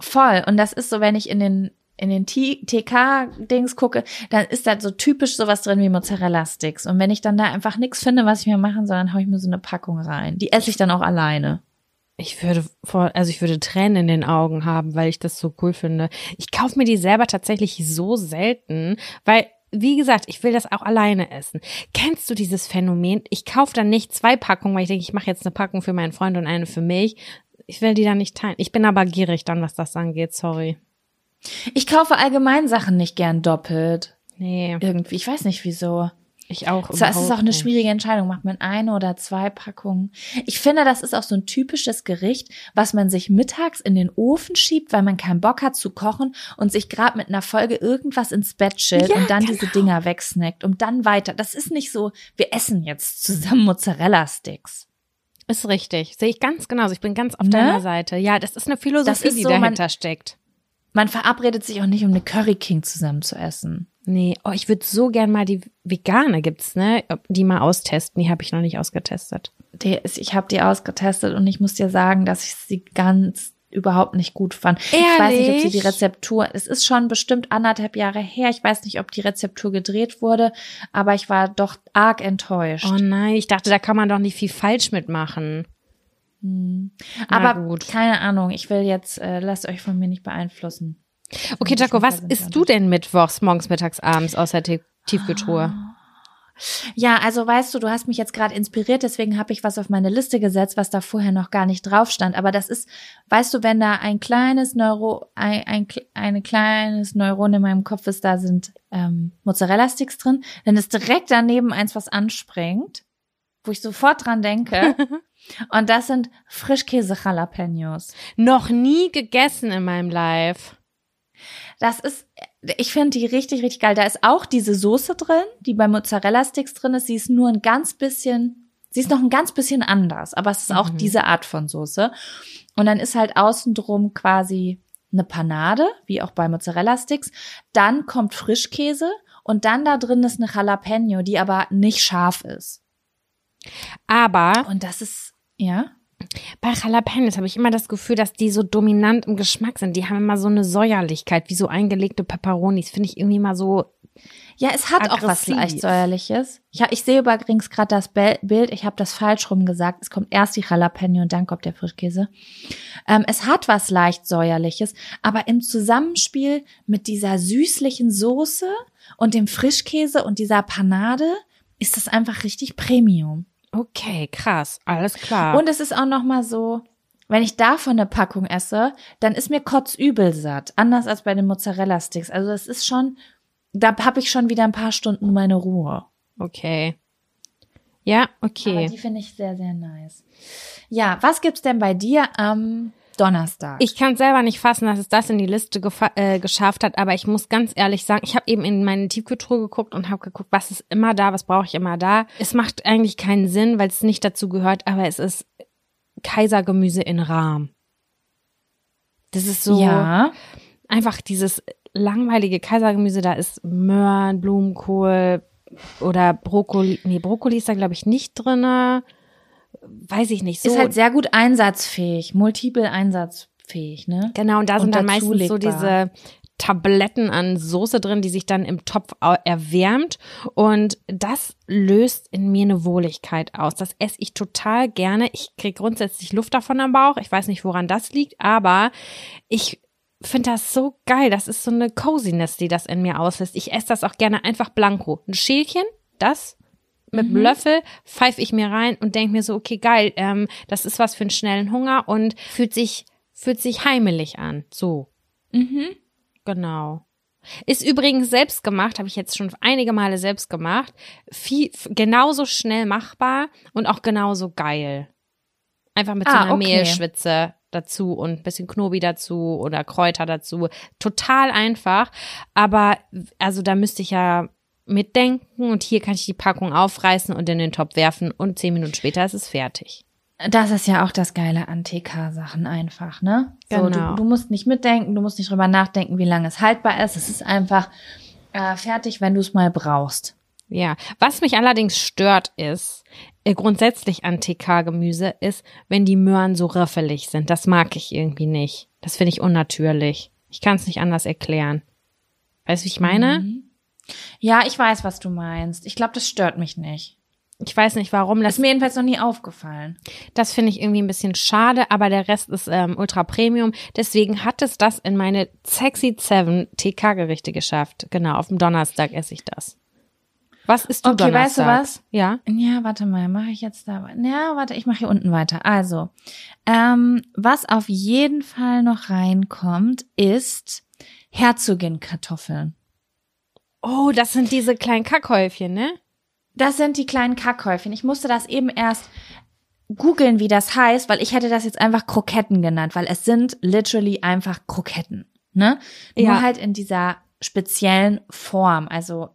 Voll. Und das ist so, wenn ich in den in den TK-Dings gucke, dann ist da so typisch sowas drin wie Mozzarella-Sticks. Und wenn ich dann da einfach nichts finde, was ich mir machen soll, dann hau ich mir so eine Packung rein. Die esse ich dann auch alleine. Ich würde vor, also ich würde Tränen in den Augen haben, weil ich das so cool finde. Ich kaufe mir die selber tatsächlich so selten, weil wie gesagt, ich will das auch alleine essen. Kennst du dieses Phänomen? Ich kaufe dann nicht zwei Packungen, weil ich denke, ich mache jetzt eine Packung für meinen Freund und eine für mich. Ich will die dann nicht teilen. Ich bin aber gierig dann, was das angeht. Sorry. Ich kaufe allgemein Sachen nicht gern doppelt. Nee, Irgendwie. Ich weiß nicht wieso. Ich auch. Es ist auch eine schwierige Entscheidung. Macht man eine oder zwei Packungen? Ich finde, das ist auch so ein typisches Gericht, was man sich mittags in den Ofen schiebt, weil man keinen Bock hat zu kochen und sich gerade mit einer Folge irgendwas ins Bett chillt Ja, und dann genau. diese Dinger wegsnackt und dann weiter. Das ist nicht so, wir essen jetzt zusammen Mozzarella-Sticks. Ist richtig. Sehe ich ganz genauso. Ich bin ganz auf Ne? deiner Seite. Ja, das ist eine Philosophie, ist die so, man- dahinter steckt. Man verabredet sich auch nicht, um eine Curry King zusammen zu essen. Nee, oh, ich würde so gern mal die vegane gibt's, ne? Die mal austesten. Die habe ich noch nicht ausgetestet. Die ist, ich habe die ausgetestet und ich muss dir sagen, dass ich sie ganz überhaupt nicht gut fand. Ich weiß nicht, ob sie die Ehrlich? Rezeptur, es ist schon bestimmt anderthalb Jahre her. Ich weiß nicht, ob die Rezeptur gedreht wurde, aber ich war doch arg enttäuscht. Oh nein, ich dachte, da kann man doch nicht viel falsch mitmachen. Hm. Aber gut. keine Ahnung, ich will jetzt, äh, lasst euch von mir nicht beeinflussen. Okay, Jaco, was isst du denn mittwochs, morgens, mittags, abends der Tief- Tiefkühltruhe? Ja, also weißt du, du hast mich jetzt gerade inspiriert, deswegen habe ich was auf meine Liste gesetzt, was da vorher noch gar nicht drauf stand. Aber das ist, weißt du, wenn da ein kleines Neuro, ein, ein, ein kleines Neuron in meinem Kopf ist, da sind ähm, Mozzarella-Sticks drin, dann ist direkt daneben eins, was anspringt, wo ich sofort dran denke. Und das sind Frischkäse-Jalapenos. Noch nie gegessen in meinem Life. Das ist, ich finde die richtig, richtig geil. Da ist auch diese Soße drin, die bei Mozzarella-Sticks drin ist. Sie ist nur ein ganz bisschen, sie ist noch ein ganz bisschen anders, aber es ist auch Mhm. diese Art von Soße. Und dann ist halt außen drum quasi eine Panade, wie auch bei Mozzarella-Sticks. Dann kommt Frischkäse und dann da drin ist eine Jalapeno, die aber nicht scharf ist. Aber Und das ist, ja. Bei Jalapenos habe ich immer das Gefühl, dass die so dominant im Geschmack sind. Die haben immer so eine Säuerlichkeit, wie so eingelegte Peperonis. Finde ich irgendwie mal so. Ja, es hat auch was Aggressiv. leicht säuerliches. Ich, ich sehe übrigens gerade das Bild. Ich habe das falsch rum gesagt. Es kommt erst die Jalapeno und dann kommt der Frischkäse. Ähm, es hat was leicht säuerliches, aber im Zusammenspiel mit dieser süßlichen Soße und dem Frischkäse und dieser Panade ist das einfach richtig Premium. Okay, krass, alles klar. Und es ist auch noch mal so, wenn ich davon eine Packung esse, dann ist mir kotzübel satt. Anders als bei den Mozzarella-Sticks. Also es ist schon, da habe ich schon wieder ein paar Stunden meine Ruhe. okay. Ja, Aber okay. die finde ich sehr, sehr nice. Ja, was gibt's denn bei dir am Donnerstag? Ich kann selber nicht fassen, dass es das in die Liste äh, geschafft hat, aber ich muss ganz ehrlich sagen, ich habe eben in meine Tiefkühltruhe geguckt und habe geguckt, was ist immer da, was brauche ich immer da. Es macht eigentlich keinen Sinn, weil es nicht dazu gehört, aber es ist Kaisergemüse in Rahm. Das ist so ja, einfach dieses langweilige Kaisergemüse, da ist Möhren, Blumenkohl oder Brokkoli. Nee, Brokkoli ist da glaube ich nicht drinne. Weiß ich nicht. So ist halt sehr gut einsatzfähig, multiple einsatzfähig, ne? Genau, und da Und sind dann meistens so legbar. diese Tabletten an Soße drin, die sich dann im Topf erwärmt. Und das löst in mir eine Wohligkeit aus. Das esse ich total gerne. Ich kriege grundsätzlich Luft davon am Bauch. Ich weiß nicht, woran das liegt, aber ich finde das so geil. Das ist so eine Coziness, die das in mir auslöst. Ich esse das auch gerne einfach blanko. Ein Schälchen, das mit Mhm. einem Löffel pfeife ich mir rein und denke mir so, okay, geil, ähm, das ist was für einen schnellen Hunger und fühlt sich, fühlt sich heimelig an. So. Mhm. Genau. Ist übrigens selbst gemacht, habe ich jetzt schon einige Male selbst gemacht. Viel, genauso schnell machbar und auch genauso geil. Einfach mit so Ah, einer okay. Mehlschwitze dazu und ein bisschen Knobi dazu oder Kräuter dazu. Total einfach. Aber also da müsste ich ja mitdenken und hier kann ich die Packung aufreißen und in den Topf werfen und zehn Minuten später ist es fertig. Das ist ja auch das Geile an TK-Sachen einfach, ne? So, Genau. du, du musst nicht mitdenken, du musst nicht drüber nachdenken, wie lange es haltbar ist. Es ist einfach äh, fertig, wenn du es mal brauchst. Ja, was mich allerdings stört ist, äh, grundsätzlich an TK-Gemüse ist, wenn die Möhren so riffelig sind. Das mag ich irgendwie nicht. Das finde ich unnatürlich. Ich kann es nicht anders erklären. Weißt du, wie ich meine? Mhm. Ja, ich weiß, was du meinst. Ich glaube, das stört mich nicht. Ich weiß nicht warum. Das ist mir jedenfalls noch nie aufgefallen. das finde ich irgendwie ein bisschen schade, aber der Rest ist ähm, ultra Premium. Deswegen hat es das in meine Sexy 7 TK-Gerichte geschafft. Genau, auf dem Donnerstag esse ich das. Was isst du Okay, weißt du Donnerstag? was? Ja. Ja, warte mal, mache ich jetzt da. Ja, warte, ich mache hier unten weiter. Also, ähm, was auf jeden Fall noch reinkommt, ist Herzogin-Kartoffeln. Oh, das sind diese kleinen Kackhäufchen, ne? Das sind die kleinen Kackhäufchen. Ich musste das eben erst googeln, wie das heißt, weil ich hätte das jetzt einfach Kroketten genannt, weil es sind literally einfach Kroketten. Ne? Nur Ja. halt in dieser speziellen Form. Also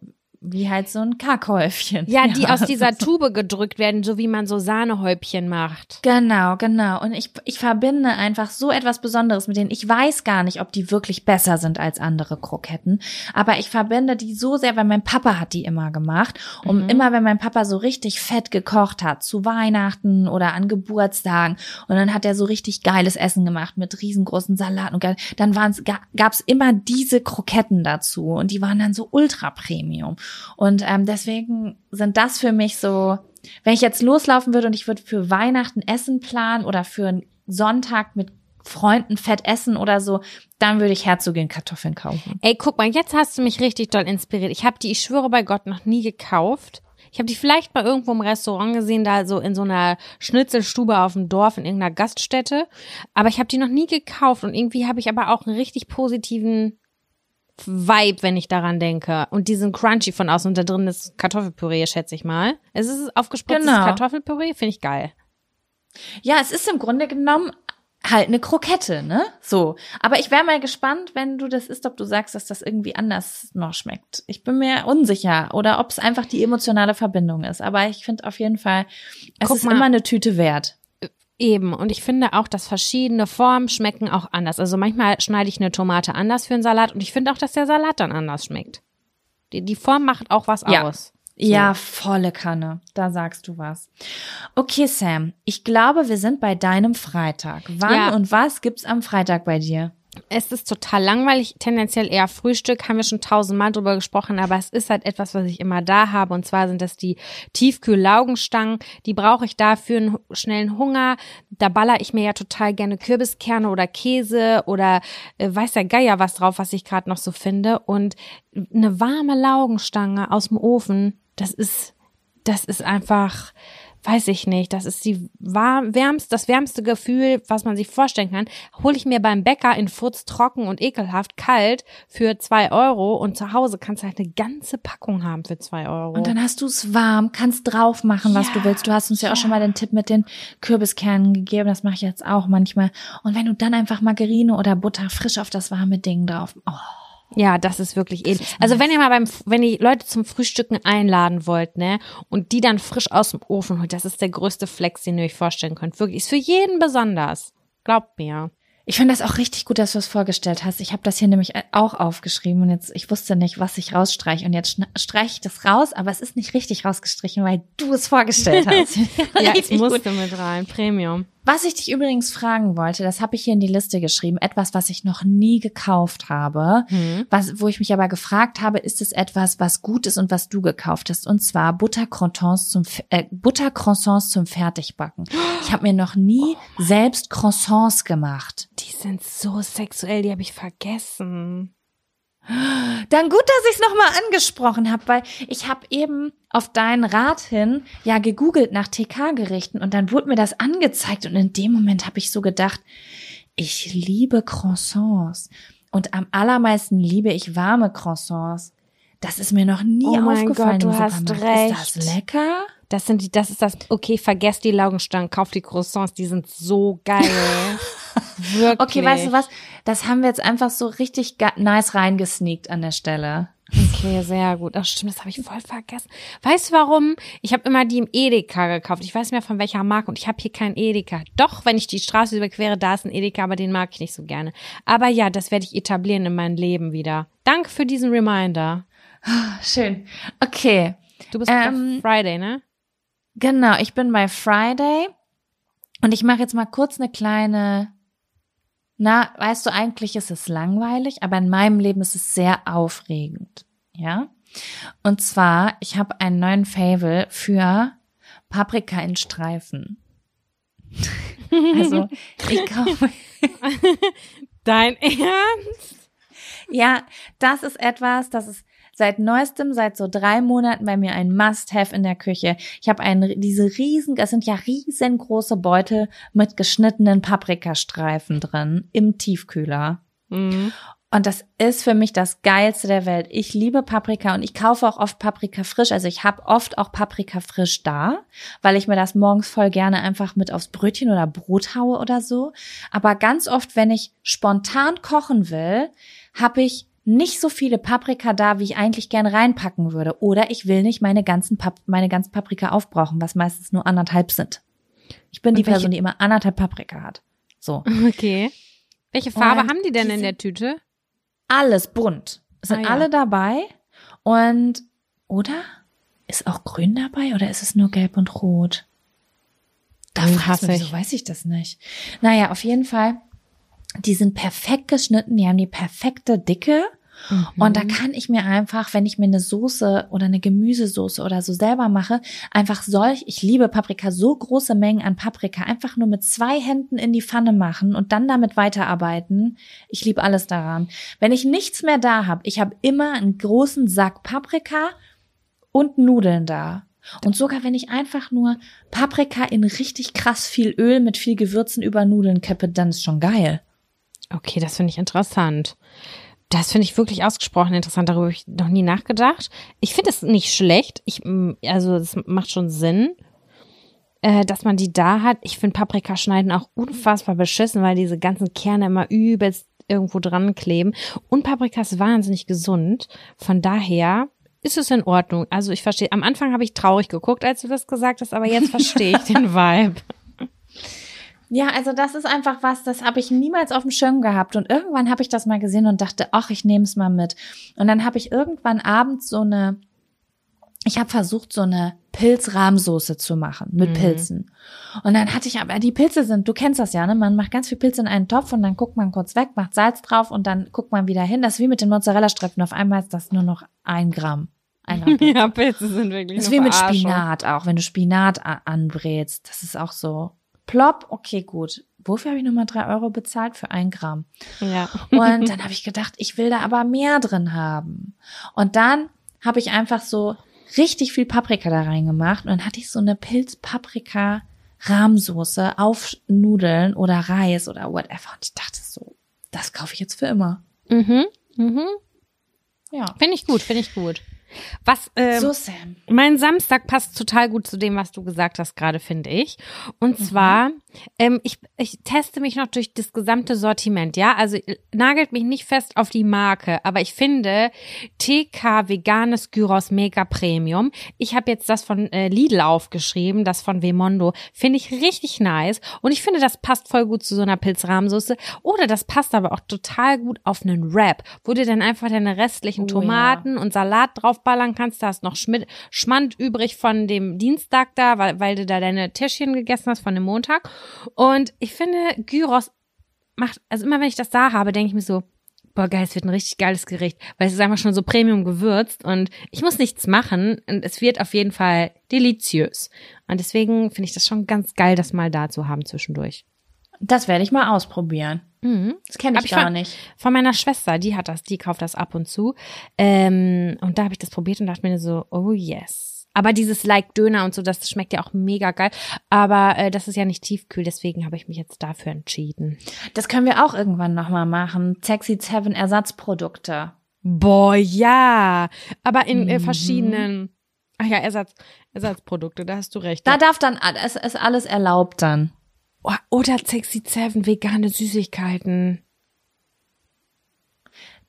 wie halt so ein Kackhäufchen. Ja, die aus dieser. Tube gedrückt werden, so wie man so Sahnehäubchen macht. Genau, genau. Und ich, ich verbinde einfach so etwas Besonderes mit denen. Ich weiß gar nicht, ob die wirklich besser sind als andere Kroketten. Aber ich verbinde die so sehr, weil mein Papa hat die immer gemacht. Und Mhm. immer, wenn mein Papa so richtig fett gekocht hat, zu Weihnachten oder an Geburtstagen, und dann hat er so richtig geiles Essen gemacht mit riesengroßen Salaten und geil, dann waren's, ga, gab's immer diese Kroketten dazu. Und die waren dann so ultra Premium. Und ähm, deswegen sind das für mich so wenn ich jetzt loslaufen würde und ich würde für Weihnachten Essen planen oder für einen Sonntag mit Freunden fett essen oder so, dann würde ich Herzogin Kartoffeln kaufen. Ey, guck mal, jetzt hast du mich richtig doll inspiriert. Ich habe die, ich schwöre bei Gott, noch nie gekauft. Ich habe die vielleicht mal irgendwo im Restaurant gesehen, da so in so einer Schnitzelstube auf dem Dorf in irgendeiner Gaststätte. Aber ich habe die noch nie gekauft und irgendwie habe ich aber auch einen richtig positiven Vibe, wenn ich daran denke. Und die sind crunchy von außen und da drin ist Kartoffelpüree, schätze ich mal. Es ist aufgespritztes Genau. Kartoffelpüree, finde ich geil. Ja, es ist im Grunde genommen halt eine Krokette, ne? So. Aber ich wäre mal gespannt, wenn du das isst, ob du sagst, dass das irgendwie anders noch schmeckt. Ich bin mir unsicher oder ob es einfach die emotionale Verbindung ist. Aber ich finde auf jeden Fall, es Guck ist mal. immer eine Tüte wert. Eben. Und ich finde auch, dass verschiedene Formen schmecken auch anders. Also manchmal schneide ich eine Tomate anders für einen Salat und ich finde auch, dass der Salat dann anders schmeckt. Die, die Form macht auch was Ja. aus. Ja, volle Kanne. Da sagst du was. Okay, Sam. Ich glaube, wir sind bei deinem Freitag. Wann Ja. und was gibt's am Freitag bei dir? Es ist total langweilig, tendenziell eher Frühstück, haben wir schon tausendmal drüber gesprochen, aber es ist halt etwas, was ich immer da habe. Und zwar sind das die Tiefkühl-Laugenstangen, die brauche ich da für einen schnellen Hunger, da baller ich mir ja total gerne Kürbiskerne oder Käse oder äh, weiß der Geier was drauf, was ich gerade noch so finde. Und eine warme Laugenstange aus dem Ofen, das ist, das ist einfach, weiß ich nicht, das ist die warm, wärmst, das wärmste Gefühl, was man sich vorstellen kann. Hole ich mir beim Bäcker in Futz trocken und ekelhaft kalt für zwei Euro und zu Hause kannst du halt eine ganze Packung haben für zwei Euro. Und dann hast du es warm, kannst drauf machen, was Ja, du willst. Du hast uns ja, auch schon mal den Tipp mit den Kürbiskernen gegeben. Das mache ich jetzt auch manchmal. Und wenn du dann einfach Margarine oder Butter frisch auf das warme Ding drauf. Oh. Ja, das ist wirklich edel. Also wenn ihr mal beim, wenn ihr Leute zum Frühstücken einladen wollt, ne, und die dann frisch aus dem Ofen holt, das ist der größte Flex, den ihr euch vorstellen könnt. Wirklich, ist für jeden besonders. Glaubt mir. Ich finde das auch richtig gut, dass du es vorgestellt hast. Ich habe das hier nämlich auch aufgeschrieben und jetzt, ich wusste nicht, was ich rausstreiche. Und jetzt streiche ich das raus, aber es ist nicht richtig rausgestrichen, weil du es vorgestellt hast. Ja, ich musste mit rein. Premium. Was ich dich übrigens fragen wollte, das habe ich hier in die Liste geschrieben, etwas, was ich noch nie gekauft habe, Hm. was, wo ich mich aber gefragt habe, ist es etwas, was gut ist und was du gekauft hast? Und zwar Buttercroissants zum äh, Buttercroissants zum Fertigbacken. Ich habe mir noch nie selbst Croissants gemacht. Die sind so sexuell, die habe ich vergessen. Dann gut, dass ich es nochmal angesprochen habe, weil ich habe eben auf deinen Rat hin ja gegoogelt nach TK-Gerichten und dann wurde mir das angezeigt und in dem Moment habe ich so gedacht, ich liebe Croissants und am allermeisten liebe ich warme Croissants. Das ist mir noch nie Oh mein aufgefallen Gott, du hast Supermarkt. Ist recht. das lecker? Das sind die, das ist das, okay, vergesst die Laugenstangen, kauft die Croissants, die sind so geil. Wirklich. Okay, weißt du was? Das haben wir jetzt einfach so richtig nice reingesneakt an der Stelle. Okay, sehr gut. Ach stimmt, das habe ich voll vergessen. Weißt du warum? Ich habe immer die im Edeka gekauft. Ich weiß nicht mehr von welcher Marke und ich habe hier keinen Edeka. Doch, wenn ich die Straße überquere, da ist ein Edeka, aber den mag ich nicht so gerne. Aber ja, das werde ich etablieren in meinem Leben wieder. Danke für diesen Reminder. Schön. Okay. Du bist Ähm, bei Friday, ne? Genau, ich bin bei Friday und ich mache jetzt mal kurz eine kleine. Na, weißt du, eigentlich ist es langweilig, aber in meinem Leben ist es sehr aufregend. Ja? Und zwar, ich habe einen neuen Fable für Paprika in Streifen. Also, ich kaufe. Dein Ernst? Ja, das ist etwas, das ist seit neuestem, seit so drei Monaten bei mir ein Must-Have in der Küche. Ich habe einen, diese riesen, das sind ja riesengroße Beutel mit geschnittenen Paprikastreifen drin im Tiefkühler. Mhm. Und das ist für mich das Geilste der Welt. Ich liebe Paprika und ich kaufe auch oft Paprika frisch. Also ich habe oft auch Paprika frisch da, weil ich mir das morgens voll gerne einfach mit aufs Brötchen oder Brot haue oder so. Aber ganz oft, wenn ich spontan kochen will, habe ich nicht so viele Paprika da, wie ich eigentlich gerne reinpacken würde. Oder ich will nicht meine ganzen Pap meine ganzen Paprika aufbrauchen, was meistens nur anderthalb sind. Ich bin Und die welche- Person, die immer anderthalb Paprika hat. So. Okay. Welche Farbe Und haben die denn die in der Tüte? alles bunt. Es sind Ah, ja. alle dabei. Und, oder? Ist auch grün dabei oder ist es nur gelb und rot? Da hasse ich. wieso weiß ich das nicht? Naja, auf jeden Fall. Die sind perfekt geschnitten, die haben die perfekte Dicke Und da kann ich mir einfach, wenn ich mir eine Soße oder eine Gemüsesoße oder so selber mache, einfach solch, ich liebe Paprika, so große Mengen an Paprika, einfach nur mit zwei Händen in die Pfanne machen und dann damit weiterarbeiten. Ich liebe alles daran. Wenn ich nichts mehr da habe, ich habe immer einen großen Sack Paprika und Nudeln da. Und sogar wenn ich einfach nur Paprika in richtig krass viel Öl mit viel Gewürzen über Nudeln kippe, dann ist schon geil. Okay, das finde ich interessant. Das finde ich wirklich ausgesprochen interessant. Darüber habe ich noch nie nachgedacht. Ich finde es nicht schlecht. Ich, also, es macht schon Sinn, äh, dass man die da hat. Ich finde Paprika schneiden auch unfassbar beschissen, weil diese ganzen Kerne immer übelst irgendwo dran kleben. Und Paprika ist wahnsinnig gesund. Von daher ist es in Ordnung. Also ich verstehe. Am Anfang habe ich traurig geguckt, als du das gesagt hast, aber jetzt verstehe ich den Vibe. Ja, also das ist einfach was, das habe ich niemals auf dem Schirm gehabt. Und irgendwann habe ich das mal gesehen und dachte, ach, ich nehme es mal mit. Und dann habe ich irgendwann abends so eine, ich habe versucht, so eine Pilzrahmsoße zu machen mit Mhm. Pilzen. Und dann hatte ich aber, die Pilze sind, du kennst das ja, ne? Man macht ganz viel Pilze in einen Topf und dann guckt man kurz weg, macht Salz drauf und dann guckt man wieder hin. Das ist wie mit den Mozzarella-Streifen. Auf einmal ist das nur noch ein Gramm. Pilze. ja, Pilze sind wirklich Das ist wie mit. Spinat auch, wenn du Spinat anbrätst. Das ist auch so. Plopp, okay, gut. Wofür habe ich nochmal drei Euro bezahlt? Für ein Gramm. Ja. Und dann habe ich gedacht, ich will da aber mehr drin haben. Und dann habe ich einfach so richtig viel Paprika da reingemacht und dann hatte ich so eine Pilz-Paprika-Rahmsoße auf Nudeln oder Reis oder whatever. Und ich dachte so, das kaufe ich jetzt für immer. Mhm. Mhm. Ja. Finde ich gut, finde ich gut. Was, ähm, so, Sam. Mein Samstag passt total gut zu dem, was du gesagt hast gerade, finde ich. Und zwar, ähm, ich, ich teste mich noch durch das gesamte Sortiment, ja. Also äh, nagelt mich nicht fest auf die Marke, aber ich finde TK veganes Gyros Mega Premium. Ich habe jetzt das von äh, Lidl aufgeschrieben, das von Vemondo. Finde ich richtig nice. Und ich finde, das passt voll gut zu so einer Pilzrahmsoße. Oder das passt aber auch total gut auf einen Wrap, wo du dann einfach deine restlichen Oh, Tomaten und Salat draufballern kannst. Da hast noch Schmidt, Schmand übrig von dem Dienstag da, weil, weil du da deine Täschchen gegessen hast von dem Montag. Und ich finde, Gyros macht, also immer wenn ich das da habe, denke ich mir so, boah geil, es wird ein richtig geiles Gericht, weil es ist einfach schon so Premium gewürzt und ich muss nichts machen und es wird auf jeden Fall deliziös. Und deswegen finde ich das schon ganz geil, das mal da zu haben zwischendurch. Das werde ich mal ausprobieren. Mhm. Das kenne ich ich gar ver- nicht. Von meiner Schwester, die hat das, die kauft das ab und zu. Ähm, und da habe ich das probiert und dachte mir so, oh yes. Aber dieses Like Döner und so, das schmeckt ja auch mega geil. Aber äh, das ist ja nicht tiefkühl, deswegen habe ich mich jetzt dafür entschieden. Das können wir auch irgendwann nochmal machen. Sexy Seven Ersatzprodukte. Boah, ja. Aber in äh, Mhm. verschiedenen, ach ja, Ersatz, Ersatzprodukte, da hast du recht. Da darf dann, es ist alles erlaubt dann. Oh, oder Sexy Seven, vegane Süßigkeiten.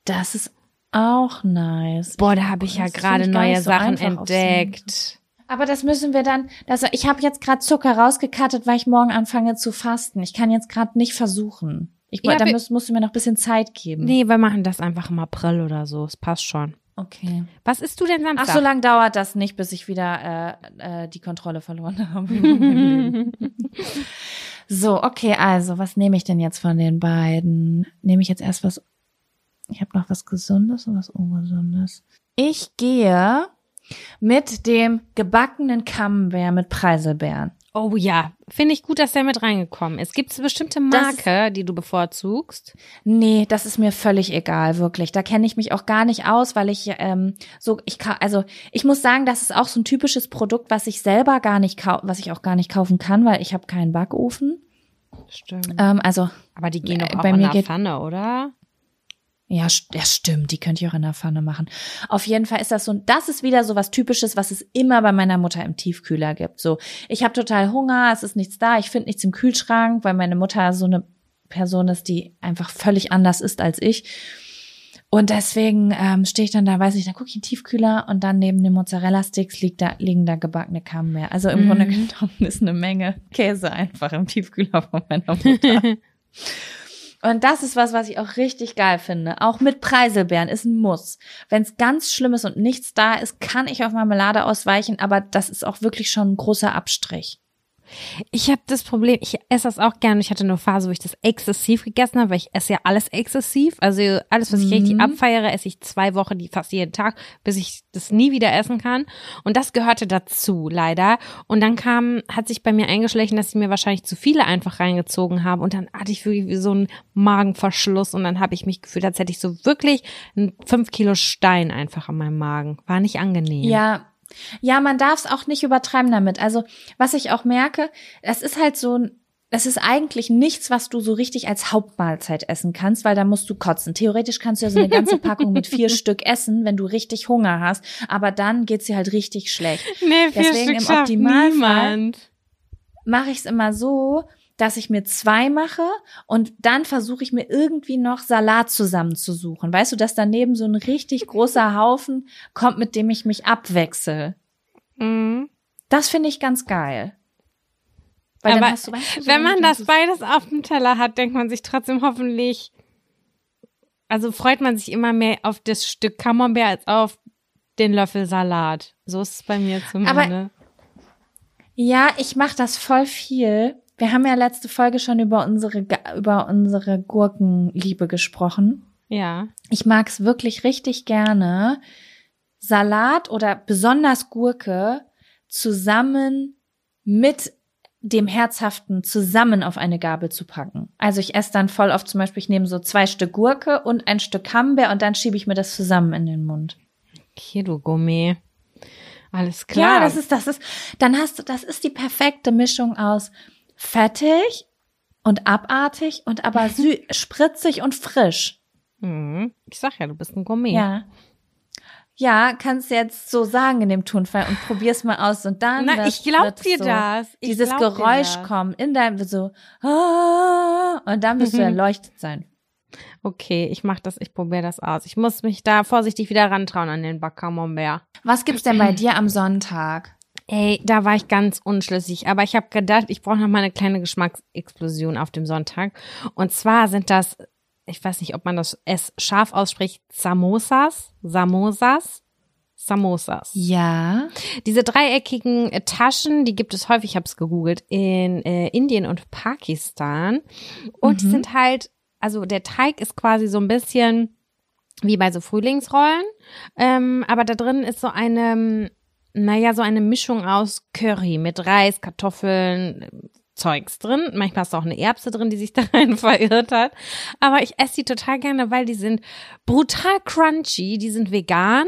Das ist auch nice. Boah, da habe ich ja Das gerade neue so Sachen auf entdeckt. Aber das müssen wir dann, also ich habe jetzt gerade Zucker rausgekattet, weil ich morgen anfange zu fasten. Ich kann jetzt gerade nicht versuchen. Ich, Ja, da musst, musst du mir noch ein bisschen Zeit geben. Nee, wir machen das einfach im April oder so. Es passt schon. Okay. Was isst du denn Ach, Samstag? so lang dauert das nicht, bis ich wieder äh, äh, die Kontrolle verloren habe. so, okay, also, was nehme ich denn jetzt von den beiden? Nehme ich jetzt erst was, ich habe noch was Gesundes und was Ungesundes. Ich gehe mit dem gebackenen Camembert mit Preiselbeeren. Oh ja, finde ich gut, dass der mit reingekommen ist. Gibt es bestimmte Das- Marke, die du bevorzugst? Nee, das ist mir völlig egal, wirklich. Da kenne ich mich auch gar nicht aus, weil ich ähm, so ich ka- also ich muss sagen, das ist auch so ein typisches Produkt, was ich selber gar nicht kau was ich auch gar nicht kaufen kann, weil ich habe keinen Backofen. Stimmt. Ähm, also Aber die gehen äh, doch auch bei in mir der geht- Pfanne, oder? Ja, ja, stimmt, die könnt ihr auch in der Pfanne machen. Auf jeden Fall ist das so, das ist wieder so was Typisches, was es immer bei meiner Mutter im Tiefkühler gibt. So, ich habe total Hunger, es ist nichts da, ich finde nichts im Kühlschrank, weil meine Mutter so eine Person ist, die einfach völlig anders ist als ich. Und deswegen ähm, stehe ich dann da, weiß ich, dann gucke ich in den Tiefkühler und dann neben den Mozzarella-Sticks liegt da, liegen da gebackene Camembert. Also im Mhm. Grunde genommen ist eine Menge Käse einfach im Tiefkühler von meiner Mutter. Und das ist was, was ich auch richtig geil finde. Auch mit Preiselbeeren ist ein Muss. Wenn es ganz schlimm ist und nichts da ist, kann ich auf Marmelade ausweichen, aber das ist auch wirklich schon ein großer Abstrich. Ich habe das Problem, ich esse das auch gerne. Ich hatte eine Phase, wo ich das exzessiv gegessen habe, weil ich esse ja alles exzessiv. Also alles, was ich richtig Mhm. abfeiere, esse ich zwei Wochen, die fast jeden Tag, bis ich das nie wieder essen kann. Und das gehörte dazu, leider. Und dann kam, hat sich bei mir eingeschlichen, dass ich mir wahrscheinlich zu viele einfach reingezogen habe. Und dann hatte ich wirklich wie so einen Magenverschluss. Und dann habe ich mich gefühlt, als hätte ich so wirklich einen fünf Kilo Stein einfach an meinem Magen. War nicht angenehm. Ja. Ja, man darf es auch nicht übertreiben damit. Also, was ich auch merke, es ist halt so ein es ist eigentlich nichts, was du so richtig als Hauptmahlzeit essen kannst, weil da musst du kotzen. Theoretisch kannst du ja so eine ganze Packung mit vier Stück essen, wenn du richtig Hunger hast, aber dann geht's dir halt richtig schlecht. Nee, vier Deswegen Stück im Optimalfall- niemand. Mache ich es immer so, dass ich mir zwei mache und dann versuche ich mir irgendwie noch Salat zusammenzusuchen. Weißt du, dass daneben so ein richtig großer Haufen kommt, mit dem ich mich abwechsel. Mhm. Das finde ich ganz geil. Weil Aber du, weißt du, so Wenn man das beides auf dem Teller hat, denkt man sich trotzdem hoffentlich, also freut man sich immer mehr auf das Stück Camembert als auf den Löffel Salat. So ist es bei mir zumindest. Ja, ich mache das voll viel. Wir haben ja letzte Folge schon über unsere über unsere Gurkenliebe gesprochen. ja. Ich mag's wirklich richtig gerne, Salat oder besonders Gurke zusammen mit dem Herzhaften zusammen auf eine Gabel zu packen. Also ich esse dann voll oft zum Beispiel, ich nehme so zwei Stück Gurke und ein Stück Camembert und dann schiebe ich mir das zusammen in den Mund. Okay, du Gummi. Alles klar. Ja, das ist, das ist, dann hast du, das ist die perfekte Mischung aus fettig und abartig und aber spritzig und frisch. Mhm. Ich sag ja, du bist ein Gummi. Ja. Ja, kannst du jetzt so sagen in dem Tonfall und probier's mal aus und dann Na, wird- ich glaub dir so das. Ich dieses Geräusch das. kommen in deinem so ah, und dann wirst du Mhm. erleuchtet sein. Okay, ich mach das, ich probiere das aus. Ich muss mich da vorsichtig wieder rantrauen an den Backcamembert. Was gibt's denn bei dir am Sonntag? Ey, da war ich ganz unschlüssig, aber ich habe gedacht, ich brauche noch mal eine kleine Geschmacksexplosion auf dem Sonntag. Und zwar sind das, ich weiß nicht, ob man das S scharf ausspricht, Samosas, Samosas, Samosas. Ja. Diese dreieckigen Taschen, die gibt es häufig, ich habe es gegoogelt, in äh, Indien und Pakistan. Und die Mhm. sind halt, also der Teig ist quasi so ein bisschen wie bei so Frühlingsrollen, ähm, aber da drin ist so eine, naja, so eine Mischung aus Curry mit Reis, Kartoffeln, Zeugs drin. Manchmal ist auch eine Erbse drin, die sich da rein verirrt hat. Aber ich esse die total gerne, weil die sind brutal crunchy, die sind vegan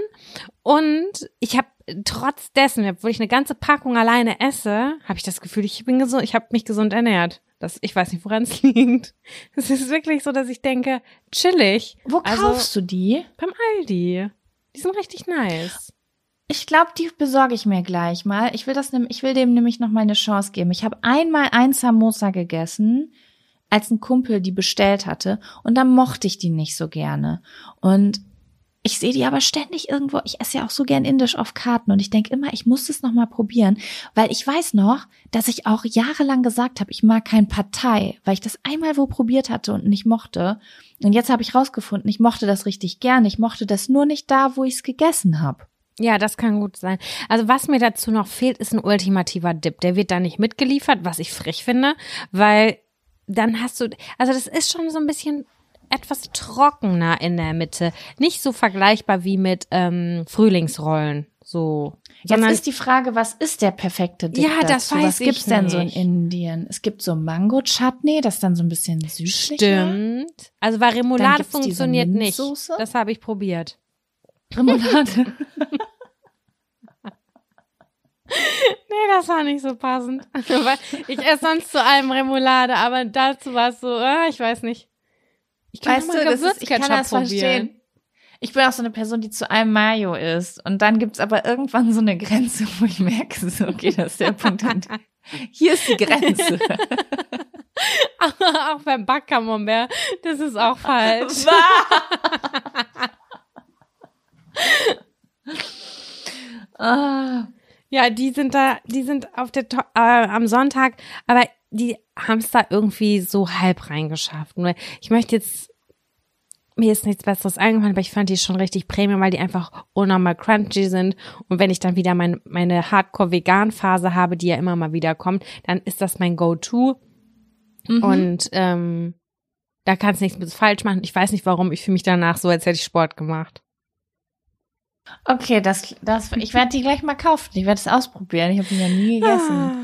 und ich habe trotz dessen, obwohl ich eine ganze Packung alleine esse, habe ich das Gefühl, ich bin gesund, ich habe mich gesund ernährt. Das, ich weiß nicht, woran es liegt. Es ist wirklich so, dass ich denke, chillig. Wo Also- kaufst du die? Beim Aldi. Die sind richtig nice. Ich glaube, die besorge ich mir gleich mal. Ich will das, ich will dem nämlich noch mal eine Chance geben. Ich habe einmal ein Samosa gegessen, als ein Kumpel die bestellt hatte, und dann mochte ich die nicht so gerne. Und ich sehe die aber ständig irgendwo. Ich esse ja auch so gern Indisch auf Karten und ich denke immer, ich muss es noch mal probieren, weil ich weiß noch, dass ich auch jahrelang gesagt habe, ich mag kein Partei, weil ich das einmal wo probiert hatte und nicht mochte. Und jetzt habe ich rausgefunden, ich mochte das richtig gern. Ich mochte das nur nicht da, wo ich es gegessen habe. Ja, das kann gut sein. Also was mir dazu noch fehlt, ist ein ultimativer Dip. Der wird da nicht mitgeliefert, was ich frech finde, weil dann hast du, also das ist schon so ein bisschen etwas trockener in der Mitte. Nicht so vergleichbar wie mit ähm, Frühlingsrollen. So. Jetzt ist die Frage, was ist der perfekte Dip Ja, das dazu? weiß Was gibt's ich denn so in nicht. Indien? Es gibt so Mango-Chutney, das ist dann so ein bisschen süßlicher. Stimmt. Also weil Remoulade funktioniert nicht. Das habe ich probiert. Remoulade. Nee, das war nicht so passend. Ich esse sonst zu allem Remoulade, aber dazu war es so, äh, ich weiß nicht. Ich kann weißt mal du, das ist, ich kann das probieren. verstehen. Ich bin auch so eine Person, die zu allem Mayo isst. Und dann gibt's aber irgendwann so eine Grenze, wo ich merke, so, okay, das ist der Punkt. Hier ist die Grenze. auch beim Backcamembert, das ist auch falsch. ah. Ja, die sind da, die sind auf der äh, am Sonntag, aber die haben es da irgendwie so halb reingeschafft. Nur ich möchte jetzt mir ist nichts Besseres eingefallen, aber ich fand die schon richtig Premium, weil die einfach unnormal crunchy sind. Und wenn ich dann wieder mein, meine Hardcore-Vegan-Phase habe, die ja immer mal wieder kommt, dann ist das mein Go-To. Mhm. Und ähm, da kannst du nichts mit falsch machen. Ich weiß nicht warum, ich fühle mich danach so, als hätte ich Sport gemacht. Okay, das, das, ich werde die gleich mal kaufen. Ich werde es ausprobieren. Ich habe die ja nie gegessen. Ah.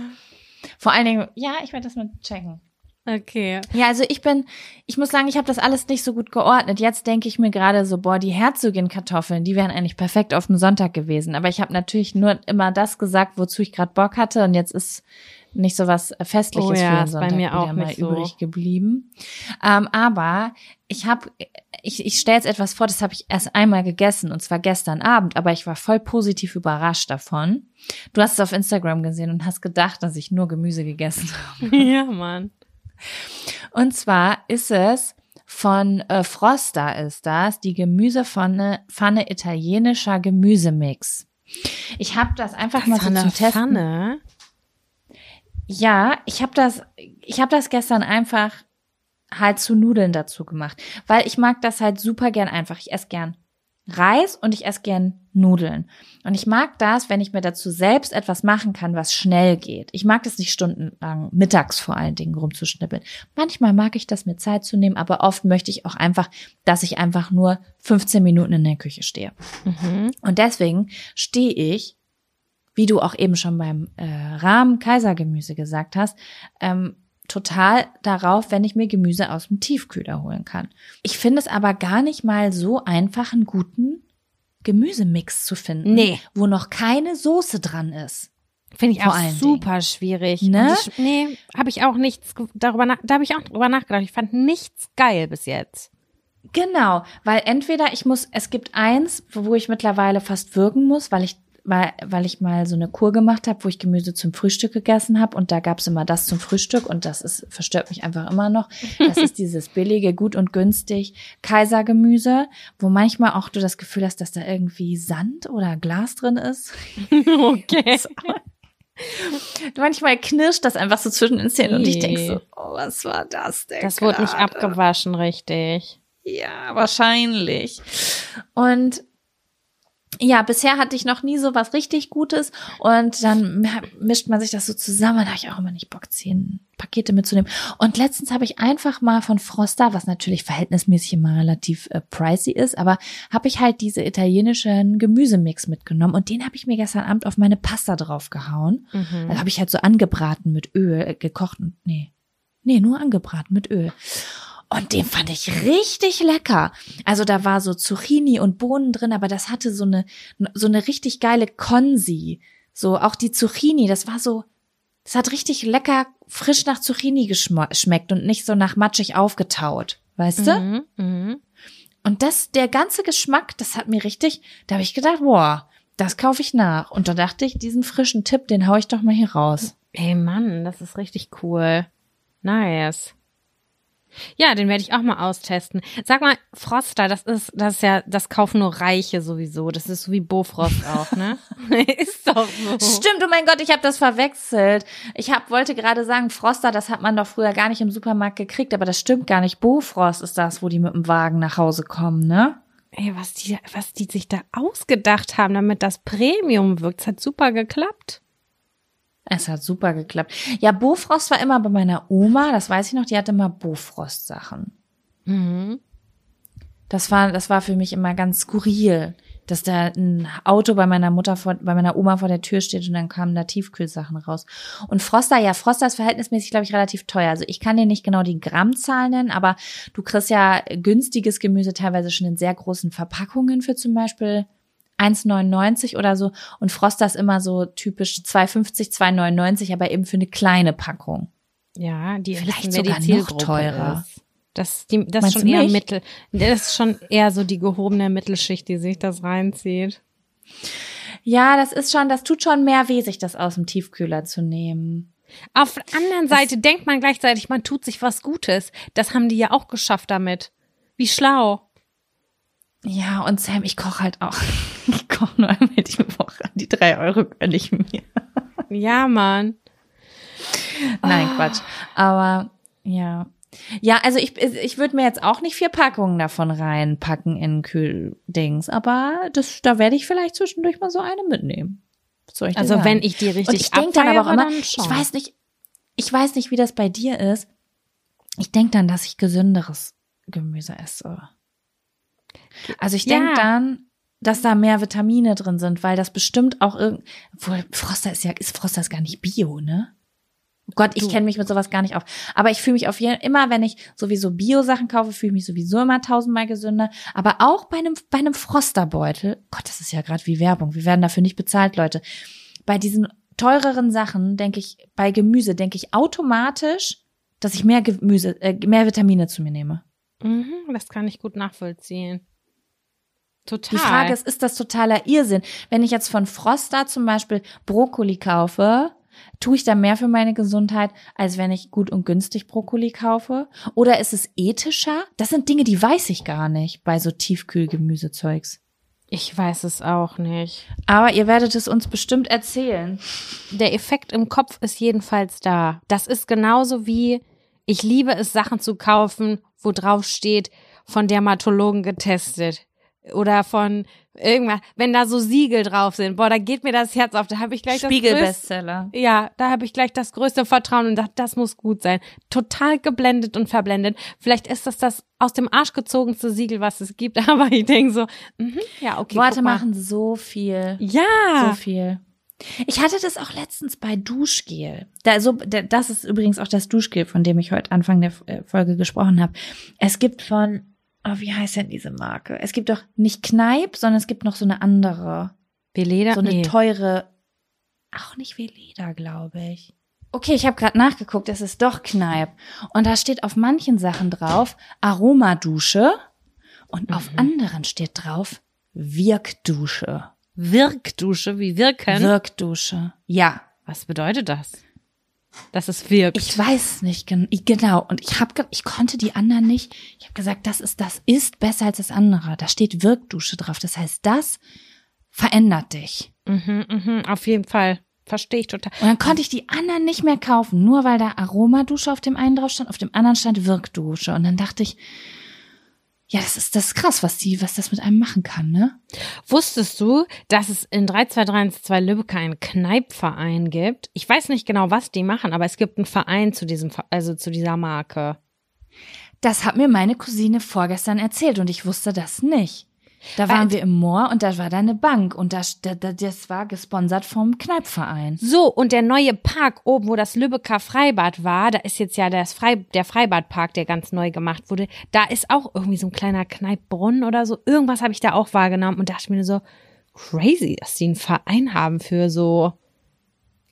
Vor allen Dingen, ja, ich werde das mal checken. Okay. Ja, also ich bin, ich muss sagen, ich habe das alles nicht so gut geordnet. Jetzt denke ich mir gerade so, boah, die Herzogin-Kartoffeln, die wären eigentlich perfekt auf dem Sonntag gewesen. Aber ich habe natürlich nur immer das gesagt, wozu ich gerade Bock hatte. Und jetzt ist nicht so was Festliches Oh ja, für den ist bei Sonntag mir auch mal so. übrig geblieben. Ähm, aber ich habe, ich, ich stelle jetzt etwas vor, das habe ich erst einmal gegessen und zwar gestern Abend, aber ich war voll positiv überrascht davon. Du hast es auf Instagram gesehen und hast gedacht, dass ich nur Gemüse gegessen habe. ja, Mann. Und zwar ist es von äh, Frosta ist das, die Gemüsepfanne Pfanne italienischer Gemüsemix. Ich habe das einfach mal so zum Testen. Pfanne. Ja, ich habe das, ich habe das gestern einfach halt zu Nudeln dazu gemacht, weil ich mag das halt super gern einfach. Ich esse gern Reis und ich esse gern Nudeln. Und ich mag das, wenn ich mir dazu selbst etwas machen kann, was schnell geht. Ich mag das nicht stundenlang, mittags vor allen Dingen rumzuschnippeln. Manchmal mag ich das, mir Zeit zu nehmen, aber oft möchte ich auch einfach, dass ich einfach nur 15 Minuten in der Küche stehe. Mhm. Und deswegen stehe ich, wie du auch eben schon beim äh, Rahmen Kaisergemüse gesagt hast, ähm, total darauf, wenn ich mir Gemüse aus dem Tiefkühler holen kann. Ich finde es aber gar nicht mal so einfach, einen guten Gemüsemix zu finden, Nee. wo noch keine Soße dran ist. Finde ich Vor auch super schwierig. Ne? Ich, nee, habe ich auch nichts darüber nach, da habe ich auch drüber nachgedacht. Ich fand nichts geil bis jetzt. Genau, weil entweder ich muss, es gibt eins, wo ich mittlerweile fast würgen muss, weil ich weil, weil ich mal so eine Kur gemacht habe, wo ich Gemüse zum Frühstück gegessen habe und da gab's immer das zum Frühstück und das ist verstört mich einfach immer noch. Das ist dieses billige, gut und günstig Kaisergemüse, wo manchmal auch du das Gefühl hast, dass da irgendwie Sand oder Glas drin ist. Okay. Manchmal knirscht das einfach so zwischen den Zähnen und ich denk Nee. so, oh, was war das denn? Das wurde nicht abgewaschen, richtig. Ja, wahrscheinlich. Und ja, bisher hatte ich noch nie so was richtig Gutes und dann mischt man sich das so zusammen. Da habe ich auch immer nicht Bock, zehn Pakete mitzunehmen. Und letztens habe ich einfach mal von Frosta, was natürlich verhältnismäßig immer relativ äh, pricey ist, aber habe ich halt diese italienischen Gemüsemix mitgenommen und den habe ich mir gestern Abend auf meine Pasta draufgehauen. Mhm. Da habe ich halt so angebraten mit Öl, äh, gekocht, und- nee, nee, nur angebraten mit Öl. Und den fand ich richtig lecker. Also da war so Zucchini und Bohnen drin, aber das hatte so eine, so eine richtig geile Konsi. So auch die Zucchini, das war so, das hat richtig lecker frisch nach Zucchini geschmeckt und nicht so nach matschig aufgetaut. Weißt du? Mhm. Mhm. Und das, der ganze Geschmack, das hat mir richtig, da habe ich gedacht, boah, das kaufe ich nach. Und da dachte ich, diesen frischen Tipp, den hau ich doch mal hier raus. Ey Mann, das ist richtig cool. Nice. Ja, den werde ich auch mal austesten. Sag mal, Froster, das ist, das ist ja, das kaufen nur Reiche sowieso. Das ist so wie Bofrost auch, ne? ist doch so. Stimmt, oh mein Gott, ich habe das verwechselt. Ich hab, wollte gerade sagen, Froster, das hat man doch früher gar nicht im Supermarkt gekriegt, aber das stimmt gar nicht. Bofrost ist das, wo die mit dem Wagen nach Hause kommen, ne? Ey, was die, was die sich da ausgedacht haben, damit das Premium wirkt, es hat super geklappt. Es hat super geklappt. Ja, Bofrost war immer bei meiner Oma, das weiß ich noch, die hatte immer Bofrost-Sachen. Mhm. Das war, das war für mich immer ganz skurril, dass da ein Auto bei meiner Mutter vor, bei meiner Oma vor der Tür steht und dann kamen da Tiefkühlsachen raus. Und Froster, ja, Froster ist verhältnismäßig, glaube ich, relativ teuer. Also ich kann dir nicht genau die Grammzahl nennen, aber du kriegst ja günstiges Gemüse teilweise schon in sehr großen Verpackungen für zum Beispiel 1,99 oder so. Und Froster ist immer so typisch 2,50, 2,99, aber eben für eine kleine Packung. Ja, die Vielleicht sogar die noch teurer. Ist. Das, die, das ist Meinst schon eher? Mittel. Das ist schon eher so die gehobene Mittelschicht, die sich das reinzieht. Ja, das ist schon, das tut schon mehr weh, sich das aus dem Tiefkühler zu nehmen. Auf der anderen Seite denkt man gleichzeitig, man tut sich was Gutes. Das haben die ja auch geschafft damit. Wie schlau. Ja, und Sam, ich koche halt auch. Ich koche nur einmal die Woche. Die drei Euro gönne ich mir. Ja, Mann. Nein, Quatsch. Aber ja. Ja, also ich, ich würde mir jetzt auch nicht vier Packungen davon reinpacken in Kühldings, aber das, da werde ich vielleicht zwischendurch mal so eine mitnehmen. Also sagen? wenn ich die richtig Und ich denke dann aber auch immer, ich weiß nicht, ich weiß nicht, wie das bei dir ist. Ich denke dann, dass ich gesünderes Gemüse esse. Also ich denke Ja. dann, dass da mehr Vitamine drin sind, weil das bestimmt auch irgend, obwohl Froster ist ja, ist Froster ist gar nicht Bio, ne? Oh Gott, ich kenne mich mit sowas gar nicht auf. Aber ich fühle mich auf jeden immer, wenn ich sowieso Bio-Sachen kaufe, fühle ich mich sowieso immer tausendmal gesünder. Aber auch bei einem, bei einem Frosterbeutel, Gott, das ist ja gerade wie Werbung. Wir werden dafür nicht bezahlt, Leute. Bei diesen teureren Sachen denke ich, bei Gemüse denke ich automatisch, dass ich mehr Gemüse, äh, mehr Vitamine zu mir nehme. Mhm, das kann ich gut nachvollziehen. Total. Die Frage ist, ist das totaler Irrsinn? Wenn ich jetzt von Froster zum Beispiel Brokkoli kaufe, tue ich da mehr für meine Gesundheit, als wenn ich gut und günstig Brokkoli kaufe? Oder ist es ethischer? Das sind Dinge, die weiß ich gar nicht bei so Tiefkühlgemüsezeugs. ich weiß es auch nicht. Aber ihr werdet es uns bestimmt erzählen. Der Effekt im Kopf ist jedenfalls da. Das ist genauso wie ich liebe es, Sachen zu kaufen, wo drauf steht, von Dermatologen getestet. Oder von irgendwas, wenn da so Siegel drauf sind, boah, da geht mir das Herz auf, da habe ich gleich das größte, Spiegel-Bestseller. Ja, da habe ich gleich das größte Vertrauen und dachte, das muss gut sein. Total geblendet und verblendet. Vielleicht ist das das aus dem Arsch gezogenste Siegel, was es gibt, aber ich denke so, mhm, ja, okay. Worte machen so viel. Ja. So viel. Ich hatte das auch letztens bei Duschgel. Da, so, da, das ist übrigens auch das Duschgel, von dem ich heute Anfang der äh, Folge gesprochen habe. Es gibt von, oh, wie heißt denn diese Marke? Es gibt doch nicht Kneipp, sondern es gibt noch so eine andere. Beleder, So eine nee. teure, auch nicht Veleda, glaube ich. Okay, ich habe gerade nachgeguckt, es ist doch Kneipp. Und da steht auf manchen Sachen drauf Aromadusche und auf Mhm. anderen steht drauf Wirkdusche. Wirkdusche, wie wirken. Wirkdusche. Ja. Was bedeutet das? Dass es wirkt. Ich weiß nicht gen genau. Und ich habe, ich konnte die anderen nicht. Ich habe gesagt, das ist, das ist besser als das andere. Da steht Wirkdusche drauf. Das heißt, das verändert dich. mhm, mhm, auf jeden Fall. Verstehe ich total. Und dann konnte ich die anderen nicht mehr kaufen, nur weil da Aromadusche auf dem einen drauf stand, auf dem anderen stand Wirkdusche. Und dann dachte ich, ja, das ist das ist krass, was die, was das mit einem machen kann, ne? Wusstest du, dass es in 32312 Lübeck einen Kneipverein gibt? Ich weiß nicht genau, was die machen, aber es gibt einen Verein zu diesem, also zu dieser Marke. Das hat mir meine Cousine vorgestern erzählt und ich wusste das nicht. Da Weil- waren wir im Moor und da war da eine Bank und das, da- da- das war gesponsert vom Kneipverein. So, und der neue Park oben, wo das Lübecker Freibad war, da ist jetzt ja das Frei, der Freibadpark, der ganz neu gemacht wurde, da ist auch irgendwie so ein kleiner Kneippbrunnen oder so. Irgendwas habe ich da auch wahrgenommen und dachte mir so, crazy, dass die einen Verein haben für so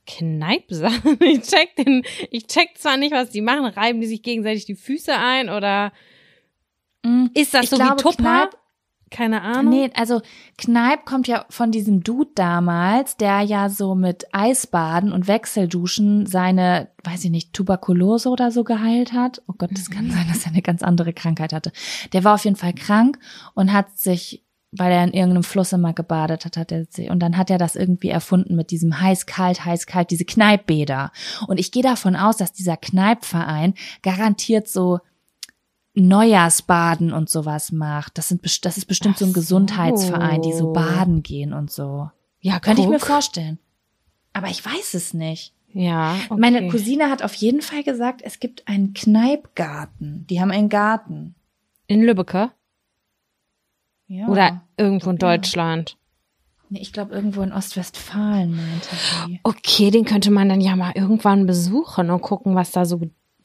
Kneipsachen. Ich check den, ich check zwar nicht, was die machen, reiben die sich gegenseitig die Füße ein oder ist das Ich so glaube, wie Tupper? Kneip- Keine Ahnung. Nee, also Kneip kommt ja von diesem Dude damals, der ja so mit Eisbaden und Wechselduschen seine, weiß ich nicht, Tuberkulose oder so geheilt hat. Oh Gott, das kann sein, dass er eine ganz andere Krankheit hatte. Der war auf jeden Fall krank und hat sich, weil er in irgendeinem Fluss immer gebadet hat, hat er sich, und dann hat er das irgendwie erfunden mit diesem heiß-kalt, heiß-kalt, diese Kneippbäder. Und ich gehe davon aus, dass dieser Kneipverein garantiert so Neujahrsbaden und sowas macht. Das sind, das ist bestimmt so ein Ach so. Gesundheitsverein, die so baden gehen und so. Ja, Könnte ich mir guck. vorstellen. Aber ich weiß es nicht. Ja, okay. Meine Cousine hat auf jeden Fall gesagt, es gibt einen Kneipgarten. Die haben einen Garten. in Lübbecke Ja. oder irgendwo in. Deutschland. Nee, ich glaube irgendwo in Ostwestfalen meinte sie. Okay, den könnte man dann ja mal irgendwann besuchen und gucken, was da so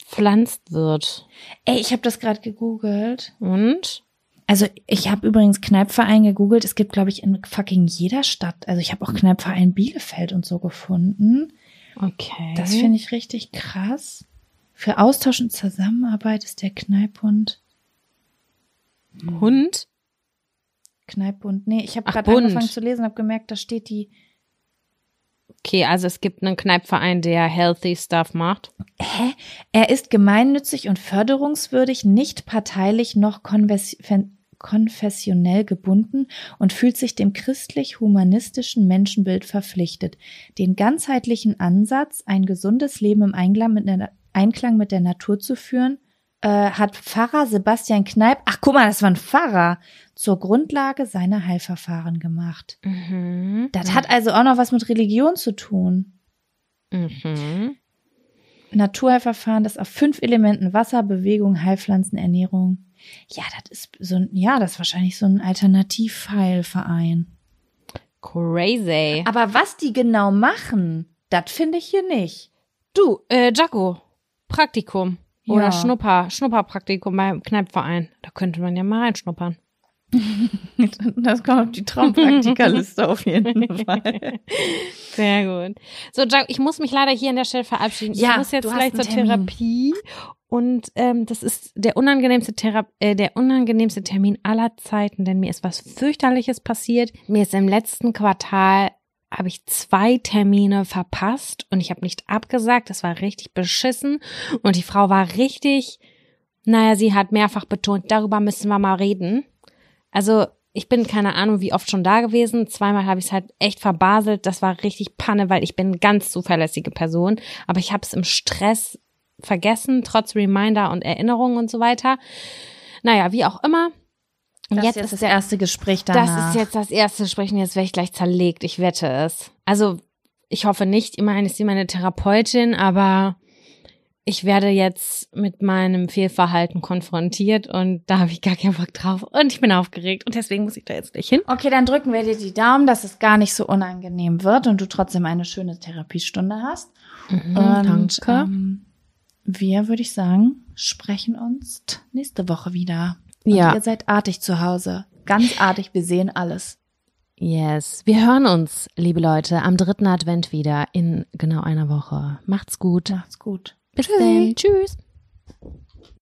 gepflanzt wird. Ey, ich habe das gerade gegoogelt. Und? Also ich habe übrigens Kneipverein gegoogelt. Es gibt, glaube ich, in fucking jeder Stadt. Also ich habe auch Kneipverein Bielefeld und so gefunden. Okay. Das finde ich richtig krass. Für Austausch und Zusammenarbeit ist der Kneippbund. Hund? Kneippbund. Nee, ich habe gerade angefangen zu lesen, habe gemerkt, da steht die. Okay, also es gibt einen Kneipverein, der healthy stuff macht. Hä? Er ist gemeinnützig und förderungswürdig, nicht parteilich noch konfessionell gebunden und fühlt sich dem christlich-humanistischen Menschenbild verpflichtet, den ganzheitlichen Ansatz, ein gesundes Leben im Einklang mit der, Einklang mit der Natur zu führen, äh, hat Pfarrer Sebastian Kneip, ach guck mal, das war ein Pfarrer, zur Grundlage seiner Heilverfahren gemacht. Mhm. Das hat also auch noch was mit Religion zu tun. Mhm. Naturheilverfahren, das auf fünf Elementen Wasser, Bewegung, Heilpflanzen, Ernährung. Ja, das ist so ein, ja, das ist wahrscheinlich so ein Alternativheilverein. Crazy. Aber was die genau machen, das finde ich hier nicht. Du, äh, Jaco, Praktikum. Oder Ja. Schnupper, Schnupperpraktikum beim Kneipverein. Da könnte man ja mal reinschnuppern. Das kommt auf die Traumpraktikerliste auf jeden Fall. Sehr gut. So, Jaco, ich muss mich leider hier an der Stelle verabschieden. Ja, ich muss jetzt gleich zur Termin. Therapie. Und ähm, das ist der unangenehmste Thera äh, der unangenehmste Termin aller Zeiten, denn mir ist was fürchterliches passiert. Mir ist im letzten Quartal habe ich zwei Termine verpasst und ich habe nicht abgesagt. Das war richtig beschissen und die Frau war richtig. Naja, sie hat mehrfach betont, darüber müssen wir mal reden. Also ich bin keine Ahnung, wie oft schon da gewesen. Zweimal habe ich es halt echt verbaselt. Das war richtig Panne, weil ich bin eine ganz zuverlässige Person. Aber ich habe es im Stress vergessen, trotz Reminder und Erinnerungen und so weiter. Naja, wie auch immer. Und Das jetzt ist das der erste Gespräch danach. das ist jetzt das erste Sprechen, jetzt werde ich gleich zerlegt, ich wette es. Also, ich hoffe nicht, immerhin ist sie meine Therapeutin, aber ich werde jetzt mit meinem Fehlverhalten konfrontiert und da habe ich gar keinen Bock drauf und ich bin aufgeregt und deswegen muss ich da jetzt nicht hin. Okay, dann drücken wir dir die Daumen, dass es gar nicht so unangenehm wird und du trotzdem eine schöne Therapiestunde hast. Mhm, und ähm, wir, würde ich sagen, sprechen uns nächste Woche wieder. Und Ja. ihr seid artig zu Hause. Ganz artig, wir sehen alles. Yes. Wir hören uns, liebe Leute, am dritten Advent wieder in genau einer Woche. Macht's gut. Macht's gut. Bis dann. Tschüss.